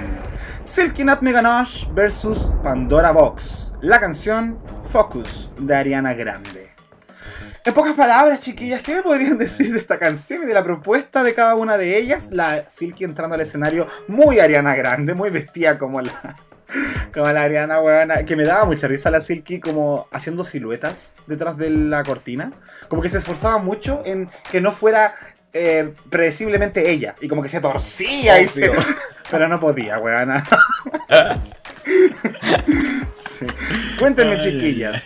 Speaker 1: Silky Nut Meganosh versus Pandora Box. La canción Focus de Ariana Grande. En pocas palabras, chiquillas, ¿qué me podrían decir de esta canción y de la propuesta de cada una de ellas? La Silky entrando al escenario muy Ariana Grande, muy vestida como la, como la Ariana huevona, que me daba mucha risa la Silky como haciendo siluetas detrás de la cortina. Como que se esforzaba mucho en que no fuera eh, predeciblemente ella. Y como que se torcía y se... Pero no podía, huevona. Sí. Cuéntenme, chiquillas.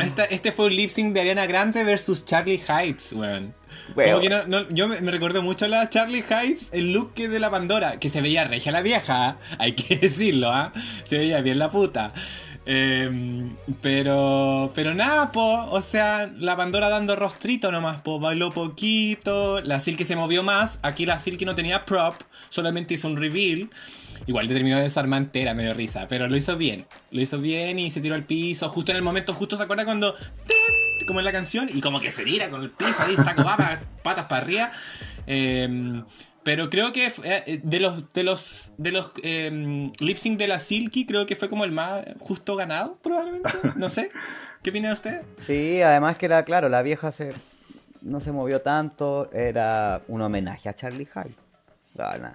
Speaker 3: Esta- este fue un lip sync de Ariana Grande versus Charlie Heights, weón. Como que no, no- yo me, me recuerdo mucho a la Charlie Heights, el look que de la Pandora, que se veía regia la vieja, hay que decirlo, ¿ah? Se veía bien la puta. Em, pero, pero nada, po, o sea, la Pandora dando rostrito nomás, po, bailó poquito, la Silky se movió más, aquí la Silky no tenía prop, solamente hizo un reveal. Igual le terminó de desarmar entera, me dio risa, pero lo hizo bien, lo hizo bien y se tiró al piso, justo en el momento, justo se acuerda cuando, ¡tin! Como en la canción, y como que se tira con el piso ahí, saco patas, patas para arriba. Em, pero creo que eh, de los de los de los em, lip sync de la Silky creo que fue como el más justo ganado probablemente no sé qué opinan ustedes
Speaker 2: Sí, además que era claro, la vieja se no se movió tanto, era un homenaje a Charlie Hyde. No, no,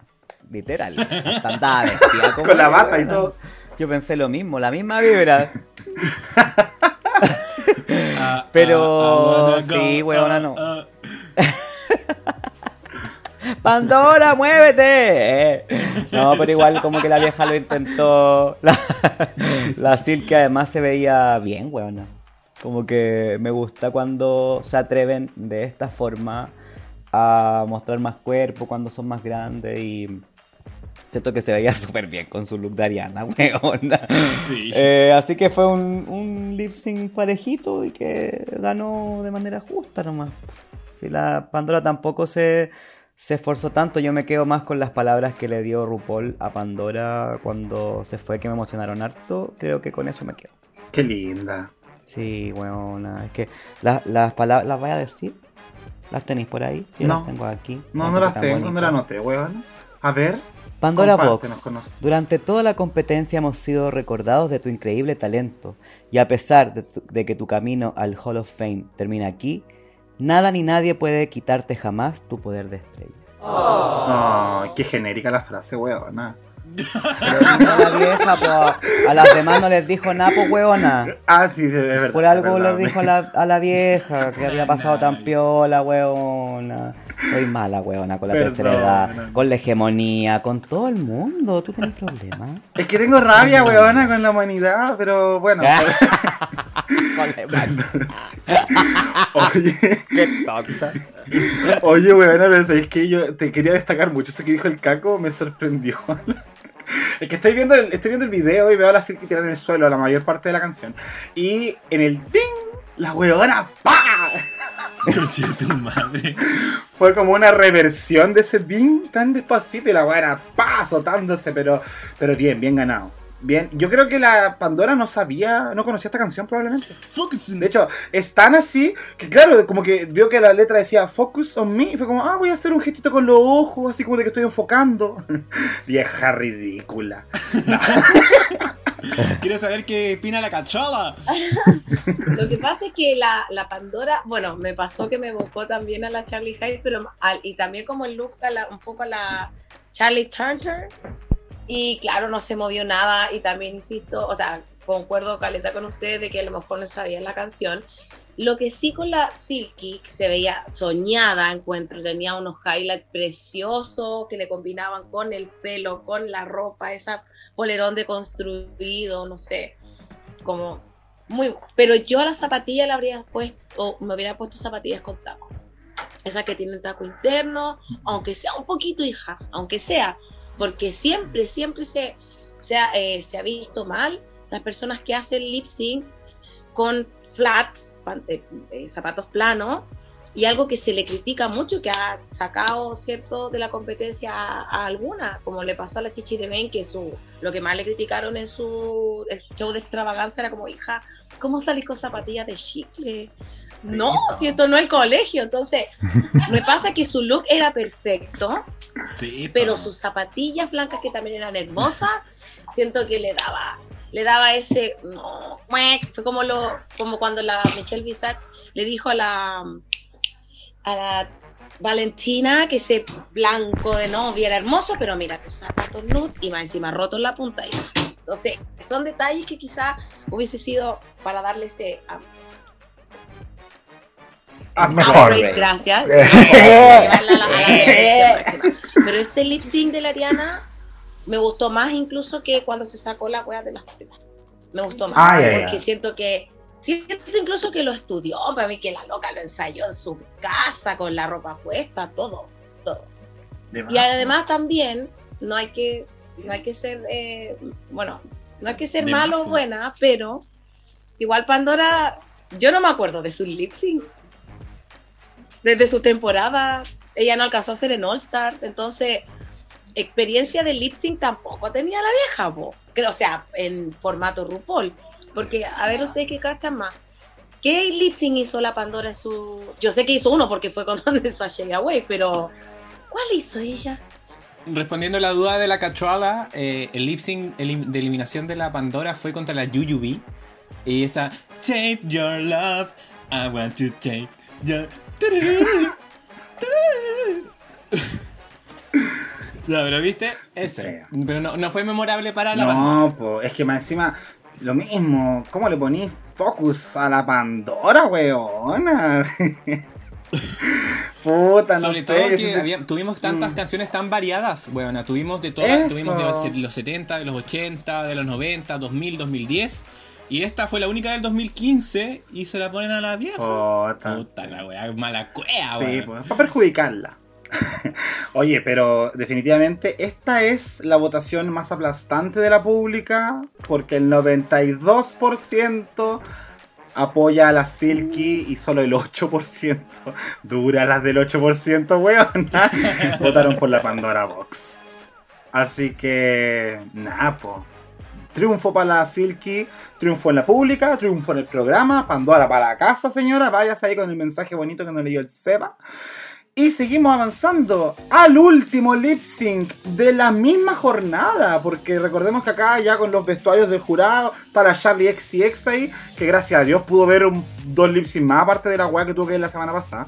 Speaker 2: literal. hasta andaba vestida como
Speaker 1: Con la bata y todo.
Speaker 2: Yo pensé lo mismo, la misma vibra.
Speaker 3: Ah,
Speaker 2: Pero
Speaker 3: ah,
Speaker 2: sí, huevona, no.
Speaker 3: ah.
Speaker 2: Pandora, muévete. Eh. No, pero igual como que la vieja lo intentó. La, la Silky además se veía bien, weona. Como que me gusta cuando se atreven de esta forma a mostrar más cuerpo cuando son más grandes y siento que se veía súper bien con su look de Ariana, weón.
Speaker 3: Sí.
Speaker 2: Eh, así que fue un, un lip sync parejito y que ganó de manera justa nomás. Si la Pandora tampoco se, se esforzó tanto, yo me quedo más con las palabras que le dio RuPaul a Pandora cuando se fue, que me emocionaron harto. Creo que con eso me quedo.
Speaker 1: Qué linda.
Speaker 2: Sí, weona. Es que la- las palabras, ¿las voy a decir? ¿Las tenéis por ahí? Yo
Speaker 1: No.
Speaker 2: las tengo aquí.
Speaker 1: No, no las tengo, no las anoté, weón. A ver.
Speaker 2: Pandora Box, durante toda la competencia hemos sido recordados de tu increíble talento y a pesar de, tu- de que tu camino al Hall of Fame termina aquí, nada ni nadie puede quitarte jamás tu poder de estrella.
Speaker 1: Ay, qué genérica la frase, weona.
Speaker 2: A la vieja, po, a las demás no les dijo nada, po, hueona.
Speaker 1: Ah, sí, de verdad.
Speaker 2: Por algo
Speaker 1: perdón.
Speaker 2: le dijo a la, a la vieja que había pasado tan piola, weona. Soy mala, weona, con la tercera edad, con la hegemonía, con todo el mundo. ¿Tú tienes problemas?
Speaker 1: Es que tengo rabia, weona, con la humanidad, pero bueno.
Speaker 2: con la humanidad.
Speaker 1: Oye,
Speaker 2: Qué tonta.
Speaker 1: oye, weona, pero sabéis que yo te quería destacar mucho. Eso que dijo el caco me sorprendió. Es que estoy viendo el, estoy viendo el video y veo a la Silky tirar en el suelo la mayor parte de la canción. Y en el ding, la weona, ¡pa!
Speaker 3: Madre.
Speaker 1: Fue como una reversión de ese ding tan despacito y la weona, ¡pa! azotándose, pero, pero bien, bien ganado. Bien, yo creo que la Pandora no sabía, no conocía esta canción probablemente. De hecho, es tan así que, claro, como que vio que la letra decía Focus on me. Y fue como, ah, voy a hacer un gestito con los ojos, así como de que estoy enfocando. Vieja ridícula.
Speaker 3: Quiero saber qué opina la cachola.
Speaker 4: Lo que pasa es que la, la Pandora, bueno, me pasó que me buscó también a la Charlie Hayes, pero al- y también como el look a la- un poco a la Charlie Turner. Y claro, no se movió nada. Y también insisto, o sea, concuerdo caleta con ustedes de que a lo mejor no sabía la canción. Lo que sí con la Silky, se veía soñada, encuentro, tenía unos highlights preciosos que le combinaban con el pelo, con la ropa, esa polerón deconstruido, no sé, como muy. Pero yo a la zapatilla le habría puesto, o me hubiera puesto zapatillas con taco. Esas que tienen taco interno, aunque sea un poquito, hija, aunque sea, porque siempre, siempre se, eh, se ha visto mal las personas que hacen lip sync con flats, eh, eh, zapatos planos, y algo que se le critica mucho, que ha sacado, ¿cierto?, de la competencia a, a alguna, como le pasó a la Chichi de Ben, que su, lo que más le criticaron en su show de extravaganza era como, hija, ¿cómo salís con zapatillas de chicle? No, si esto no es el colegio, entonces, me pasa que su look era perfecto,
Speaker 3: Sí,
Speaker 4: pero sus zapatillas blancas que también eran hermosas, siento que le daba le daba ese no, fue como lo como cuando la Michelle Visage le dijo a la a la Valentina que ese blanco de novia era hermoso, pero mira tus zapatos nude y más encima rotos en la punta. Entonces, son detalles que quizá hubiese sido para darle ese ah,
Speaker 1: correr.
Speaker 4: gracias. Pero este lip sync de la Ariana me gustó más incluso que cuando se sacó la wea de las tetas. Me gustó más.
Speaker 1: Ay, ay,
Speaker 4: porque
Speaker 1: ay.
Speaker 4: siento que. Siento incluso que lo estudió. Para mí que la loca lo ensayó en su casa con la ropa puesta, todo. todo. Y además también no hay que, no hay que ser, eh, bueno, no hay que ser
Speaker 3: De
Speaker 4: malo o buena, pero igual Pandora, yo no me acuerdo de su lip sync. Desde su temporada, ella no alcanzó a ser en All Stars, entonces experiencia de lip sync tampoco tenía la vieja. Creo, o sea, en formato RuPaul. Porque, a ver ustedes qué cachan más. ¿Qué lip sync hizo la Pandora en su...? Yo sé que hizo uno porque fue con Sasha Away, pero ¿cuál hizo ella?
Speaker 3: Respondiendo a la duda de la cachola, eh, el lip sync de eliminación de la Pandora fue contra la Yuyubi. Y esa Take your love, I want to take your. Ya, pero viste, ese. Pero no, no fue memorable para la banda.
Speaker 1: No, pues, es que más encima, lo mismo. ¿Cómo le ponís focus a la Pandora, weona? Puta, no
Speaker 3: Sobre
Speaker 1: sé.
Speaker 3: todo que había- tuvimos tantas
Speaker 1: Mm.
Speaker 3: canciones tan variadas, weona. Tuvimos de todas,
Speaker 1: Eso.
Speaker 3: tuvimos de los, los 70, de los 80, de los 90, 2000, 2010. Y esta fue la única del 2015 y se la ponen a la vieja.
Speaker 1: Puta,
Speaker 3: Puta la weá, mala cuea,
Speaker 1: Sí, pues, para perjudicarla. Oye, pero definitivamente esta es la votación más aplastante de la pública porque el 92% apoya a la Silky y solo el 8% dura las del 8%, weón. Votaron por la Pandora Box. Así que, nada, po. Triunfo para la Silky, triunfo en la pública, triunfo en el programa, Pandora para la casa, señora. Váyase ahí con el mensaje bonito que nos leyó el Seba. Y seguimos avanzando al último lip sync de la misma jornada. Porque recordemos que acá ya con los vestuarios del jurado está la Charlie X y X ahí. Que gracias a Dios pudo ver un- dos lip sync más aparte de la weá que tuvo que ver la semana pasada.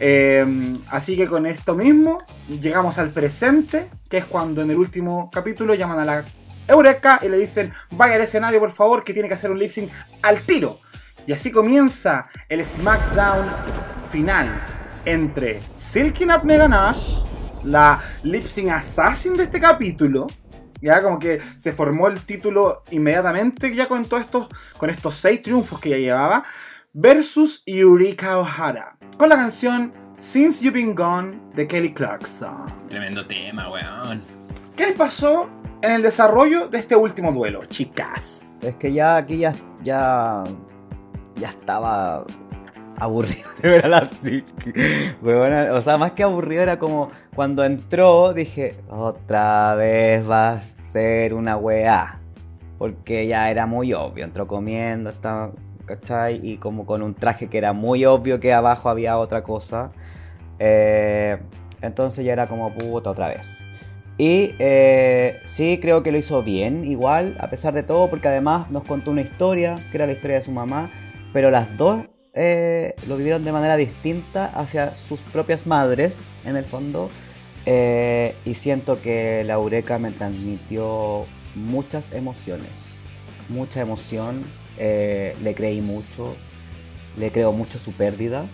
Speaker 1: Eh, así que con esto mismo llegamos al presente, que es cuando en el último capítulo llaman a la Eureka y le dicen, vaya al escenario por favor, que tiene que hacer un lip sync al tiro. Y así comienza el SmackDown final entre Silky Nut Mega Nash, la lip sync assassin de este capítulo. Ya como que se formó el título inmediatamente ya con todos estos, con estos seis triunfos que ya llevaba, versus Eureka O'Hara, con la canción Since You've Been Gone de Kelly Clarkson.
Speaker 3: Tremendo tema, weón.
Speaker 1: ¿Qué les pasó en el desarrollo de este último duelo, chicas?
Speaker 2: Es que ya aquí ya, ya, ya estaba aburrido de ver a la Silky. O sea, más que aburrido era como cuando entró dije, otra vez va a ser una weá. Porque ya era muy obvio, entró comiendo, estaba, ¿cachai? Y como con un traje que era muy obvio que abajo había otra cosa. Eh, entonces ya era como puta otra vez. Y eh, sí, creo que lo hizo bien, igual, a pesar de todo, porque además nos contó una historia, que era la historia de su mamá, pero las dos eh, lo vivieron de manera distinta hacia sus propias madres, en el fondo. Eh, y siento que la Eureka me transmitió muchas emociones, mucha emoción, eh, le creí mucho, le creo mucho su pérdida.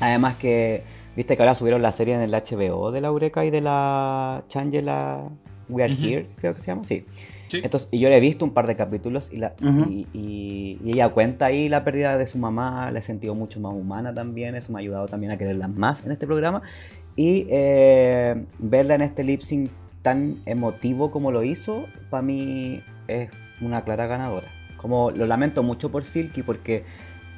Speaker 2: Además que, viste que ahora subieron la serie en el HBO de la Eureka y de la Changela We Are
Speaker 3: Ujú.
Speaker 2: Here, creo que se llama, sí.
Speaker 3: Sí.
Speaker 2: Entonces, y yo le he visto un par de capítulos y, la,
Speaker 1: Ujú.
Speaker 2: y, y- y ella cuenta ahí la pérdida de su mamá, la he sentido mucho más humana también, eso me ha ayudado también a quererla más en este programa. Y eh, verla en este lip sync tan emotivo como lo hizo, para mí es una clara ganadora. Como lo lamento mucho por Silky porque,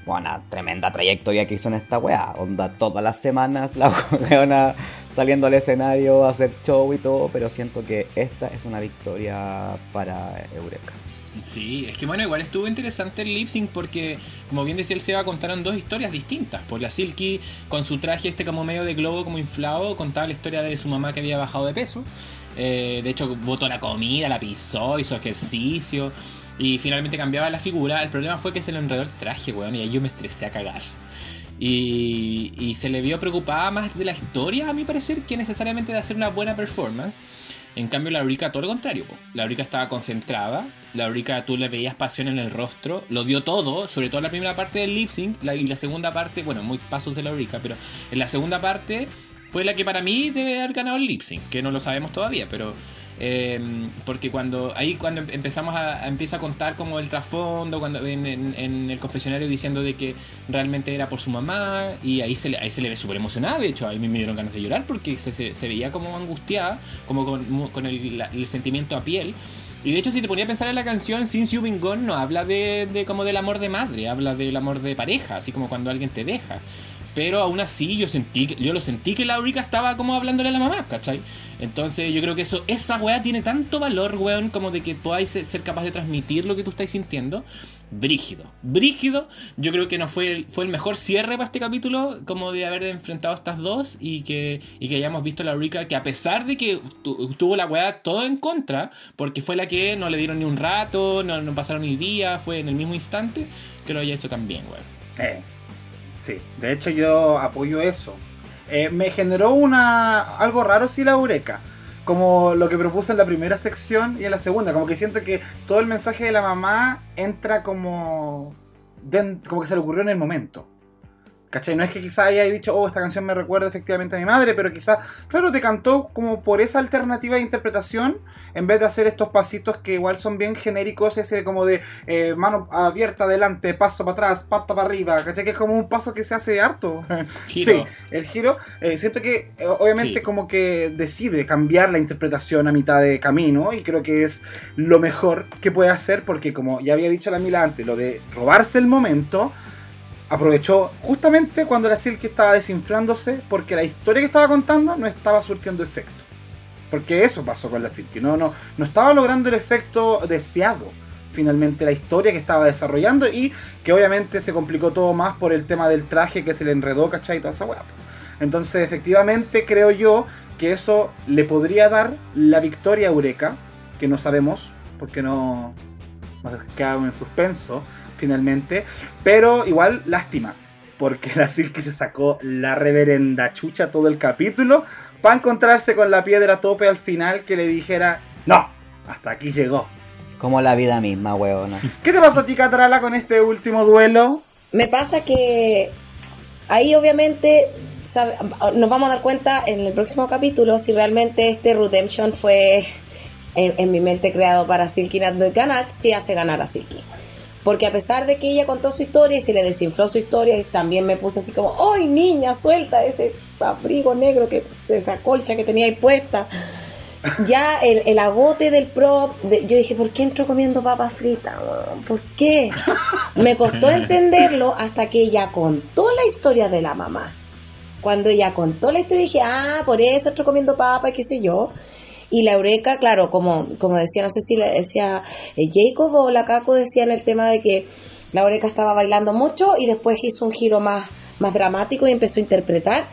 Speaker 2: bueno, tremenda trayectoria que hizo en esta weá. Onda, todas las semanas la weona saliendo al escenario a hacer show y todo, pero siento que esta es una victoria para Eureka.
Speaker 3: Sí, es que bueno, igual estuvo interesante el lip sync porque, como bien decía el Seba, contaron dos historias distintas. Por la Silky, con su traje este como medio de globo, como inflado, contaba la historia de su mamá que había bajado de peso. Eh, de hecho, botó la comida, la pisó, hizo ejercicio. Y finalmente cambiaba la figura. El problema fue que se le enredó el traje, weón, y ahí yo me estresé a cagar. Y, y se le vio preocupada más de la historia, a mi parecer, que necesariamente de hacer una buena performance. En cambio, la Eureka, todo lo contrario. po. La Eureka estaba concentrada. La Eureka, tú le veías pasión en el rostro. Lo dio todo, sobre todo la primera parte del lip sync. Y la segunda parte, bueno, muy pasos de la Eureka, pero en la segunda parte fue la que para mí debe haber ganado el lip sync, que no lo sabemos todavía, pero. Eh, porque cuando ahí cuando em- empezamos empieza a contar como el trasfondo cuando en, en- el confesionario diciendo de que realmente era por su mamá y ahí se le, ahí se le ve súper emocionada de hecho a mí me dieron ganas de llorar porque se, se- veía como angustiada como con, con el, sentimiento a piel. Y de hecho si te ponía a pensar en la canción Since You've Been Gone no habla de, de como del amor de madre habla del amor de pareja así como cuando alguien te deja pero aún así yo sentí yo lo sentí que la Eureka estaba como hablándole a la mamá, ¿cachai? Entonces yo creo que eso, esa weá tiene tanto valor, weón, como de que podáis ser, capaz de transmitir lo que tú estáis sintiendo. Brígido. Brígido. Yo creo que no fue, el- fue el mejor cierre para este capítulo, como de haber enfrentado a estas dos y que, y que hayamos visto a la Eureka que a pesar de que tu- tuvo la weá todo en contra, porque fue la que no le dieron ni un rato, no, no pasaron ni día, fue en el mismo instante, que lo haya hecho también, weón.
Speaker 1: Eh, sí, de hecho yo apoyo eso. Eh, me generó una algo raro sí la Eureka. Como lo que propuse en la primera sección y en la segunda. Como que siento que todo el mensaje de la mamá entra como. como que se le ocurrió en el momento. ¿Cachai? No es que quizá haya dicho, oh, esta canción me recuerda efectivamente a mi madre, pero quizá, claro, te cantó como por esa alternativa de interpretación, en vez de hacer estos pasitos que igual son bien genéricos, ese como de eh, mano abierta adelante, paso para atrás, pata para arriba, ¿cachai? Que es como un paso que se hace harto.
Speaker 3: Giro.
Speaker 1: Sí, el giro. eh, siento que eh, obviamente
Speaker 3: Sí.
Speaker 1: como que decide cambiar la interpretación a mitad de camino y creo que es lo mejor que puede hacer porque como ya había dicho la Mila antes, lo de robarse el momento aprovechó justamente cuando la Silky estaba desinflándose porque la historia que estaba contando no estaba surtiendo efecto. Porque eso pasó con la Silky, no, no, no estaba logrando el efecto deseado finalmente la historia que estaba desarrollando y que obviamente se complicó todo más por el tema del traje que se le enredó, ¿cachai? Y toda esa weá. Entonces efectivamente creo yo que eso le podría dar la victoria a Eureka, que no sabemos, porque no nos quedamos en suspenso finalmente, pero igual lástima, porque la Silky se sacó la reverenda chucha todo el capítulo para encontrarse con la piedra tope al final que le dijera, no, hasta aquí llegó.
Speaker 2: Como la vida misma, huevona.
Speaker 1: ¿Qué te pasó a ti, Catrala, con este último duelo?
Speaker 4: Me pasa que ahí obviamente sabe- nos vamos a dar cuenta en el próximo capítulo si realmente este Redemption fue en, en mi mente creado para Silky Nat Ganach, si hace ganar a Silky. Porque a pesar de que ella contó su historia y se le desinfló su historia, también me puse así como, ¡ay niña, suelta ese abrigo negro, que esa colcha que tenía ahí puesta! ya el, el agote del prop, de- yo dije, ¿por qué entro comiendo papas fritas? ¿Por qué? Me costó entenderlo hasta que ella contó la historia de la mamá. Cuando ella contó la historia dije, ah, por eso entro comiendo papas, qué sé yo. Y la Eureka, claro, como, como decía, no sé si le decía eh, Jacob o la Caco decían el tema de que la Eureka estaba bailando mucho y después hizo un giro más, más dramático y empezó a interpretar.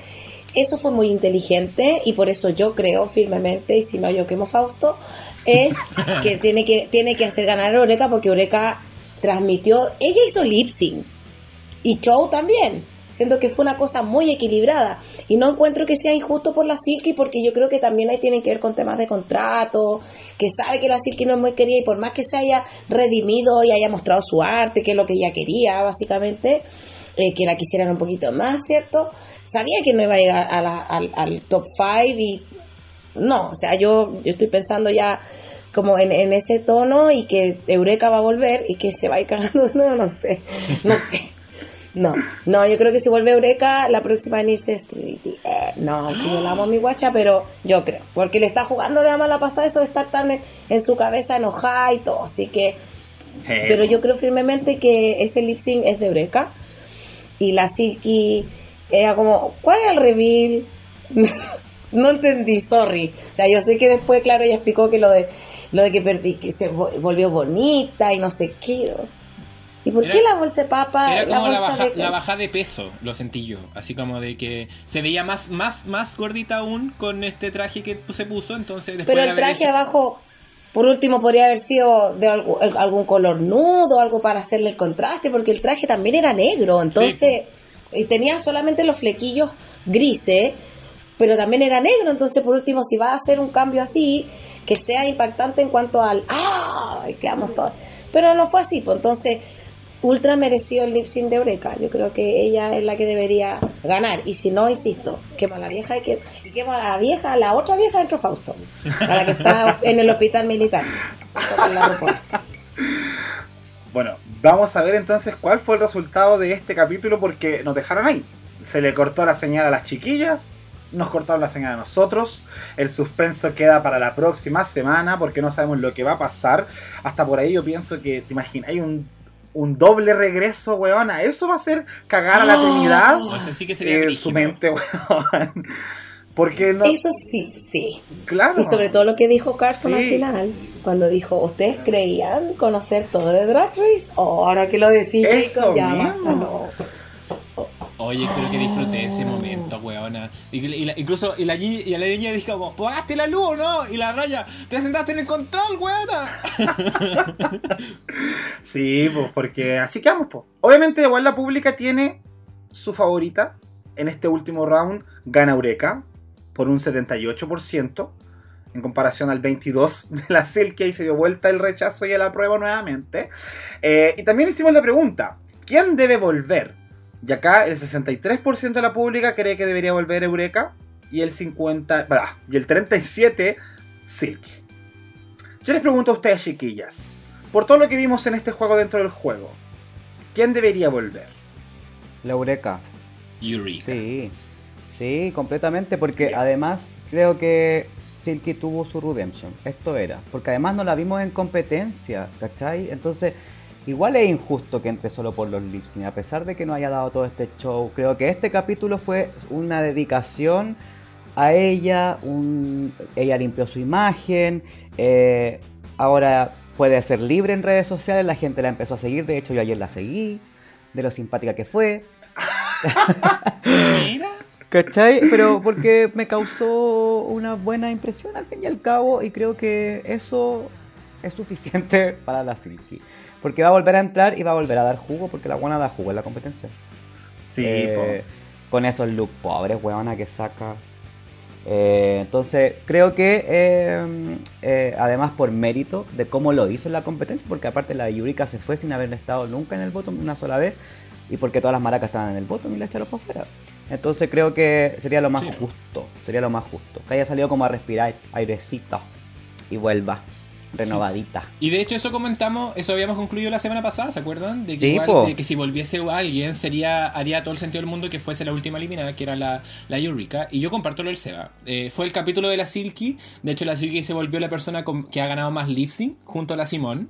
Speaker 4: Eso fue muy inteligente y por eso yo creo firmemente, y si no yo quemo Fausto, es que tiene que, tiene que hacer ganar a Eureka porque Eureka transmitió, ella hizo lip sync y show también. Siento que fue una cosa muy equilibrada. Y no encuentro que sea injusto por la Silky, porque yo creo que también ahí tienen que ver con temas de contrato, que sabe que la Silky no es muy querida y por más que se haya redimido y haya mostrado su arte, que es lo que ella quería, básicamente, eh, que la quisieran un poquito más, ¿cierto? Sabía que no iba a llegar al, top 5 y no, o sea, yo, yo estoy pensando ya como en, en ese tono y que Eureka va a volver y que se va a ir cagando nuevo, no sé, no sé. No, no, yo creo que si vuelve Eureka, la próxima en irse es Trinity. Eh, no, que yo la amo a mi guacha, pero yo creo, porque le está jugando la mala pasada eso de estar tan en, en su cabeza enojada y todo, así que, pero yo creo firmemente que ese lip sync es de Eureka y la Silky era como, ¿cuál era el reveal? no entendí, sorry. O sea, yo sé que después, claro, ella explicó que lo de lo de que perdí, que se vo- volvió bonita y no sé qué. ¿Y por
Speaker 3: Era-
Speaker 4: qué la bolsa de papa?
Speaker 3: Era como la,
Speaker 4: bolsa
Speaker 3: baja,
Speaker 4: de-
Speaker 3: la baja de peso, lo sentí yo. Así como de que se veía más, más, más gordita aún con este traje que se puso. Entonces, después
Speaker 4: Pero el traje
Speaker 3: hecho-
Speaker 4: abajo, por último, podría haber sido de algún color nudo, algo para hacerle el contraste, porque el traje también era negro, entonces y tenía solamente los flequillos grises, pero también era negro, entonces por último, si va a hacer un cambio así, que sea impactante en cuanto al ¡ah! y quedamos todos. Pero no fue así, pues entonces ultra merecido el lip de Eureka. Yo creo que ella es la que debería ganar. Y si no, insisto, quema a la vieja y, que, quema a la vieja, la otra vieja dentro Fausto, a la que está en el hospital militar.
Speaker 1: Bueno, vamos a ver entonces cuál fue el resultado de este capítulo porque nos dejaron ahí. Se le cortó la señal a las chiquillas, nos cortaron la señal a nosotros. El suspenso queda para la próxima semana porque no sabemos lo que va a pasar. Hasta por ahí yo pienso que, te imaginas, hay un, un doble regreso, weona. Eso va a ser cagar a la Trinidad
Speaker 3: No, eso sí que sería
Speaker 1: en
Speaker 3: brígido.
Speaker 1: su mente, weón. Porque no.
Speaker 4: Eso sí, sí.
Speaker 1: Claro.
Speaker 4: Y sobre todo lo que dijo Carson
Speaker 1: Sí.
Speaker 4: al final, cuando dijo, ¿ustedes creían conocer todo de Drag Race? Oh, ahora que lo decís,
Speaker 1: Eso
Speaker 4: Jacob, ya
Speaker 1: mismo.
Speaker 4: basta, no.
Speaker 3: Oye, creo que disfruté ese momento, weona. Y, y incluso y la, y niña dije como, ¿pagaste la luz no? Y la raya, te sentaste en el control, weona.
Speaker 1: Sí, pues porque así quedamos, pues. Obviamente, igual la pública tiene su favorita. En este último round gana Eureka por un 78%. En comparación al 22% de la Silky, ahí se dio vuelta el rechazo y a la prueba nuevamente. Eh, y también hicimos la pregunta: ¿quién debe volver? Y acá el 63% de la pública cree que debería volver Eureka y el 50, bah, y el 37 Silky. Yo les pregunto a ustedes, chiquillas, por todo lo que vimos en este juego dentro del juego, ¿quién debería volver?
Speaker 2: La Eureka.
Speaker 3: Eureka.
Speaker 2: Sí, sí, completamente, porque
Speaker 1: Bien.
Speaker 2: además creo que Silky tuvo su redemption. Esto era, porque además no la vimos en competencia, ¿cachai? Entonces, igual es injusto que entre solo por los lip a pesar de que no haya dado todo este show. Creo que este capítulo fue una dedicación a ella, un- ella limpió su imagen, eh, ahora puede ser libre en redes sociales, la gente la empezó a seguir, de hecho yo ayer la seguí, de lo simpática que fue.
Speaker 3: Mira.
Speaker 2: ¿Cachai? Pero porque me causó una buena impresión al fin y al cabo y creo que eso es suficiente para la Silky. Porque va a volver a entrar y va a volver a dar jugo porque la buena da jugo en la competencia.
Speaker 1: Sí,
Speaker 2: Eh, con esos look pobres, weona, que saca. Eh, entonces, creo que eh, eh, además por mérito de cómo lo hizo en la competencia, porque aparte la Yurika se fue sin haber estado nunca en el bottom una sola vez, y porque todas las maracas estaban en el bottom y la echaron para afuera. Entonces creo que sería lo más
Speaker 3: Sí.
Speaker 2: justo, sería lo más justo. Que haya salido como a respirar airecito y vuelva renovadita.
Speaker 3: Y de hecho eso comentamos, eso habíamos concluido la semana pasada, ¿se acuerdan? De que,
Speaker 2: Sí,
Speaker 3: igual- de que si volviese alguien sería haría todo el sentido del mundo que fuese la última eliminada, que era la, la Eureka. Y yo comparto lo del Seba. Eh, fue el capítulo de la Silky. De hecho, la Silky se volvió la persona con- que ha ganado más lip sync junto a la Simón,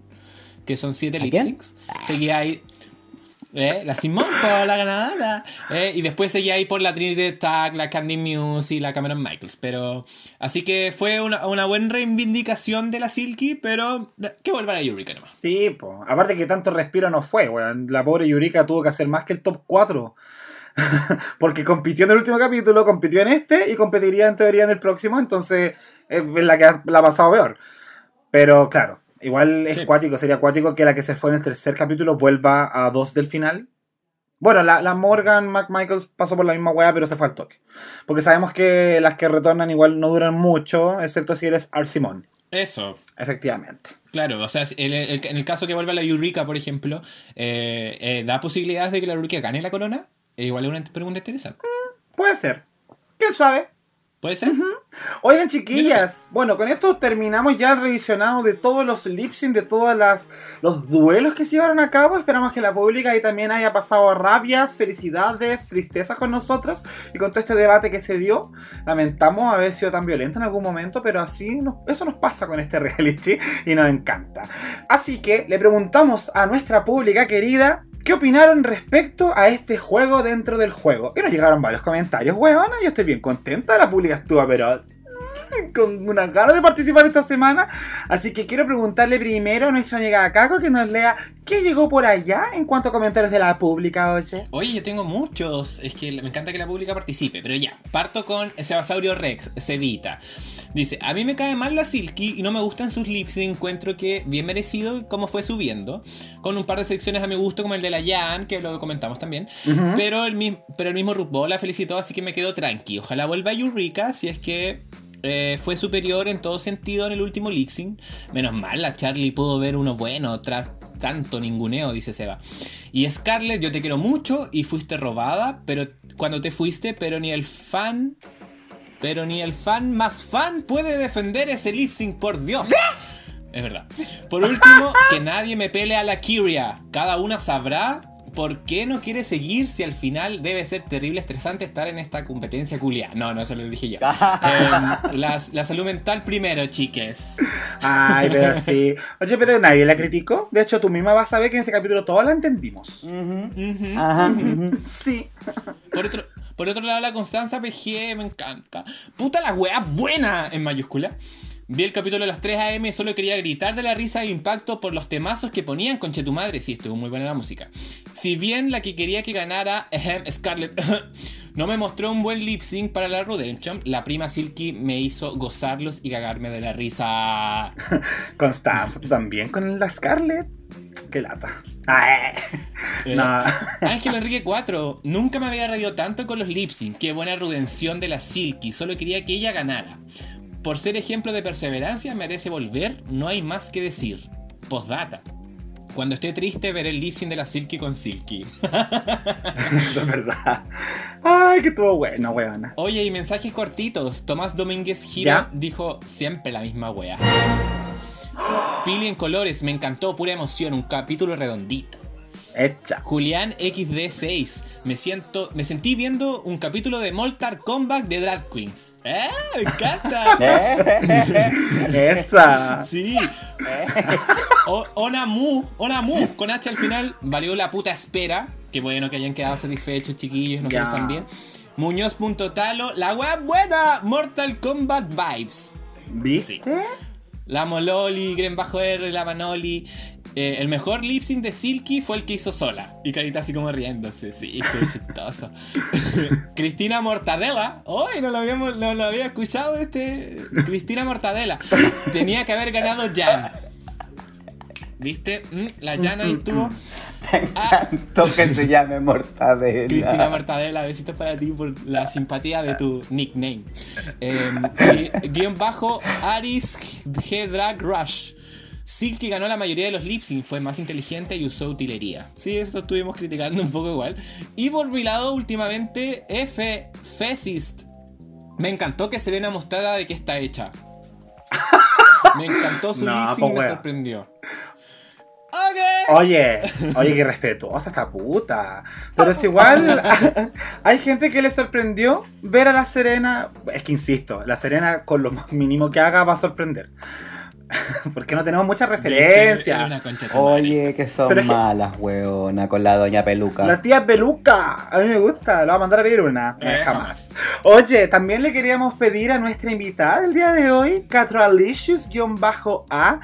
Speaker 3: que son siete
Speaker 2: ¿A
Speaker 3: lip syncs. Seguía ahí. ¿Eh? La Simón, la ganadora. ¿Eh? Y después seguía ahí por la Trinity Tag, la Candy Muse y la Cameron Michaels. Pero. Así que fue una, buena reivindicación de la Silky, pero. Que vuelvan a Eureka nomás.
Speaker 1: Sí, po. aparte que tanto respiro no fue, weón. La pobre Yurika tuvo que hacer más que el top 4. Porque compitió en el último capítulo, compitió en este y competiría en teoría en el próximo, entonces es la que la ha pasado peor. Pero claro, igual es
Speaker 3: Sí.
Speaker 1: cuático, sería cuático que la que se fue en el tercer capítulo vuelva a dos del final. Bueno, la, la Morgan McMichaels pasó por la misma weá, pero se fue al toque. Porque sabemos que las que retornan igual no duran mucho, excepto si eres Arsimon.
Speaker 3: Eso.
Speaker 1: Efectivamente.
Speaker 3: Claro, o sea, si- el- el- en el caso que vuelva la Eureka, por ejemplo, eh, eh, ¿da posibilidades de que la Eureka gane la corona? Eh, igual es una pregunta interesante.
Speaker 1: Puede ser. ¿Quién sabe?
Speaker 3: ¿Puede ser?
Speaker 1: Oigan, chiquillas, bueno, con esto terminamos ya el revisionado de todos los lip sync, de todos las, los duelos que se llevaron a cabo. Esperamos que la pública ahí también haya pasado rabias, felicidades, tristezas con nosotros y con todo este debate que se dio. Lamentamos haber sido tan violento en algún momento, pero así nos- eso nos pasa con este reality y nos encanta. Así que le preguntamos a nuestra pública querida. ¿Qué opinaron respecto a este juego dentro del juego? Y nos llegaron varios comentarios, huevona. Yo estoy bien contenta. La pública estuvo, pero con unas ganas de participar esta semana. Así que quiero preguntarle primero a nuestra amiga Kako que nos lea qué llegó por allá en cuanto a comentarios de la pública, oye.
Speaker 3: Oye, yo tengo muchos. Es que me encanta que la pública participe. Pero ya, parto con Sebasaurio Rex, Cevita. Dice, a mí me cae mal la Silky y no me gustan sus lips. Encuentro que bien merecido cómo fue subiendo. Con un par de secciones a mi gusto, como el de la Jan, que lo comentamos también. Pero el, pero el mismo RuPaul la felicitó, así que me quedo tranqui. Ojalá vuelva Eureka si es que eh, fue superior en todo sentido en el último Lixing. Menos mal, la Charlie pudo ver uno bueno tras tanto ninguneo, dice Seba. Y Scarlett, yo te quiero mucho y fuiste robada, pero cuando te fuiste, pero ni el fan. Pero ni el fan más fan puede defender ese lip sync, por Dios. Es verdad. Por último, que nadie me pele a la Kyria. Cada una sabrá por qué no quiere seguir si al final debe ser terrible estresante estar en esta competencia culia. No, no, eso lo dije yo. Em, la, la salud mental primero, chiques.
Speaker 1: Ay, pero sí. Oye, pero nadie la criticó. De hecho, tú misma vas a ver que en este capítulo todos la entendimos.
Speaker 2: Ajá.
Speaker 1: Sí.
Speaker 3: Por otro, por otro lado, la Constanza PG me encanta. Puta la wea buena en mayúscula. Vi el capítulo de las 3 AM solo quería gritar de la risa e impacto por los temazos que ponían con tu madre. Sí, estuvo muy buena la música. Si bien la que quería que ganara Scarlett no me mostró un buen lip sync para la Redemption, la prima Silky me hizo gozarlos y cagarme de la risa.
Speaker 1: Constanza, tú también con la Scarlett. Qué lata. Ay.
Speaker 3: Eh,
Speaker 1: No.
Speaker 3: Ángel Enrique 4, nunca me había reído tanto con los lip sync. Qué buena redención de la Silky, solo quería que ella ganara. Por ser ejemplo de perseverancia, merece volver, no hay más que decir. Postdata. Cuando esté triste, veré el sync de la Silky con Silky.
Speaker 1: Eso es verdad. Ay, que estuvo bueno, weona.
Speaker 3: Oye, y mensajes cortitos. Tomás Domínguez
Speaker 1: ¿Ya?
Speaker 3: Gira dijo siempre la misma wea. Pili en colores, me encantó, pura emoción, un capítulo redondito.
Speaker 1: Hecha.
Speaker 3: Julián XD6, me siento, me sentí viendo un capítulo de Mortal Kombat de Drag Queens. ¡Eh! ¡Me encanta!
Speaker 1: Esa.
Speaker 3: Sí. O- Onamu, Onamu, con H al final, valió la puta espera. Qué bueno que hayan quedado satisfechos, chiquillos, nosotros
Speaker 1: Ya.
Speaker 3: también. Muñoz.talo, la wea buena, Mortal Kombat Vibes.
Speaker 1: ¿Viste?
Speaker 3: La Mololi, Gren Bajo R, la Manoli. Eh, el mejor lip sync de Silky fue el que hizo sola. Y Carita así como riéndose. Sí, qué chistoso. Cristina Mortadela. ¡Ay! no lo, habíamos, no lo había escuchado este. Cristina Mortadela. Tenía que haber ganado Jan. ¿Viste? Mm, La Jan ahí estuvo. Ah,
Speaker 2: Tanto que se llame Mortadela.
Speaker 3: Cristina Mortadela, besitos para ti por la simpatía de tu nickname. Eh, sí, guion bajo, Aris G Drag Rush. Silky ganó la mayoría de los lip sync, fue más inteligente y usó utilería. Sí, eso estuvimos criticando un poco igual. Y por mi lado, últimamente, F Fesist. Me encantó que Serena mostrara de qué está hecha. Me encantó su
Speaker 1: No,
Speaker 3: lip sync, me
Speaker 1: wea.
Speaker 3: sorprendió.
Speaker 1: Oye, oye, qué respetuosa esta puta. Pero es igual, hay gente que le sorprendió ver a la Serena. Es que insisto, la Serena con lo mínimo que haga va a sorprender. Porque no tenemos mucha
Speaker 3: Era
Speaker 1: referencia.
Speaker 3: una concha de tu madre.
Speaker 2: Oye, que son
Speaker 1: Pero es que-
Speaker 2: malas, weona, con la doña peluca.
Speaker 1: La tía Peluca, a mí me gusta, la voy a mandar a pedir una. Eh, jamás. Oye, también le queríamos pedir a nuestra invitada del día de hoy, Catralicious-A,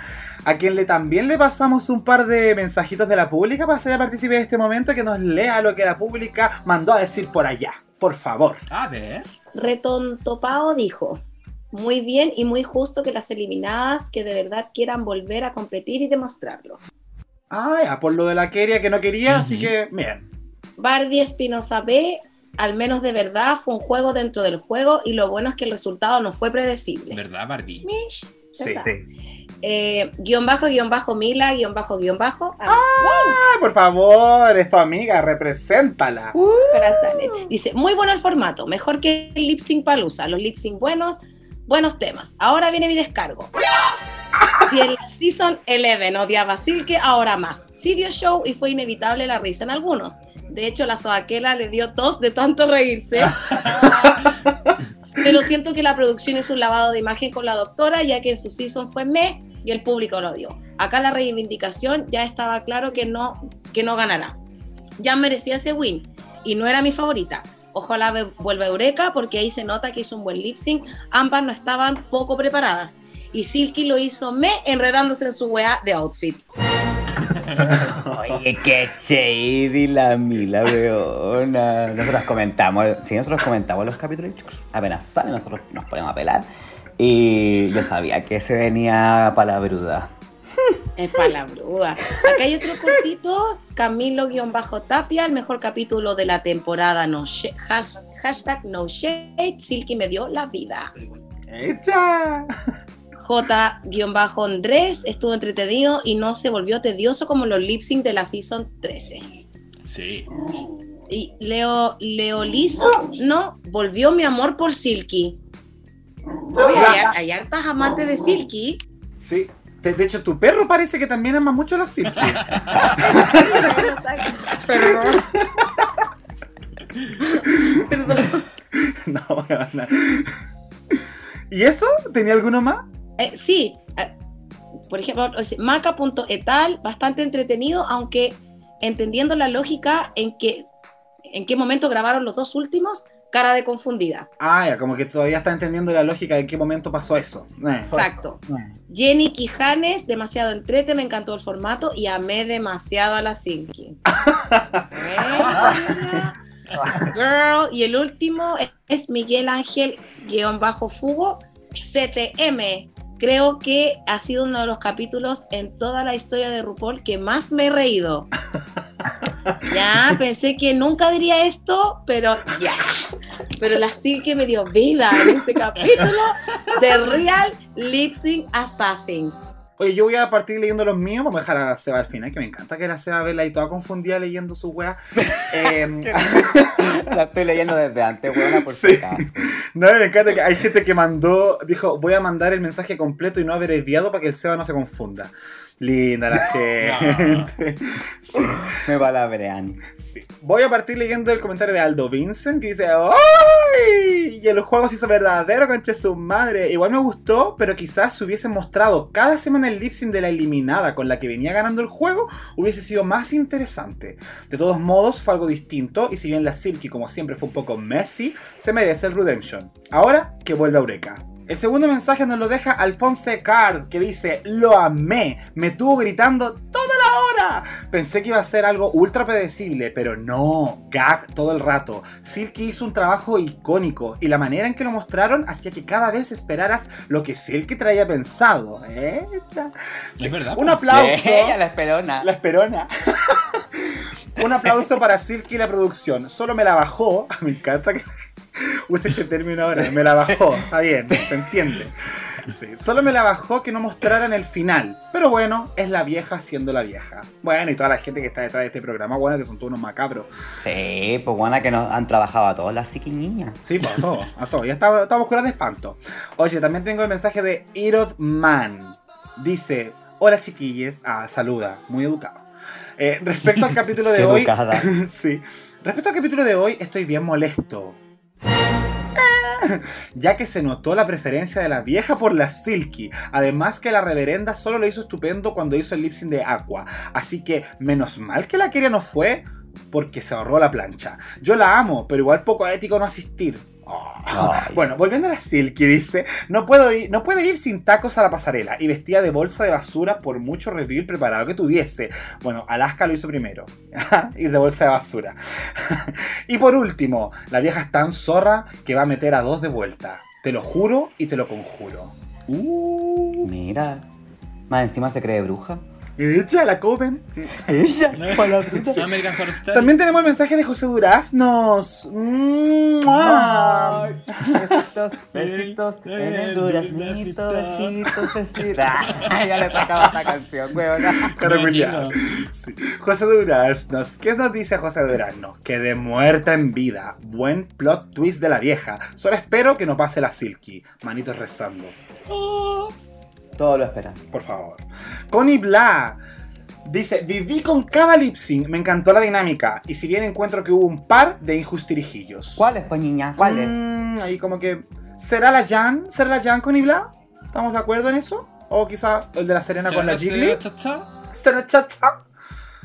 Speaker 1: a quien le también le pasamos un par de mensajitos de la pública para hacer partícipe de este momento, que nos lea lo que la pública mandó a decir por allá. Por favor.
Speaker 3: A ver.
Speaker 4: Retontopao dijo, muy bien y muy justo que las eliminadas que de verdad quieran volver a competir y demostrarlo.
Speaker 1: Ah, ya, por lo de la Keria que no quería, así
Speaker 3: Ujú.
Speaker 1: que bien.
Speaker 4: Barbie Espinosa B, al menos de verdad, fue un juego dentro del juego y lo bueno es que el resultado no fue predecible.
Speaker 3: ¿Verdad, Barbie?
Speaker 4: Mish,
Speaker 1: Sí.
Speaker 4: ¿verdad? Eh, guion bajo, guion bajo, Mila, guion bajo, guion bajo. Ah,
Speaker 1: Ay, por favor, es tu amiga, represéntala.
Speaker 4: corazones. Dice, muy bueno el formato, mejor que el lip sync palusa. Los lip sync buenos, buenos temas. Ahora viene mi descargo. Si en Season 11 odiaba a Silke, ahora más. Sí dio show y fue inevitable la risa en algunos. De hecho, la soaquela le dio tos de tanto reírse. Pero siento que la producción hizo un lavado de imagen con la doctora, ya que en su season fue me y el público lo dio. Acá la reivindicación ya estaba claro que no, que no ganará. Ya merecía ese win y no era mi favorita. Ojalá vuelva Eureka porque ahí se nota que hizo un buen lip sync. Ambas no estaban poco preparadas. Y Silky lo hizo me enredándose en su weá de outfit.
Speaker 2: Oye, qué shady la Mila, weona. Nosotros comentamos, sí, nosotros comentamos los capítulos, apenas salen, nosotros nos ponemos a pelar. Y yo sabía que se venía palabruda.
Speaker 4: Es palabruda. Acá hay otro cortito. Camilo-Tapia, el mejor capítulo de la temporada. No hash- hashtag no shade. Silky me dio la vida.
Speaker 1: ¡Echa!
Speaker 4: J-Andrés estuvo entretenido y no se volvió tedioso como los lip sync de la season 13.
Speaker 3: Sí.
Speaker 4: Y Leo, Leolizo, no, volvió mi amor por Silky. Oye, hay, hay hartas amantes de Silky.
Speaker 1: Sí. De, de hecho, tu perro parece que también ama mucho a la Silky.
Speaker 4: Perdón. Perdón.
Speaker 1: no, weona. ¿Y eso? ¿Tenía alguno más?
Speaker 4: Eh, sí, eh, por ejemplo, maca.etal, bastante entretenido, aunque entendiendo la lógica en que en qué momento grabaron los dos últimos, cara de confundida.
Speaker 1: Ah, ya, como que todavía está entendiendo la lógica de en qué momento pasó eso. Eh.
Speaker 4: Exacto. Jenny Quijanes, demasiado entrete, me encantó el formato y amé demasiado a la Silky. Girl, y el último es Miguel Ángel guion bajo Fugo, CTM. Creo que ha sido uno de los capítulos en toda la historia de RuPaul que más me he reído. Ya, pensé que nunca diría esto, pero ya. Pero la Silky me dio vida en este capítulo de Real Lip Sync Assassin.
Speaker 1: Oye, yo voy a partir leyendo los míos, vamos a dejar a Seba al final, que me encanta que la Seba vela ahí toda confundida leyendo su wea. Em,
Speaker 2: La estoy leyendo desde antes, weona, por
Speaker 1: Sí.
Speaker 2: si acaso.
Speaker 1: no, me encanta que hay gente que mandó, dijo, voy a mandar el mensaje completo y no abreviado para que el Seba no se confunda. Linda la gente. Sí.
Speaker 2: Me palabrean.
Speaker 1: Sí. Voy a partir leyendo el comentario de Aldo Vincent que dice ¡Ay! Y el juego se hizo verdadero, concha de su madre. Igual me gustó, pero quizás si hubiesen mostrado cada semana el lip sync de la eliminada con la que venía ganando el juego, hubiese sido más interesante. De todos modos, fue algo distinto, y si bien la Silky, como siempre, fue un poco messy, se merece el Redemption. Ahora que vuelve a Eureka. El segundo mensaje nos lo deja Alphonse Card, que dice, lo amé, me tuvo gritando toda la hora. Pensé que iba a ser algo ultra predecible, pero no, gag todo el rato. Silky hizo un trabajo icónico y la manera en que lo mostraron hacía que cada vez esperaras lo que Silky traía pensado. ¿eh?
Speaker 3: Es verdad.
Speaker 1: Un aplauso.
Speaker 2: Ella la esperona.
Speaker 1: La esperona. Un aplauso para Silky y la producción. Solo me la bajó. Me encanta que use este término ahora. Me la bajó. Está bien, se entiende. Sí, Solo me la bajó que no mostraran el final. Pero bueno, es la vieja siendo la vieja. Bueno, y toda la gente que está detrás de este programa, bueno, que son todos unos macabros.
Speaker 2: Sí, pues buena que nos han trabajado a todas las niñas.
Speaker 1: Sí, pues a todos, a todos. Ya estamos, estamos curados de espanto. Oye, también tengo el mensaje de Irod Man. Dice, hola chiquilles. Ah, saluda, muy educado. Eh, respecto al capítulo de hoy... Sí. Respecto al capítulo de hoy, estoy bien molesto. Ya que se notó la preferencia de la vieja por la Silky. Además que la reverenda solo lo hizo estupendo cuando hizo el lip sync de Aqua. Así que menos mal que la quería no fue porque se ahorró la plancha. Yo la amo, pero igual poco ético no asistir. Oh.
Speaker 2: Ay.
Speaker 1: Bueno, volviendo a la Silky, dice, no puedo ir, no puede ir sin tacos a la pasarela y vestida de bolsa de basura por mucho reveal preparado que tuviese. Bueno, Alaska lo hizo primero, ir de bolsa de basura. y por último, la vieja es tan zorra que va a meter a dos de vuelta. Te lo juro y te lo conjuro.
Speaker 2: Mira. Más encima se cree bruja.
Speaker 1: Echa la copen.
Speaker 2: Ella,
Speaker 3: American Horror Story.
Speaker 1: También tenemos el mensaje de José Duraznos.
Speaker 2: Besitos, besitos en el duraznito, besitos, besitos. Ya le tocaba esta canción, weona.
Speaker 1: Culiao. Sí. José Duraznos. ¿Qué nos dice José Duraznos? Que de muerta en vida. Buen plot twist de la vieja. Solo espero que no pase la Silky. Manitos rezando.
Speaker 2: Todo lo esperan.
Speaker 1: Por favor. Connie Bla. Dice, viví con cada lip sync, me encantó la dinámica. Y si bien encuentro que hubo un par de injustirijillos.
Speaker 2: ¿Cuáles, pues niña? ¿Cuáles?
Speaker 1: Mm, ahí como que. ¿Será la Jan? ¿Será la Jan Connie Bla? ¿Estamos de acuerdo en eso? O quizá el de la Serena con la Jiggly. ¿Será cha-cha?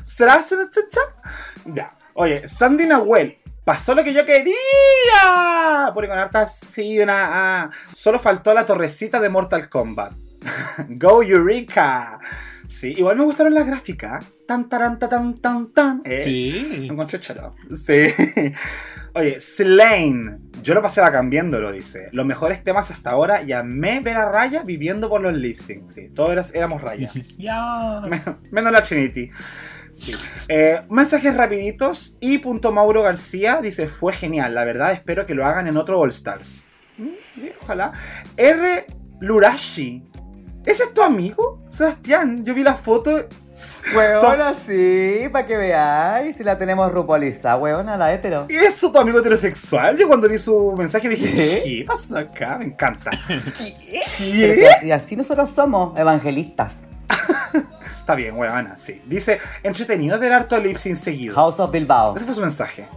Speaker 1: ¿Será será cha-cha? Ya. Oye, Sandy Nahuel. Pasó lo que yo quería. Porque con harta sí, una. ah. Solo faltó la torrecita de Mortal Kombat. Go Eureka. Sí, igual me gustaron las gráficas. Tan, taran, ta, tan, tan, tan. Eh,
Speaker 3: Sí.
Speaker 1: lo encontré choro. Sí. Oye, Slane. Yo lo pasé cambiando, lo dice. Los mejores temas hasta ahora y amé ver a Raya viviendo por los lip sync. Sí, todos éramos Raya.
Speaker 3: Ya.
Speaker 1: Menos la Trinity. Sí. Eh, mensajes rapiditos. Y punto Mauro García dice, fue genial. La verdad, espero que lo hagan en otro All Stars. Mm, sí, ojalá. R. Lurashi. ¿Ese es tu amigo? Sebastián, yo vi la foto.
Speaker 2: Weona, sí, para que veáis. Si la tenemos rupolizada, weona, la hetero.
Speaker 1: ¿Y eso tu amigo heterosexual? Yo cuando vi su mensaje dije,
Speaker 2: ¿Qué?
Speaker 1: ¿qué pasa acá? Me encanta. ¿Qué?
Speaker 2: que así, así nosotros somos, evangelistas.
Speaker 1: Está bien, weona, sí. Dice, entretenido ver harto lip sync seguido.
Speaker 2: House of Bilbao.
Speaker 1: Ese fue su mensaje.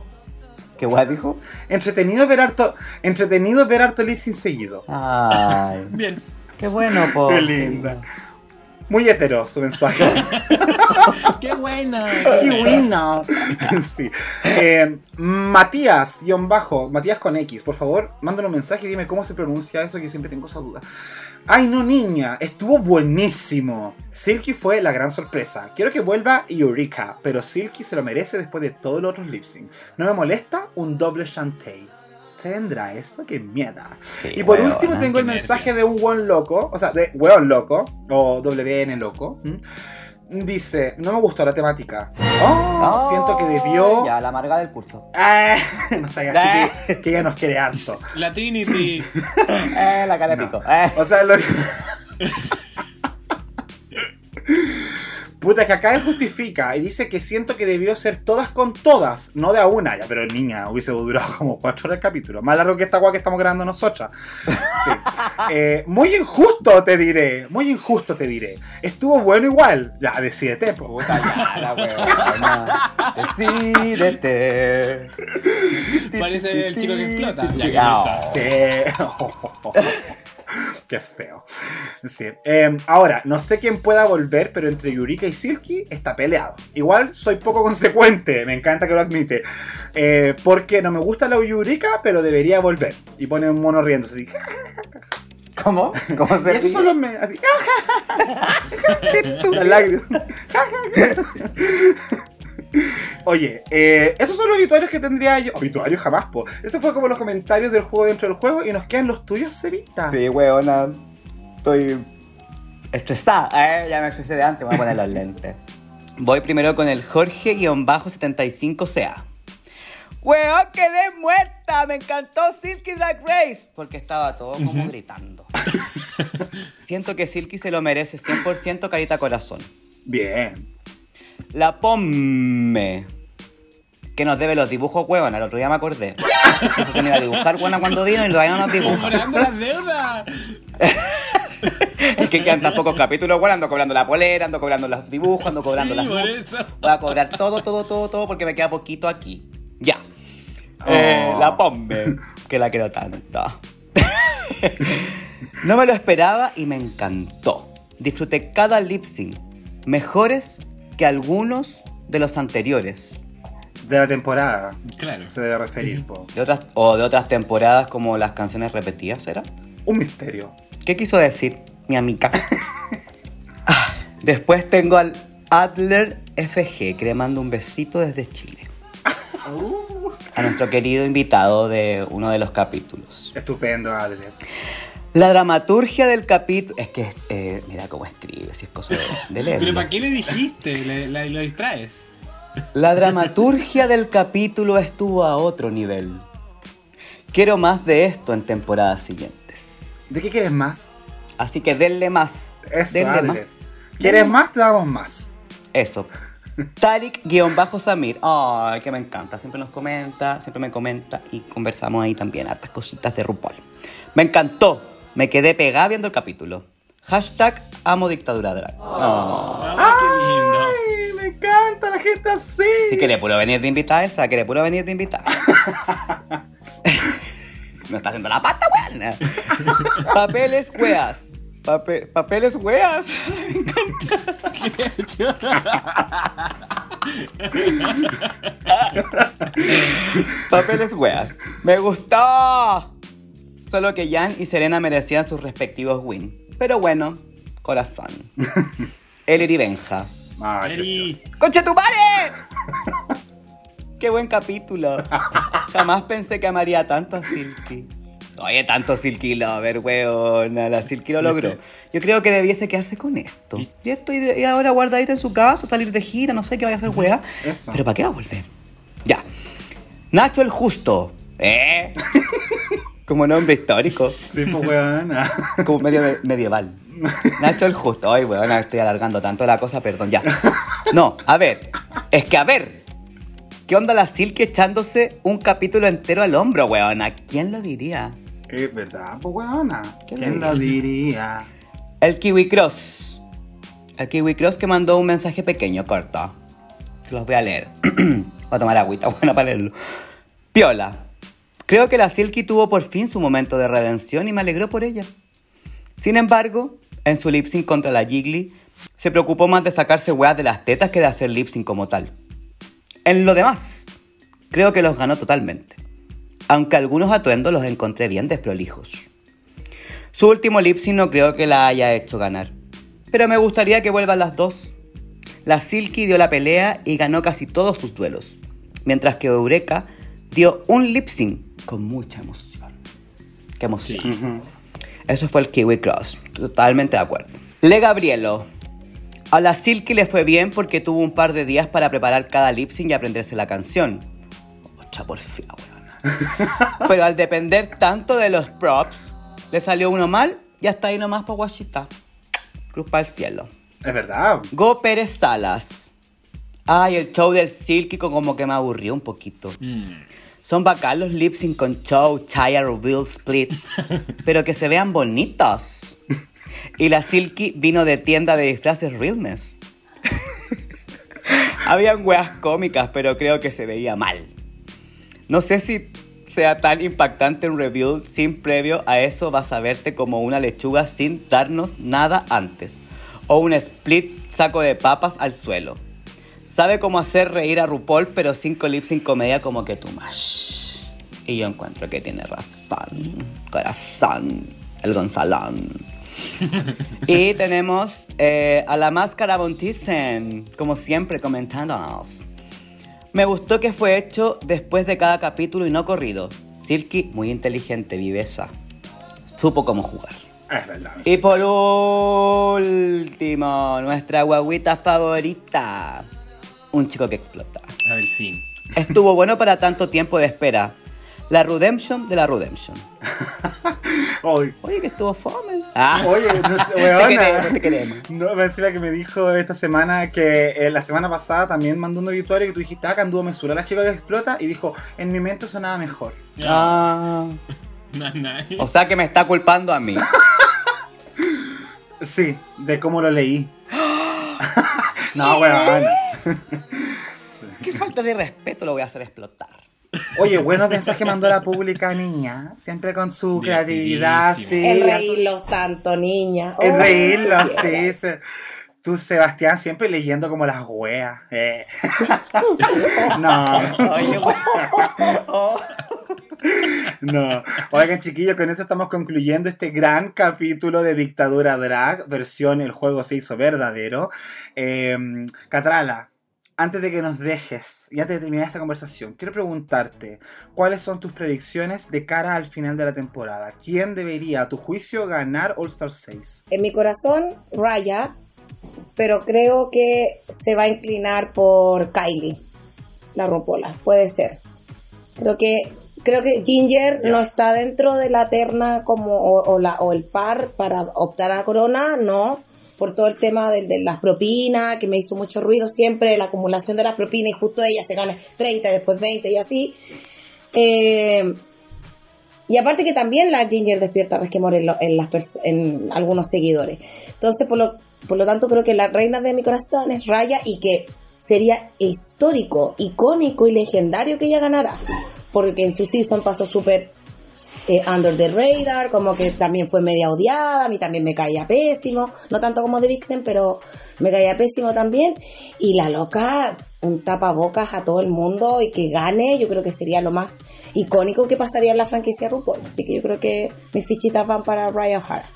Speaker 2: ¿Qué weá dijo?
Speaker 1: Entretenido ver harto, entretenido ver harto lip sync seguido.
Speaker 2: Ay,
Speaker 3: Bien.
Speaker 2: Qué bueno, po.
Speaker 1: Qué linda. Muy hetero su mensaje.
Speaker 3: Qué buena.
Speaker 1: ¡Qué bueno! sí. Eh, Matías, guion bajo, Matías con X, por favor, mándale un mensaje y dime cómo se pronuncia eso, que yo siempre tengo esa duda. Ay, no, niña, estuvo buenísimo. Silky fue la gran sorpresa. Quiero que vuelva Eureka, pero Silky se lo merece después de todos los otros lip sync. No me molesta un doble Shantae. ¿Se vendrá eso? ¡Qué mierda!
Speaker 2: Sí,
Speaker 1: y por último tengo el mensaje de un weón loco, o sea, de weón loco, o WN loco. Dice, no me gustó la temática. Oh,
Speaker 2: Oh,
Speaker 1: siento que debió...
Speaker 2: Ya, la amarga del curso.
Speaker 1: Ah, no sé, así que, que ella nos quiere harto.
Speaker 3: La Trinity.
Speaker 2: Eh, la cara de
Speaker 1: No.
Speaker 2: pico. Eh.
Speaker 1: O sea, lo que... Puta, que acá él justifica y dice que siento que debió ser todas con todas, no de a una. Ya, pero niña, hubiese durado como cuatro horas el capítulo. Más largo que esta guay que estamos grabando nosotras. Sí. Eh, muy injusto, te diré. Muy injusto, te diré. Estuvo bueno igual. Ya, decídete, po.
Speaker 2: Puta ya, la weona. Decídete.
Speaker 3: Parece el chico que explota. Ya, que
Speaker 1: Qué feo. Sí. Eh, ahora, no sé quién pueda volver, pero entre Yurika y Silky está peleado. Igual soy poco consecuente, me encanta que lo admite. Eh, porque no me gusta la Yurika, pero debería volver. Y pone un mono riendo así.
Speaker 2: ¿Cómo? ¿Cómo
Speaker 1: Y
Speaker 2: se
Speaker 1: esos
Speaker 2: ríe?
Speaker 1: son los memes. Así. Oye, eh, esos son los obituarios que tendría yo. Obituarios jamás, po. Eso fue como los comentarios del juego dentro del juego y nos quedan los tuyos, Cevita.
Speaker 2: Sí, weona. Estoy estresada. Eh, ya me estresé de antes, voy a poner los lentes. Voy primero con el Jorge-75CA. ¡Weón, quedé muerta! Me encantó Silky Drag Race. Porque estaba todo como gritando. Siento que Silky se lo merece 100% carita corazón.
Speaker 1: Bien.
Speaker 2: La Pomme. Que nos debe los dibujos, huevón. El otro día me acordé. Dijo que me iba a dibujar buena cuando vino y todavía no nos dibuja.
Speaker 3: Cobrando las deudas.
Speaker 2: Es que quedan tan pocos capítulos, bueno, ando cobrando la polera, ando cobrando los dibujos, ando cobrando
Speaker 3: Sí,
Speaker 2: las
Speaker 3: por
Speaker 2: luces.
Speaker 3: eso.
Speaker 2: Voy a cobrar todo, todo, todo, todo porque me queda poquito aquí. Ya. Eh,
Speaker 1: Oh.
Speaker 2: la Pombe, que la quiero tanto. no me lo esperaba y me encantó. Disfruté cada lip sync. Mejores que algunos de los anteriores.
Speaker 1: De la temporada.
Speaker 3: Claro.
Speaker 1: Se debe referir, po.
Speaker 2: De otras, o de otras temporadas como las canciones repetidas, ¿será?
Speaker 1: Un misterio.
Speaker 2: ¿Qué quiso decir mi amiga? Ah, Después tengo al Adler FG, que le mando un besito desde Chile. A nuestro querido invitado de uno de los capítulos.
Speaker 1: Estupendo, Adler.
Speaker 2: La dramaturgia del capítulo. Es que, eh, mira cómo escribe, si es cosa de, de leerlo.
Speaker 3: Pero ¿para qué le dijiste? Le, la- lo distraes.
Speaker 2: La dramaturgia del capítulo estuvo a otro nivel. Quiero más de esto en temporadas siguientes.
Speaker 1: ¿De qué quieres más?
Speaker 2: Así que denle más.
Speaker 1: Eso,
Speaker 2: denle más.
Speaker 1: ¿Quieres más? Te damos más.
Speaker 2: Eso. Tarik-Samir. Ay, que me encanta. Siempre nos comenta, siempre me comenta y conversamos ahí también hartas cositas de RuPaul. Me encantó. Me quedé pegada viendo el capítulo. Hashtag amo dictadura drag. Oh.
Speaker 3: Ah, qué lindo.
Speaker 1: ¡Ay, me encanta la gente así!
Speaker 2: Si quiere puro venir de invitada esa, quiere puro venir de invitada. no está haciendo la pata, weón. Papeles weas. Pape- papeles weas. Papeles weas. Me gustó. Solo que Jan y Serena merecían sus respectivos win. Pero bueno, corazón. Elir y Benja.
Speaker 1: Precioso.
Speaker 2: ¡Concha tu madre! ¡Qué buen capítulo! Jamás pensé que amaría tanto a Silky. Oye, tanto Silky Lover, weona. La Silky lo logró. Yo creo que debiese quedarse con esto. ¿Cierto? Y, ahora guardadita en su casa, salir de gira, no sé qué vaya a hacer, wea.
Speaker 1: Eso.
Speaker 2: Pero ¿para qué va a volver? Ya. Nacho el Justo. ¿Eh? Como nombre histórico.
Speaker 1: Sí, pues, weona.
Speaker 2: Como medio medieval. Nacho el justo. Ay, weón, estoy alargando tanto la cosa, perdón, ya. No, a ver. Es que a ver. ¿Qué onda la Silky echándose un capítulo entero al hombro, weón? ¿A quién lo diría?
Speaker 1: Es verdad, pues, weona.
Speaker 2: ¿Qué
Speaker 1: ¿Quién lo diría?
Speaker 2: El Kiwi Cross. El Kiwi Cross que mandó un mensaje pequeño, corto. Se los voy a leer. voy a tomar agüita, buena para leerlo. Piola. Creo que la Silky tuvo por fin su momento de redención y me alegró por ella. Sin embargo, en su lip sync contra la Jiggly, se preocupó más de sacarse weas de las tetas que de hacer lip sync como tal. En lo demás, creo que los ganó totalmente. Aunque algunos atuendos los encontré bien desprolijos. Su último lip sync no creo que la haya hecho ganar. Pero me gustaría que vuelvan las dos. La Silky dio la pelea y ganó casi todos sus duelos. Mientras que Eureka dio un lip sync con mucha emoción. Qué emoción. Eso fue el Kiwi Cross. Totalmente de acuerdo. Le Gabrielo. A la Silky le fue bien porque tuvo un par de días para preparar cada lip sync y aprenderse la canción. Ocha porfía, weón. Pero al depender tanto de los props, le salió uno mal y hasta ahí nomás para guachita. Cruz para el cielo.
Speaker 1: Es verdad.
Speaker 2: Go Pérez Salas. Ay, el show del Silky como que me aburrió un poquito.
Speaker 3: Mm.
Speaker 2: Son bacán los lip sync con show, Chaya Reveal Split, pero que se vean bonitos. Y la Silky vino de tienda de disfraces Realness. Habían weas cómicas, pero creo que se veía mal. No sé si sea tan impactante un reveal sin previo a eso vas a verte como una lechuga sin darnos nada antes. O un split saco de papas al suelo. Sabe cómo hacer reír a RuPaul, pero cinco lips sin comedia como que tú más. Y yo encuentro que tiene razón. Corazón. El Gonzalón. Y tenemos eh, a la máscara Bontizen, como siempre comentándonos. Me gustó que fue hecho después de cada capítulo y no corrido. Silky, muy inteligente, viveza. Supo cómo jugar.
Speaker 1: Es verdad.
Speaker 2: Y por último, nuestra guaguita favorita. Un chico que explota.
Speaker 3: A ver, sí.
Speaker 2: Estuvo bueno para tanto tiempo de espera. La Redemption de la Redemption. Oye, que estuvo fome. Ah.
Speaker 1: Oye, no sé,
Speaker 2: Te
Speaker 1: weona.
Speaker 2: queremos, te queremos.
Speaker 1: No, me decía que me dijo esta semana que eh, la semana pasada también mandó un obituario que tú dijiste, ah, que anduvo mesura la chica que explota y dijo, en mi mente sonaba mejor.
Speaker 2: Ah. O sea que me está culpando a mí.
Speaker 1: Sí, de cómo lo leí. no, weón.
Speaker 2: Qué falta de respeto lo voy a hacer explotar.
Speaker 1: Oye, buenos mensajes mandó la pública niña, siempre con su creatividad, sí.
Speaker 4: El reírlos tanto, niña.
Speaker 1: El
Speaker 4: Oh,
Speaker 1: reírlo,
Speaker 4: sí,
Speaker 1: Tú, Sebastián, siempre leyendo como las weas. eh. no, no. Oigan, chiquillos, con eso estamos concluyendo este gran capítulo de Dictadura Drag, versión El juego se hizo verdadero. Eh, Catrala, antes de que nos dejes, ya te terminar esta conversación, quiero preguntarte, ¿cuáles son tus predicciones de cara al final de la temporada? ¿Quién debería, a tu juicio, ganar All Star 6?
Speaker 4: En mi corazón, Raya, pero creo que se va a inclinar por Kylie, la ropola, puede ser. Creo que creo que Ginger no está dentro de la terna como o, o la o el par para optar a corona, no, por todo el tema del- de, las propinas, que me hizo mucho ruido siempre, la acumulación de las propinas y justo ella se gana 30, después 20 y así. Eh, y aparte que también la Ginger despierta resquemor en, lo- en las en algunos seguidores. Entonces, por lo, por lo tanto, creo que la reina de mi corazón es Raya y que sería histórico, icónico y legendario que ella ganara. Porque en su season pasó súper eh, under the radar, como que también fue media odiada, a mí también me caía pésimo, no tanto como de Vixen, pero me caía pésimo también. Y la loca, un tapabocas a todo el mundo y que gane, yo creo que sería lo más icónico que pasaría en la franquicia RuPaul. Así que yo creo que mis fichitas van para Raya O'Hara.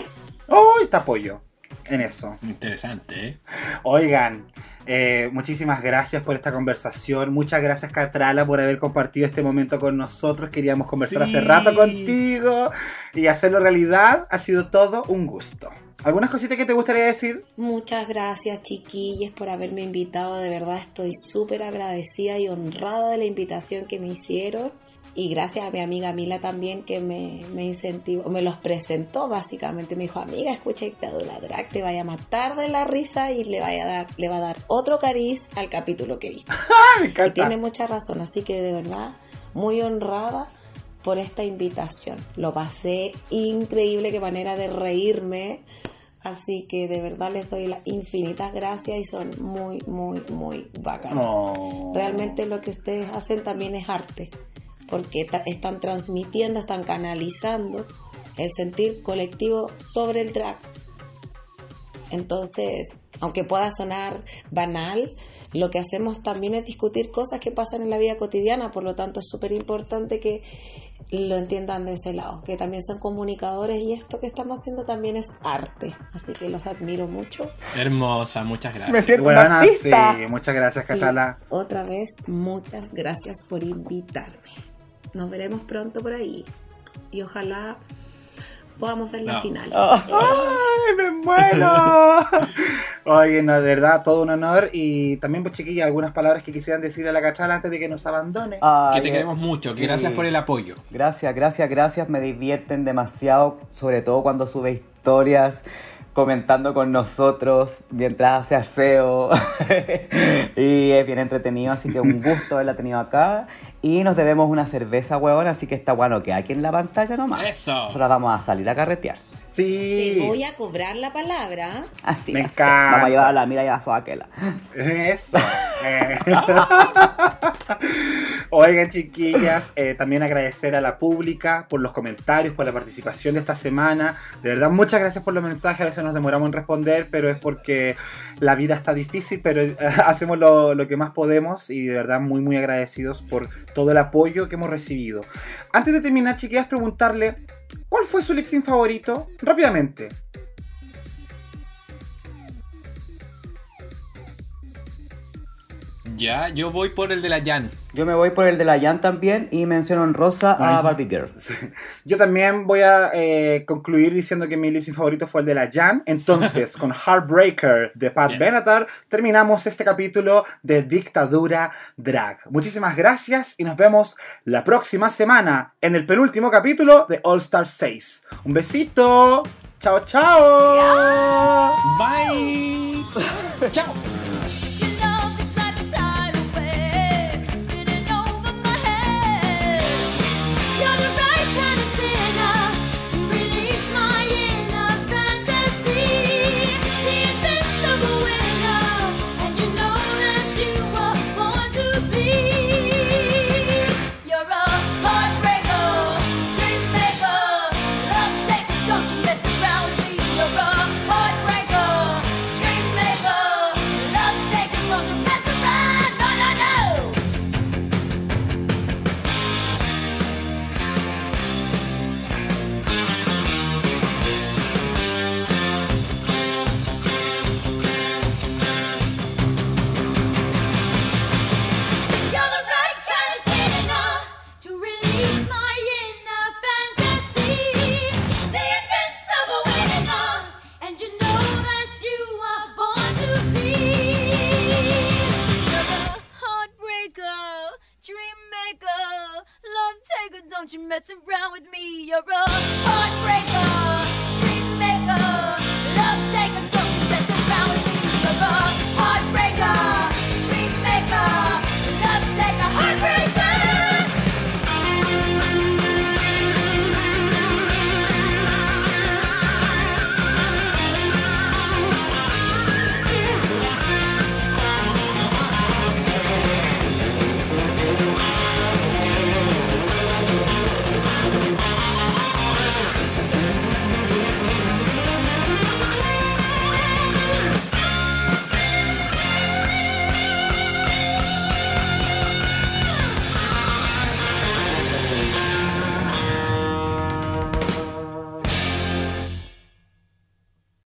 Speaker 1: ¡Ay, te apoyo! En eso.
Speaker 3: Interesante, ¿eh?
Speaker 1: Oigan, eh, muchísimas gracias por esta conversación. Muchas gracias, Catrala, por haber compartido este momento con nosotros. Queríamos conversar
Speaker 3: Sí.
Speaker 1: hace rato contigo y hacerlo realidad. Ha sido todo un gusto. ¿Algunas cositas que te gustaría decir?
Speaker 4: Muchas gracias chiquillas por haberme invitado, de verdad estoy súper agradecida y honrada de la invitación que me hicieron y gracias a mi amiga Mila también que me, me incentivó, me los presentó básicamente, me dijo amiga escucha Dictadura Drag, te vaya a matar de la risa y le, vaya a dar, le va a dar otro cariz al capítulo que viste.
Speaker 1: ¡Ah, me
Speaker 4: Y tiene mucha razón, así que de verdad muy honrada por esta invitación. Lo pasé increíble, qué manera de reírme. Así que de verdad les doy las infinitas gracias y son muy, muy, muy bacanas. Realmente lo que ustedes hacen también es arte, porque ta- están transmitiendo, están canalizando el sentir colectivo sobre el drag. Entonces, aunque pueda sonar banal, lo que hacemos también es discutir cosas que pasan en la vida cotidiana, por lo tanto es súper importante que lo entiendan de ese lado, que también son comunicadores y esto que estamos haciendo también es arte, así que los admiro mucho.
Speaker 3: Hermosa, muchas gracias.
Speaker 2: Me siento
Speaker 1: Buenas,
Speaker 2: un artista.
Speaker 1: sí. Muchas gracias,
Speaker 4: Y
Speaker 1: Catrala.
Speaker 4: otra vez, muchas gracias por invitarme. Nos veremos pronto por ahí y ojalá podamos ver la
Speaker 3: No.
Speaker 4: final.
Speaker 1: ¡Ay, me muero! Oye, no, de verdad, todo un honor. Y también, pues, chiquilla, algunas palabras que quisieran decir a la Catrala antes de que nos abandone.
Speaker 2: Ay,
Speaker 3: Que te queremos mucho, que gracias por el apoyo.
Speaker 2: Gracias, gracias, gracias. Me divierten demasiado, sobre todo cuando sube historias comentando con nosotros mientras hace aseo. y es bien entretenido, así que un gusto haberla tenido acá. Y nos debemos una cerveza, huevón, así que está bueno que aquí en la pantalla nomás.
Speaker 3: Eso.
Speaker 2: Nosotros vamos a salir a carretear.
Speaker 1: Sí.
Speaker 4: Te voy a cobrar la palabra.
Speaker 2: Así
Speaker 1: Me
Speaker 2: así.
Speaker 1: encanta.
Speaker 2: Vamos a llevar a la mira y a la soaquela.
Speaker 1: Eso. Eh. Oigan, chiquillas, eh, también agradecer a la pública por los comentarios, por la participación de esta semana. De verdad, muchas gracias por los mensajes. A veces nos demoramos en responder, pero es porque la vida está difícil, pero eh, hacemos lo, que más podemos y de verdad muy, muy agradecidos por todo el apoyo que hemos recibido. Antes de terminar, chiquillas, preguntarle, ¿cuál fue su lip sync favorito? Rápidamente.
Speaker 3: Ya, yo voy por el de la Jan.
Speaker 2: Yo me voy por el de la Jan también y menciono en rosa a. Barbie Girl.
Speaker 1: Yo también voy a eh, concluir diciendo que mi lip sync favorito fue el de la Jan. Entonces, con Heartbreaker de Pat
Speaker 3: Bien.
Speaker 1: Benatar, terminamos este capítulo de Dictadura Drag. Muchísimas gracias y nos vemos la próxima semana en el penúltimo capítulo de All Star 6. Un besito. Chao, chao.
Speaker 3: Bye. Chao.
Speaker 7: Don't you mess around with me, you're a heartbreaker, love taker. Don't you mess around with me, you're a heartbreaker, dreammaker, love taker, heartbreaker.